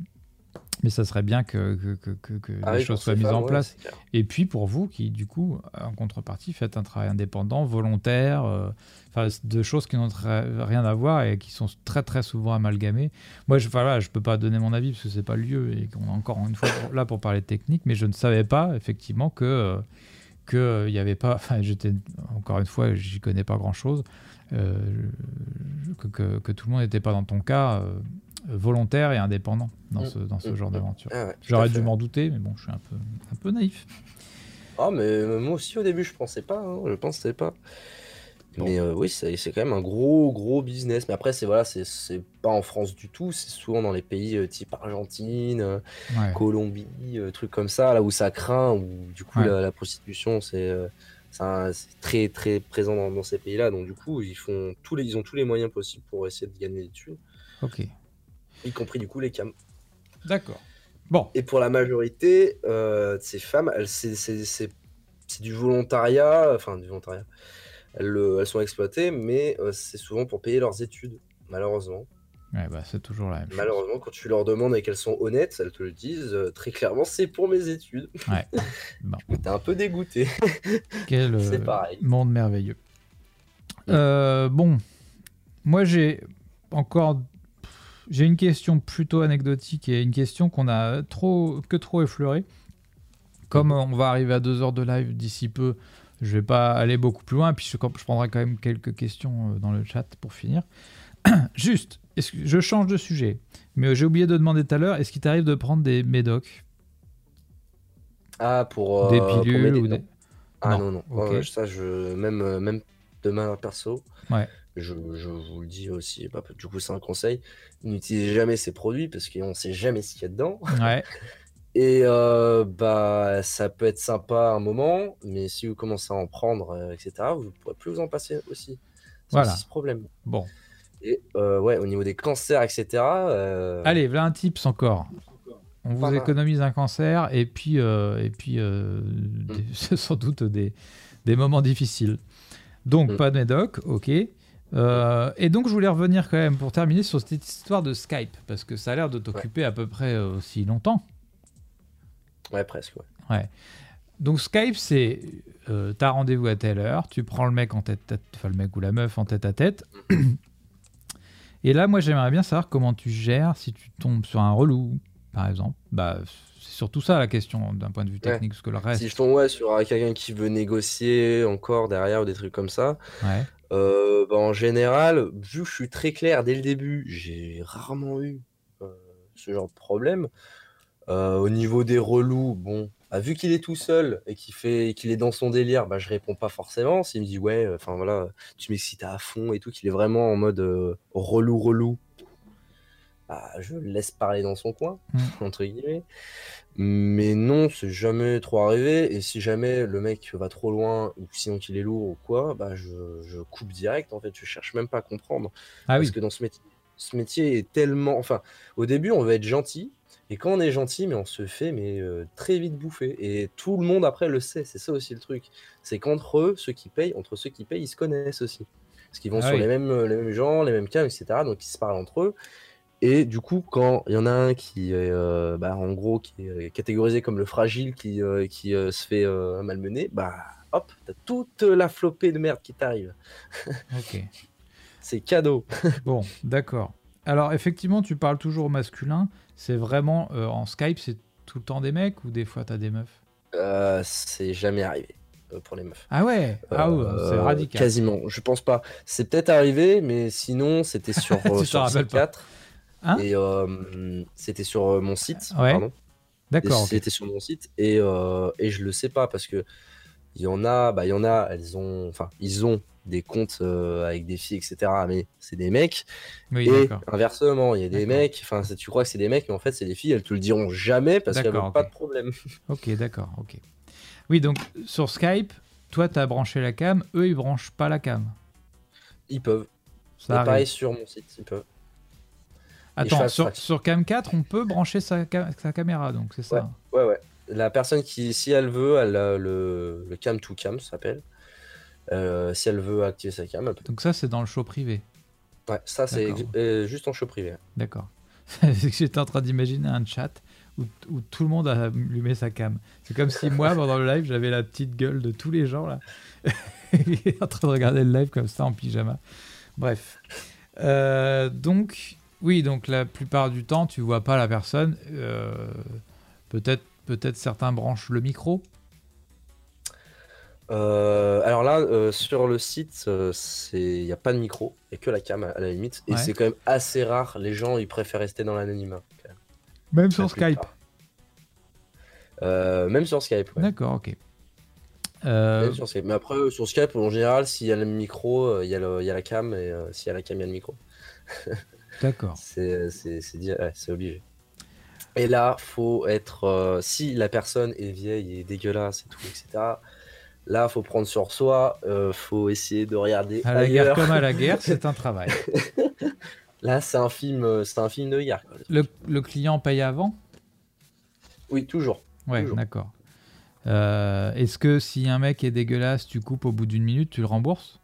Mais ça serait bien que, que, que, que, que Ah les oui, choses soient mises en place. Et puis pour vous qui, du coup, en contrepartie, faites un travail indépendant, volontaire, euh, enfin, de choses qui n'ont rien à voir et qui sont très très souvent amalgamées. Moi, je ne voilà, je peux pas donner mon avis parce que c'est pas le lieu et qu'on est encore une fois là pour parler de technique, mais je ne savais pas effectivement que euh, que euh, y avait pas. Enfin, j'étais encore une fois, j'y connais pas grand chose. que, que, tout le monde n'était pas dans ton cas euh, volontaire et indépendant dans Mm. ce, dans ce Mm. genre d'aventure. Ah ouais, J'aurais dû m'en douter, mais bon, je suis un peu, un peu naïf. Ah, mais euh, moi aussi au début je pensais pas, hein, je pensais pas. Bon. Mais euh, oui, c'est quand même un gros gros business. Mais après, c'est voilà, c'est pas en France du tout, c'est souvent dans les pays euh, type Argentine, Ouais. Colombie, euh, trucs comme ça, là où ça craint, où du coup Ouais. la, la prostitution c'est très très présent dans, dans ces pays-là. Donc du coup, ils font tous les, ils ont tous les moyens possibles pour essayer de gagner des thunes, Ok. Y compris du coup les cams. D'accord. Bon. Et pour la majorité euh, de ces femmes, c'est, du volontariat, enfin du volontariat. Elles, euh, elles sont exploitées, mais euh, c'est souvent pour payer leurs études, malheureusement. Ouais, bah, c'est toujours la même chose. Malheureusement, quand tu leur demandes et qu'elles sont honnêtes, elles te le disent euh, très clairement, c'est pour mes études. Ouais. Bon. T'es un peu dégoûté. Quel C'est euh, pareil. monde merveilleux. Euh, bon, moi j'ai encore j'ai une question plutôt anecdotique et une question qu'on a trop que trop effleurée. Comme on va arriver à deux heures de live d'ici peu, je vais pas aller beaucoup plus loin. Puis je, je prendrai quand même quelques questions euh, dans le chat pour finir. Juste, est-ce que je change de sujet, mais j'ai oublié de demander tout à l'heure. Est-ce qu'il t'arrive de prendre des médocs, Ah, pour. euh, des pilules ou des Ah Non, non, non. Ouais, ça, je, même, euh, même de ma perso, Ouais. Je, je vous le dis aussi, bah, du coup, c'est un conseil. N'utilisez jamais ces produits parce qu'on sait jamais ce qu'il y a dedans. Ouais. Et euh, bah, ça peut être sympa un moment, mais si vous commencez à en prendre, euh, etc., vous ne pourrez plus vous en passer aussi. C'est Voilà. ce problème. Bon. Et euh, ouais, au niveau des cancers, etc., Allez, voilà un tips encore. On vous Pas mal. économise un cancer et puis, et puis des- c'est sans doute des, des moments difficiles. Donc, Mm. pas de médoc, ok. Euh, et donc, je voulais revenir quand même pour terminer sur cette histoire de Skype, parce que ça a l'air de t'occuper à peu près aussi longtemps. ouais, presque. Ouais. Donc, Skype, c'est euh, t'as rendez-vous à telle heure, tu prends le mec en tête, tête enfin le mec ou la meuf en tête à tête. Et là, moi, j'aimerais bien savoir comment tu gères si tu tombes sur un relou, par exemple. Bah, surtout ça la question d'un point de vue Ouais. technique, parce que le reste. Si je tombe ouais, sur euh, quelqu'un qui veut négocier encore derrière ou des trucs comme ça, Ouais. euh, bah, en général, vu que je suis très clair dès le début, j'ai rarement eu euh, ce genre de problème. Euh, au niveau des relous, bon, bah, vu qu'il est tout seul et qu'il fait, qu'il est dans son délire, bah, je réponds pas forcément. S'il me dit ouais, enfin voilà, tu m'excites à fond et tout, qu'il est vraiment en mode relou relou, bah, je le laisse parler dans son coin, Mm. entre guillemets. Mais non, c'est jamais trop arrivé. Et si jamais le mec va trop loin, ou sinon qu'il est lourd ou quoi, bah je, je coupe direct. En fait, je cherche même pas à comprendre. Ah Parce oui. que dans ce métier, ce métier est tellement. Enfin, au début, on veut être gentil. Et quand on est gentil, mais on se fait mais euh, très vite bouffer. Et tout le monde après le sait. C'est ça aussi le truc. C'est qu'entre eux, ceux qui payent, entre ceux qui payent, ils se connaissent aussi. Parce qu'ils vont Ah sur oui. les mêmes, les mêmes gens, les mêmes cams, etc. Donc ils se parlent entre eux. Et du coup, quand il y en a un qui est, euh, bah, en gros, qui est catégorisé comme le fragile, qui, euh, qui euh, se fait euh, malmener, bah, hop, t'as toute la flopée de merde qui t'arrive. Ok. C'est cadeau. Bon, d'accord. Alors, effectivement, tu parles toujours au masculin. C'est vraiment euh, en Skype, c'est tout le temps des mecs ou des fois t'as des meufs? Euh, c'est jamais arrivé euh, pour les meufs. Ah ouais? Ah ouais, c'est Euh, radical. Quasiment, je pense pas. C'est peut-être arrivé, mais sinon, c'était sur, euh, sur rappelles pas. C4. Hein et euh, c'était sur euh, mon site. Ouais. Pardon. D'accord. C'était sur mon site et, euh, et je le sais pas parce que il y en a, bah il y en a, elles ont, enfin ils ont des comptes euh, avec des filles etc. Mais c'est des mecs Oui, et inversement il y a des mecs, enfin tu crois que c'est des mecs mais en fait c'est des filles, elles te le diront jamais parce qu'elles n'ont pas ok. de problème. Ok, d'accord, ok. Oui, donc sur Skype, toi t'as branché la cam, eux ils branchent pas la cam. Ils peuvent. Ça pareil sur mon site, ils peuvent. Attends, sur, sur Cam 4, on peut brancher sa, ca- sa caméra, donc c'est ça. Ouais ouais. La personne qui, si elle veut, elle a le, le cam to cam ça s'appelle. Euh, si elle veut activer sa cam, elle peut. Donc ça c'est dans le show privé. Ouais, ça c'est euh, juste en show privé. D'accord. J'étais en train d'imaginer un chat où, où tout le monde a allumé sa cam. C'est comme si moi, pendant le live, j'avais la petite gueule de tous les gens là. en train de regarder le live comme ça en pyjama. Bref. Euh, donc, oui, donc la plupart du temps, tu vois pas la personne. Euh, peut-être, peut-être certains branchent le micro. Euh, alors là, euh, sur le site, euh, c'est il n'y a pas de micro, il n'y a que la cam à, à la limite. Et Ouais. c'est quand même assez rare, les gens ils préfèrent rester dans l'anonymat. même. Sur Skype. même sur Skype. D'accord, ok. Euh, Même sur Skype. Mais après, sur Skype, en général, s'il y a le micro, il y, y a la cam, et euh, s'il y a la cam, il y a le micro. D'accord. C'est ouais, obligé. Et là, faut être. euh, si la personne est vieille et dégueulasse et tout, etc., là, faut prendre sur soi, euh, faut essayer de regarder À la guerre comme à la guerre, c'est un travail. Là, c'est un film, euh, c'est un film de guerre. quoi. Le, le client paye avant? Oui, toujours. Ouais, d'accord. Euh, Est-ce que si un mec est dégueulasse, tu coupes au bout d'une minute, tu le rembourses?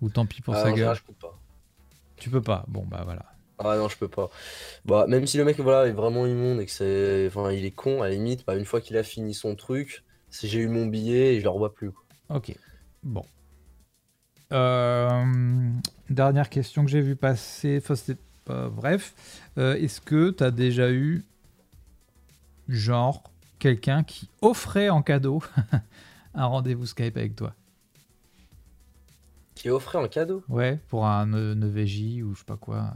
Ou tant pis pour sa gueule? je coupe pas. Tu peux pas. Bon, bah voilà. Ah non, je peux pas. Bah, même si le mec voilà, est vraiment immonde et que c'est. Enfin, il est con, à la limite, bah, une fois qu'il a fini son truc, si j'ai eu mon billet, je le revois plus. quoi. Ok. Bon. Euh, dernière question que j'ai vu passer. Enfin, c'était pas- bref. Euh, Est-ce que tu as déjà eu, genre, quelqu'un qui offrait en cadeau un rendez-vous Skype avec toi? Qui offert en cadeau Ouais, pour un EVJ ou je sais pas quoi.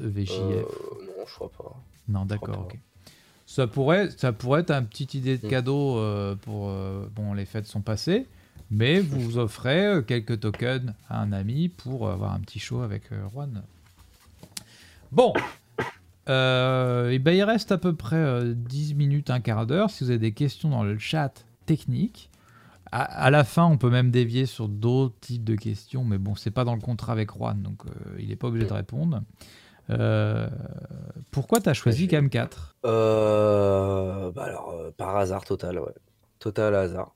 EVJF. Euh, Non, je crois pas. Non, d'accord, ok. Ça pourrait, ça pourrait être une petite idée de Mm. cadeau euh, pour. euh, bon, les fêtes sont passées, mais vous vous offrez quelques tokens à un ami pour avoir un petit show avec Juan. Bon, euh, et ben, il reste à peu près euh, 10 minutes, un quart d'heure. Si vous avez des questions dans le chat technique, à, à la fin, on peut même dévier sur d'autres types de questions, mais bon, c'est pas dans le contrat avec Juan, donc euh, il n'est pas obligé de répondre. Euh, pourquoi tu as choisi Cam 4 Euh, bah alors, par hasard total, ouais. Total hasard.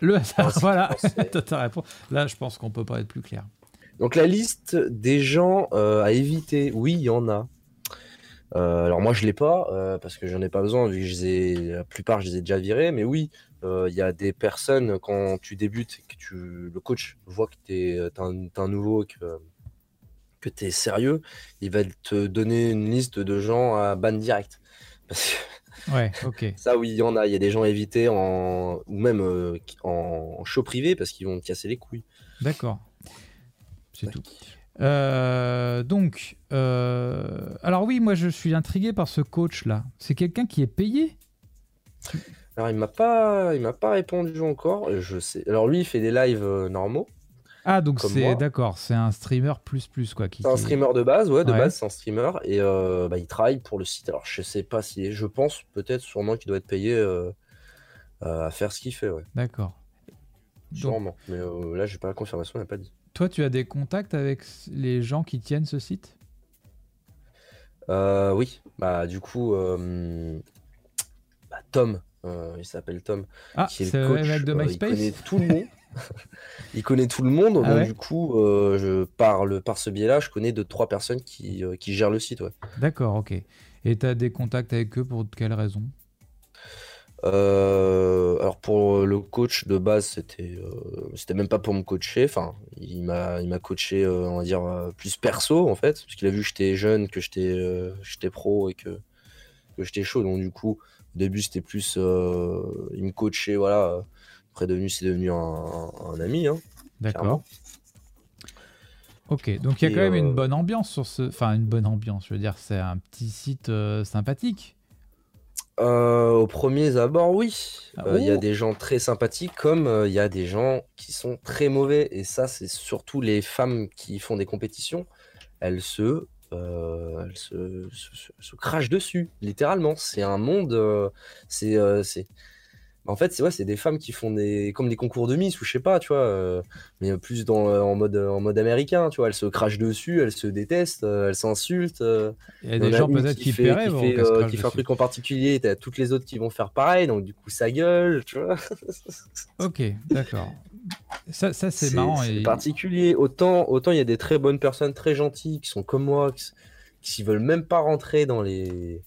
Le hasard, voilà. T'as réponse. Là, je pense qu'on peut pas être plus clair. Donc la liste des gens à éviter, oui, il y en a. Euh, alors moi je l'ai pas euh, parce que j'en ai pas besoin vu que je les ai- la plupart je les ai déjà virés, mais oui, euh, il y a des personnes quand tu débutes que tu, le coach voit que tu es, un, t'es un nouveau, que que tu es sérieux, il va te donner une liste de gens à ban direct. Parce que Ouais, ok. ça, oui, il y en a. Il y a des gens à éviter en... ou même en show privé parce qu'ils vont te casser les couilles. D'accord. C'est tout. Donc, euh, alors oui, moi je suis intrigué par ce coach là. C'est quelqu'un qui est payé? Alors, il m'a pas, il m'a pas répondu encore. Je sais. Alors, lui, il fait des lives euh, normaux. Ah, donc c'est d'accord, c'est un streamer plus plus quoi. Qui, C'est un qui- streamer de base, ouais, de Ouais. base, c'est un streamer. Et euh, bah, il travaille pour le site. Alors, je sais pas si. Je pense peut-être, sûrement, qu'il doit être payé à faire ce qu'il fait, ouais. D'accord. Sûrement. Mais là, j'ai pas la confirmation, il n'a pas dit. toi, tu as des contacts avec les gens qui tiennent ce site? Euh, oui, bah, du coup, euh, bah, Tom, euh, il s'appelle Tom, Ah, qui est c'est le coach. mec de euh, il MySpace connaît tout le monde. il connaît tout le monde. Ah donc, ouais du coup, je parle par ce biais-là, je connais deux, trois personnes qui, qui gèrent le site, ouais. D'accord, ok. Et tu as des contacts avec eux pour quelle raison? Euh, alors pour le coach de base, c'était euh, c'était même pas pour me coacher. Enfin, il m'a il m'a coaché, euh, on va dire plus perso en fait, parce qu'il a vu que j'étais jeune, que j'étais j'étais pro et que que j'étais chaud. Donc du coup, au début c'était plus, il me coachait, voilà. Après devenu c'est devenu un, un- un ami, hein. D'accord. Ok, donc il y a Et, quand même une bonne ambiance sur ce. Enfin, une bonne ambiance, je veux dire, c'est un petit site sympathique. Euh, au premier abord, oui. Ah, Euh, Il y a des gens très sympathiques comme euh, il y a des gens qui sont très mauvais. Et ça, c'est surtout les femmes qui font des compétitions. Elles se, euh, elles se, se- se- se crachent dessus, littéralement. C'est un monde. c'est, c'est... En fait, c'est ouais, c'est des femmes qui font des comme des concours de Miss ou je sais pas, tu vois, euh, mais plus dans euh, en mode en mode américain, tu vois. Elles se crachent dessus, elles se détestent, euh, elles s'insultent. euh, Il y a des gens peut-être qui, fait, paieraient qui fait, qui un truc en particulier, t'as toutes les autres qui vont faire pareil, donc du coup ça gueule, tu vois. Ok, d'accord. Ça, ça c'est marrant. c'est Et... particulier. Autant autant il y a des très bonnes personnes, très gentilles, qui sont comme moi, qui, qui s'y veulent même pas rentrer dans les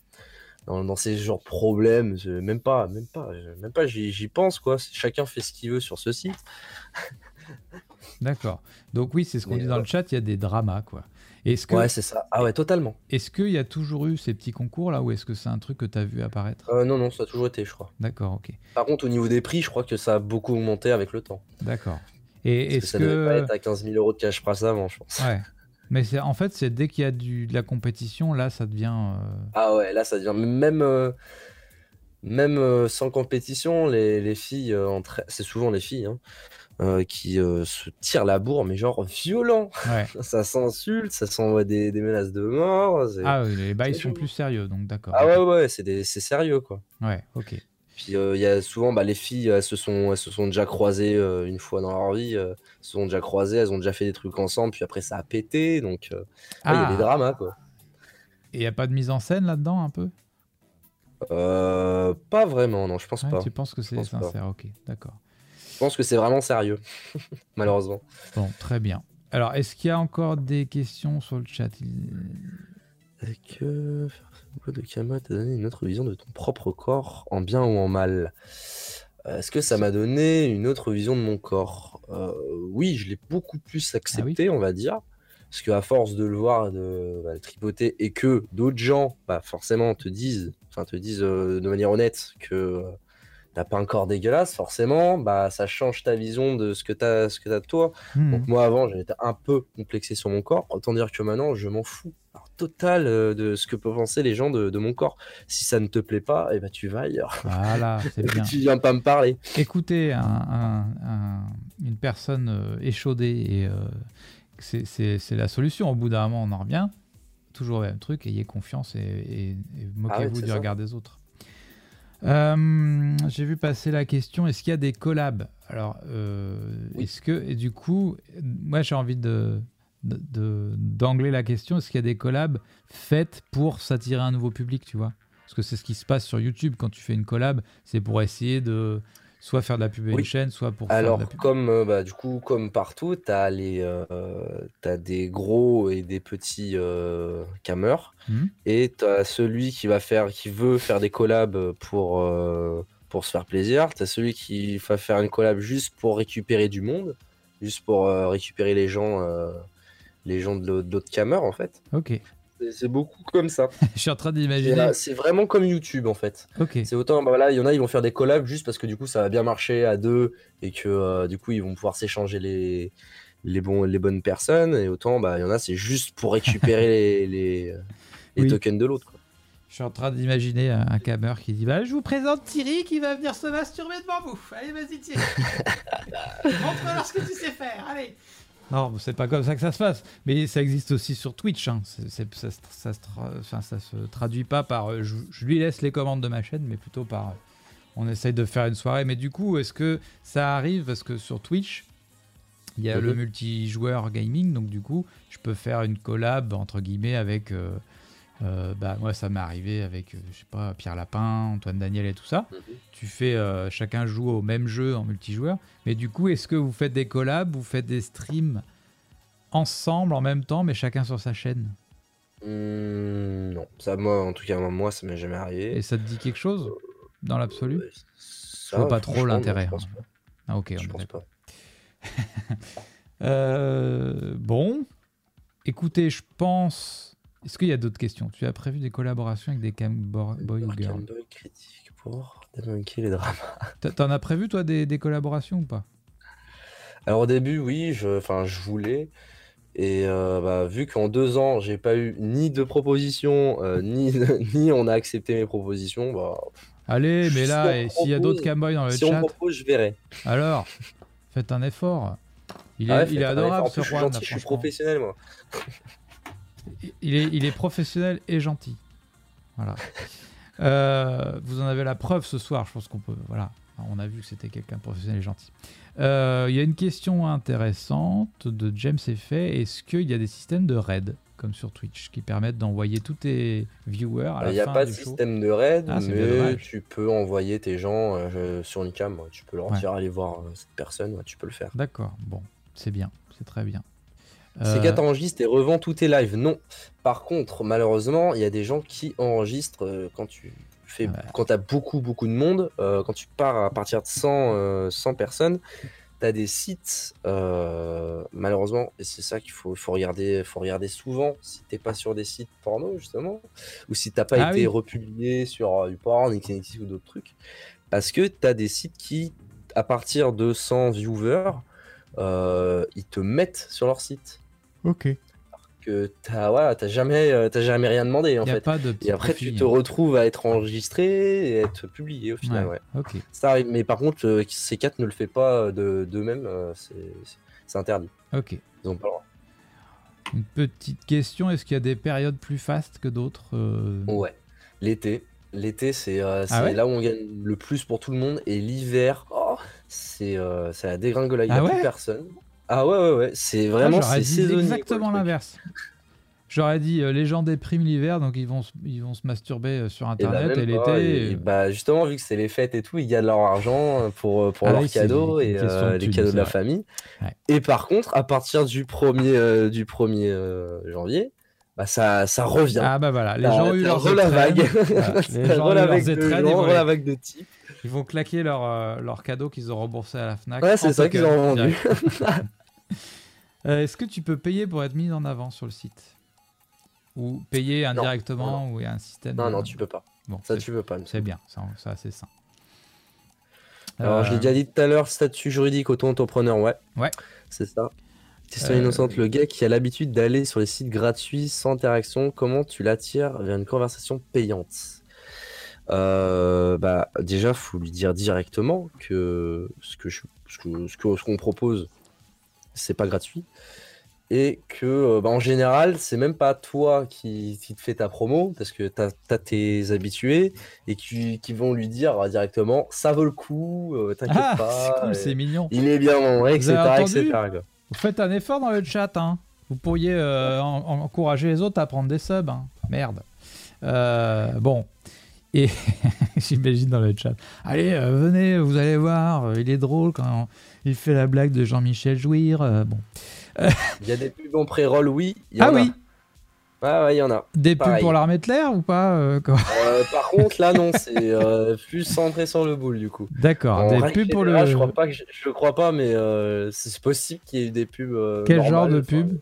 dans, dans ces genres de problèmes, même pas, même pas, même pas, j'y pense quoi. Chacun fait ce qu'il veut sur ce site. D'accord. Donc oui, c'est ce qu'on dit dans euh, le chat, il y a des dramas, quoi. Est-ce que Ouais, c'est ça. Ah ouais, totalement. est-ce qu'il y a toujours eu ces petits concours là ou est-ce que c'est un truc que tu as vu apparaître? Euh, non, non, ça a toujours été, je crois. D'accord, ok. Par contre, au niveau des prix, je crois que ça a beaucoup augmenté avec le temps. D'accord. Et Parce que est-ce ça devait pas être à 15 000 euros de cash price avant, je pense. ouais. Mais c'est en fait, c'est dès qu'il y a du, de la compétition, là, ça devient. euh, Ah ouais, là ça devient même euh, même euh, sans compétition, les, les filles entre c'est souvent les filles hein, qui se tirent la bourre, mais genre violent. Ouais. Ça s'insulte, ça s'envoie des, des menaces de mort. c'est- Ah oui, les bails sont plus sérieux, donc d'accord. Ah ouais ouais, c'est des- c'est sérieux quoi. Ouais, ok. Puis euh, il y a souvent bah, les filles, elles se sont elles se sont déjà croisées euh, une fois dans leur vie, euh, se sont déjà croisées, elles ont déjà fait des trucs ensemble, puis après ça a pété, donc ouais, il y a des Ah, dramas quoi. et il n'y a pas de mise en scène là-dedans un peu? Euh, pas vraiment, non, je pense Ouais, pas. Tu penses que c'est pense pas. sincère Ok, d'accord. Je pense que c'est vraiment sérieux, malheureusement. Bon, très bien. Alors, est-ce qu'il y a encore des questions sur le chat? Il- Est-ce que faire? De Kama t'a donné une autre vision de ton propre corps, en bien ou en mal? Euh, Est-ce que ça m'a donné une autre vision de mon corps? Euh, oui, je l'ai beaucoup plus Ah oui accepté, on va dire. Parce qu'à force de le voir, de bah, le tripoter, et que d'autres gens, bah, forcément, te disent, enfin, te disent euh, de manière honnête que t'as pas un corps dégueulasse, forcément, bah, ça change ta vision de ce que t'as, ce que t'as de toi. Hmm. Donc moi avant j'étais un peu complexé sur mon corps, autant dire que maintenant je m'en fous. Alors, total euh, de ce que peuvent penser les gens de, de mon corps. Si ça ne te plaît pas, eh ben tu vas ailleurs. Voilà, c'est bien. tu viens pas me parler. Écoutez un- un- un- une personne euh, échaudée et euh, c'est- la solution. Au bout d'un moment, on en revient. Toujours le même truc, ayez confiance et, et- et moquez-vous du ça. regard des autres. Euh, J'ai vu passer la question est-ce qu'il y a des collabs? Alors, euh, Oui. est-ce que, et du coup, moi j'ai envie de- d'angler la question est-ce qu'il y a des collabs faites pour s'attirer un nouveau public, tu vois? Parce que c'est ce qui se passe sur YouTube. Quand tu fais une collab, c'est pour essayer de soit faire de la pub à une Oui. chaîne, soit pour faire de Alors la pub. comme euh, bah, du coup comme partout, t'as les euh, t'as des gros et des petits euh, cameurs Mhm. et t'as celui qui va faire qui veut faire des collabs pour euh, pour se faire plaisir. T'as celui qui va faire une collab juste pour récupérer du monde, juste pour récupérer les gens les gens de d'autres cameurs en fait. Ok. C'est- beaucoup comme ça. Je suis en train d'imaginer. C'est vraiment comme YouTube en fait. Ok. C'est autant, bah voilà, il y en a, ils vont faire des collabs juste parce que du coup ça va bien marcher à deux et que euh, du coup ils vont pouvoir s'échanger les, les, bons, les bonnes personnes. Et autant, bah il y en a, c'est juste pour récupérer les, les, les Oui. tokens de l'autre. Je suis en train d'imaginer un, un cameur qui dit bah, Je vous présente Thierry qui va venir se masturber devant vous. Allez, vas-y, Thierry. Montre-leur ce que tu sais faire. Allez. Non, c'est pas comme ça que ça se passe. Mais ça existe aussi sur Twitch. hein. Ça, se- ça se ça traduit pas par euh, je, je lui laisse les commandes de ma chaîne, mais plutôt par euh, on essaye de faire une soirée. Mais du coup, est-ce que ça arrive? Parce que sur Twitch, il y a le multijoueur gaming. Donc, du coup, je peux faire une collab entre guillemets avec. euh, euh, bah, moi, ça m'est arrivé avec, euh, je sais pas, Pierre Lapin, Antoine Daniel et tout ça. Tu fais, euh, chacun joue au même jeu en multijoueur. Mais du coup, est-ce que vous faites des collabs, vous faites des streams ensemble en même temps, mais chacun sur sa chaîne? Hmm, non, ça, moi, en tout cas, moi, ça m'est jamais arrivé. Et ça te dit quelque chose dans l'absolu? Je vois pas trop l'intérêt. Pas. Ah, ok, Je on pense pas. Euh, bon, écoutez, je pense. Est-ce qu'il y a d'autres questions? Tu as prévu des collaborations avec des camboy ou girls? critique pour débunker les dramas. T'en as prévu toi des, des collaborations ou pas? Alors au début, oui, je, je voulais. Et euh, bah, vu qu'en deux ans, j'ai pas eu ni de propositions, euh, ni, ni on a accepté mes propositions, bah, Allez, mais Si là, on et s'il y a d'autres camboys dans le si on chat, propose, je verrai. alors, faites un effort. Il est, Ah ouais, il est adorable ce plus, je suis professionnel, moi. Il est, il est professionnel et gentil. Voilà. Euh, vous en avez la preuve ce soir. Je pense qu'on peut. Voilà. On a vu que c'était quelqu'un de professionnel et gentil. Euh, Il y a une question intéressante de James Effet. Est-ce qu'il y a des systèmes de raid comme sur Twitch qui permettent d'envoyer tous tes viewers à la Il n'y a fin pas de show? système de raid, Ah, mais tu peux envoyer tes gens euh, sur une cam. Tu peux leur Ouais. dire aller voir cette personne, ouais, tu peux le faire. D'accord. Bon, c'est bien. C'est très bien. C'est Euh, qu'à t'enregistres et revends tous tes lives. Non. Par contre, malheureusement, il y a des gens qui enregistrent euh, quand tu fais, Ouais. quand as beaucoup beaucoup de monde, euh, quand tu pars à partir de 100, euh, 100 personnes, tu as des sites, euh, malheureusement, et c'est ça qu'il faut, faut regarder, faut regarder souvent si t'es pas sur des sites porno justement, ou si t'as pas Ah été oui. republié sur du porn, XNXX ou d'autres trucs, parce que tu as des sites qui, à partir de 100 viewers, euh, ils te mettent sur leur site Ok. Que t'as voilà, t'as jamais, euh, t'as jamais rien demandé en n'y a fait. pas de Et après, profil, tu te hein. retrouves à être enregistré et à être publié au final. Ouais, Ouais. Ok. Ça arrive. Mais par contre, euh, ces quatre ne le fait pas de d'eux-mêmes. euh, c'est- interdit. Ok. Ils ont pas le droit. Une petite question. Est-ce qu'il y a des périodes plus fastes que d'autres euh, Ouais. L'été. L'été, c'est euh, Ah ouais là où on gagne le plus pour tout le monde. Et l'hiver, oh, c'est euh, c'est la dégringolade. Il n'y Ah a ouais plus personne. Ah ouais, ouais, ouais. C'est Ah, vraiment c'est dit exactement l'inverse. J'aurais dit euh, les gens dépriment l'hiver, donc ils vont, se- ils vont se masturber euh, sur bah, internet et, l'été. et- euh, bah justement, vu que c'est les fêtes et tout, ils gagnent leur argent pour, pour Ah leurs oui, cadeaux et euh, les cadeaux de la famille. Ouais. Et par contre, à partir du 1er, euh, du 1er janvier, bah ça, ça revient. Ah bah voilà, les gens ont eu étrennes. vague. Voilà, Les gens ont eu leurs vague de étrennes, gens, de types. Ils vont claquer leur, euh, leur cadeau qu'ils ont remboursé à la Fnac. Ouais, c'est ça qu'ils ont vendu. Euh, Est-ce que tu peux payer pour être mis en avant sur le site? Ou payer indirectement ou il y a un système Non, euh, non, tu peux pas. Bon, Ça, tu peux pas. c'est bien, c'est c'est assez sain. Alors, je l'ai Euh, déjà dit tout à l'heure, statut juridique auto-entrepreneur, ouais. Ouais. C'est ça. Question Euh, innocente, le gars qui a l'habitude d'aller sur les sites gratuits sans interaction, comment tu l'attires vers une conversation payante? Euh, bah, déjà, faut lui dire directement que ce que je, ce que, ce qu'on propose, c'est pas gratuit. Et que, euh, bah, en général, c'est même pas toi qui, qui te fais ta promo, parce que t'as as tes habitués, et qui, qui vont lui dire euh, directement, ça vaut le coup, euh, t'inquiète Ah, pas. c'est cool, mignon. Il est bien Vous etc., etc. Vous faites un effort dans le chat, hein. Vous pourriez euh, en- en- encourager les autres à prendre des subs, hein. Merde. Euh, bon. Et j'imagine dans le chat. Allez, euh, venez, vous allez voir, euh, il est drôle quand il fait la blague de Jean-Michel Jouir. euh, bon. Il y a des pubs en pré-roll, oui. il y Ah en a. oui, Ouais, ouais, il y en a. des pubs Pareil. pour l'armée de l'air ou pas euh, quoi Euh, par contre, là, non, c'est euh, plus centré sur le boule, du coup. D'accord, En des règle pubs pour le. générale, Je crois pas, que je, je crois pas mais euh, c'est possible qu'il y ait eu des pubs. euh, Quel genre normales, de enfin, pub?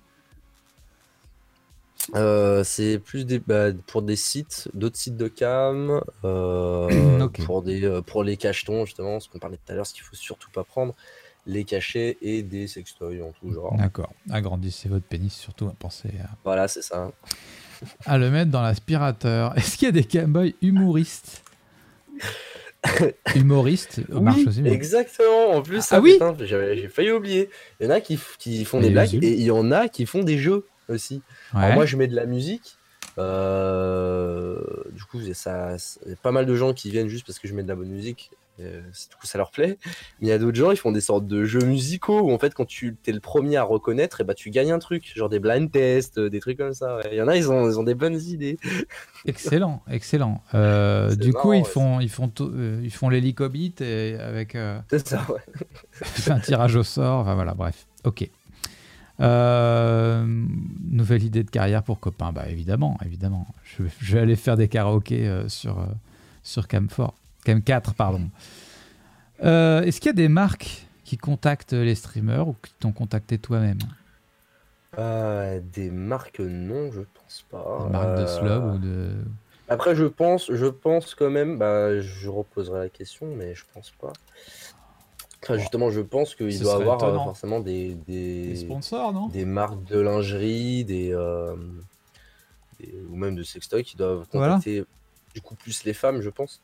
Euh, c'est plus des, bah, pour des sites, d'autres sites de cam, euh, Ok. pour, des, euh, pour les cachetons, justement, ce qu'on parlait tout à l'heure, ce qu'il faut surtout pas prendre, les cachets et des sextoys en tout genre. D'accord. Agrandissez votre pénis, surtout à penser à, Voilà, c'est ça. à le mettre dans l'aspirateur. Est-ce qu'il y a des Gameboy humoristes? Humoristes marche Oui, aussi. mais- exactement. En plus, Ah ça, oui? j'ai failli oublier. Il y en a qui, font Et des blagues et il y en a qui font des jeux aussi. Ouais. Alors moi, je mets de la musique. euh, du coup, ça, il y a pas mal de gens qui viennent juste parce que je mets de la bonne musique. euh, du coup, ça leur plaît. Mais il y a d'autres gens, ils font des sortes de jeux musicaux où en fait, quand tu es le premier à reconnaître, et bah, tu gagnes un truc, genre des blind tests, euh, des trucs comme ça. ouais. Il y en a, ils ont, ils ont des bonnes idées. Excellent, excellent. Euh, du coup, ils ouais, font, ils font, euh, ils font l'hélicobite avec euh, ça, ouais. un tirage au sort. Enfin voilà, bref. Ok. Euh, nouvelle idée de carrière pour copain. Bah évidemment, évidemment. Je, je vais aller faire des karaokés euh, sur euh, sur Cam4, Cam4, pardon. Euh, Est-ce qu'il y a des marques qui contactent les streamers ou qui t'ont contacté toi-même? Des marques, non, je pense pas. Des marques de slub ou de Après, je pense, je pense quand même, bah, je reposerai la question, mais je pense pas. Justement, je pense qu'il doit avoir euh, forcément des, des des, sponsors, non? des marques de lingerie, des, euh, des- ou même de sextoy qui doivent Voilà. contacter du coup plus les femmes, je pense.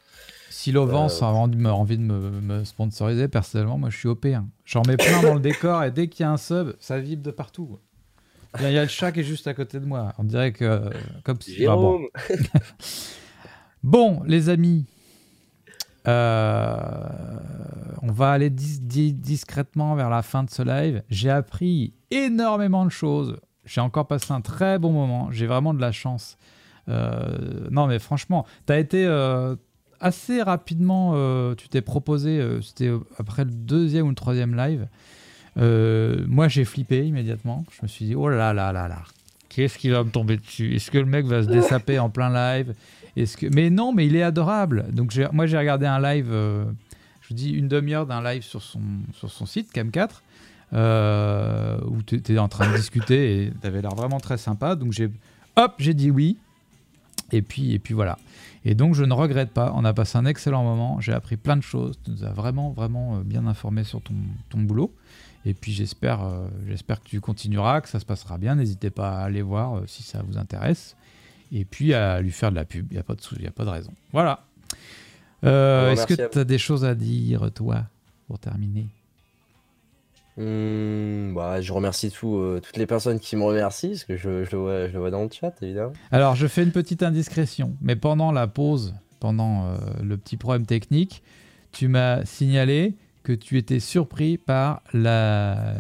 Si Lovance Euh, a envie de me, sponsoriser, personnellement, moi je suis OP. hein. J'en mets plein dans le décor et dès qu'il y a un sub, ça vibre de partout. Il y a- il y a le chat qui est juste à côté de moi. On dirait que. Comme si. bon. Les amis, on va aller dis- dis- discrètement vers la fin de ce live. J'ai appris énormément de choses. J'ai encore passé un très bon moment. J'ai vraiment de la chance. Euh, non, mais franchement, tu as été euh, assez rapidement. euh, tu t'es proposé, euh, c'était après le deuxième ou le troisième live. Euh, moi, j'ai flippé immédiatement. Je me suis dit, oh là là là là, qu'est-ce qui va me tomber dessus? Est-ce que le mec va se dessaper en plein live? Mais non, mais il est adorable. Donc moi j'ai regardé un live, euh, je vous dis une demi-heure d'un live sur son, sur son site, Cam4, euh, où tu étais en train de discuter et tu avais l'air vraiment très sympa. Donc j'ai hop, j'ai dit oui. Et puis, et puis voilà. Et donc je ne regrette pas. On a passé un excellent moment. J'ai appris plein de choses. Tu nous as vraiment, vraiment euh, bien informé sur ton, ton boulot. Et puis j'espère, j'espère que tu continueras, que ça se passera bien. N'hésitez pas à aller voir si ça vous intéresse et puis à lui faire de la pub. Il n'y a, pas de sou- y a pas de raison. Voilà. Euh, Bon, Est-ce que tu as des choses à dire, toi, pour terminer? Hmm, bah, je remercie tout, euh, toutes les personnes qui me remercient, parce que je, je le vois, je le vois dans le chat, évidemment. Alors, je fais une petite indiscrétion, mais pendant la pause, pendant euh, le petit problème technique, tu m'as signalé que tu étais surpris par la,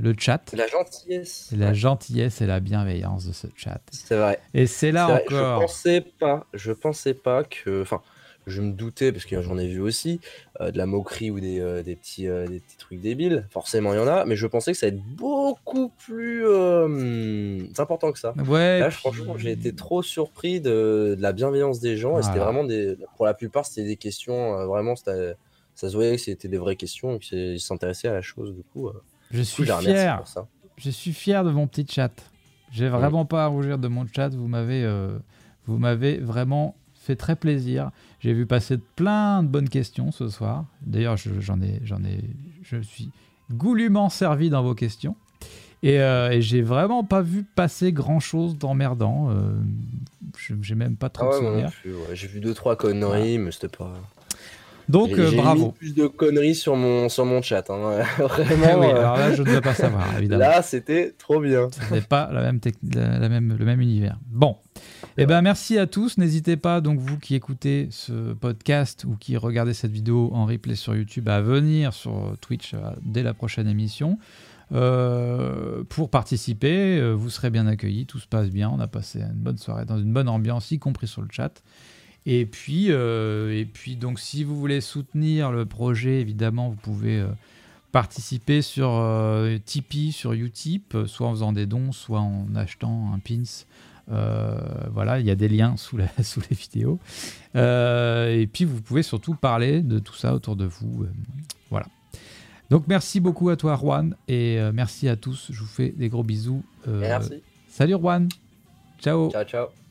le chat, La gentillesse. la gentillesse et la bienveillance de ce chat. C'est vrai. Et c'est là C'est vrai, encore. Je pensais pas, je pensais pas que, enfin, je me doutais parce que j'en ai vu aussi euh, de la moquerie ou des, euh, des petits, euh, des petits trucs débiles. Forcément, il y en a, mais je pensais que ça allait être beaucoup plus euh, important que ça. Ouais, Là, puis- franchement, j'ai été trop surpris de, de la bienveillance des gens et c'était vraiment des, pour la plupart, c'était des questions vraiment, c'était- ça se voyait que c'était des vraies questions et qu'ils s'intéressaient à la chose. Du coup, euh, Je coup, suis fier. pour ça. Je suis fier de mon petit chat. J'ai vraiment pas à rougir de mon chat. Vous m'avez, euh, vous m'avez vraiment fait très plaisir. J'ai vu passer plein de bonnes questions ce soir. D'ailleurs, je- j'en ai, j'en ai, je suis goulûment servi dans vos questions. Et, euh, et j'ai vraiment pas vu passer grand chose d'emmerdant. Euh, j'ai même pas trop Ah de ouais, souvenirs. ouais. J'ai vu deux trois conneries, mais c'était pas. Donc euh, bravo. mis plus de conneries sur mon, sur mon chat. hein. Ah Vraiment. oui, euh, alors là, je ne veux pas savoir, évidemment. là, c'était trop bien. Ce n'est pas la même la, la même, le même univers. Bon, eh ben merci à tous. N'hésitez pas, donc vous qui écoutez ce podcast ou qui regardez cette vidéo en replay sur YouTube, à venir sur Twitch euh, dès la prochaine émission. Euh, pour participer, euh, vous serez bien accueillis, tout se passe bien, on a passé une bonne soirée dans une bonne ambiance, y compris sur le chat. Et puis, euh, et puis donc, si vous voulez soutenir le projet, évidemment, vous pouvez euh, participer sur euh, Tipeee, sur Utip, soit en faisant des dons, soit en achetant un pins. Euh, voilà, il y a des liens sous, la, sous les vidéos. Euh, et puis, vous pouvez surtout parler de tout ça autour de vous. voilà. Donc, merci beaucoup à toi, Juan, et merci à tous. Je vous fais des gros bisous. Merci. Salut, Juan. Ciao. Ciao, ciao.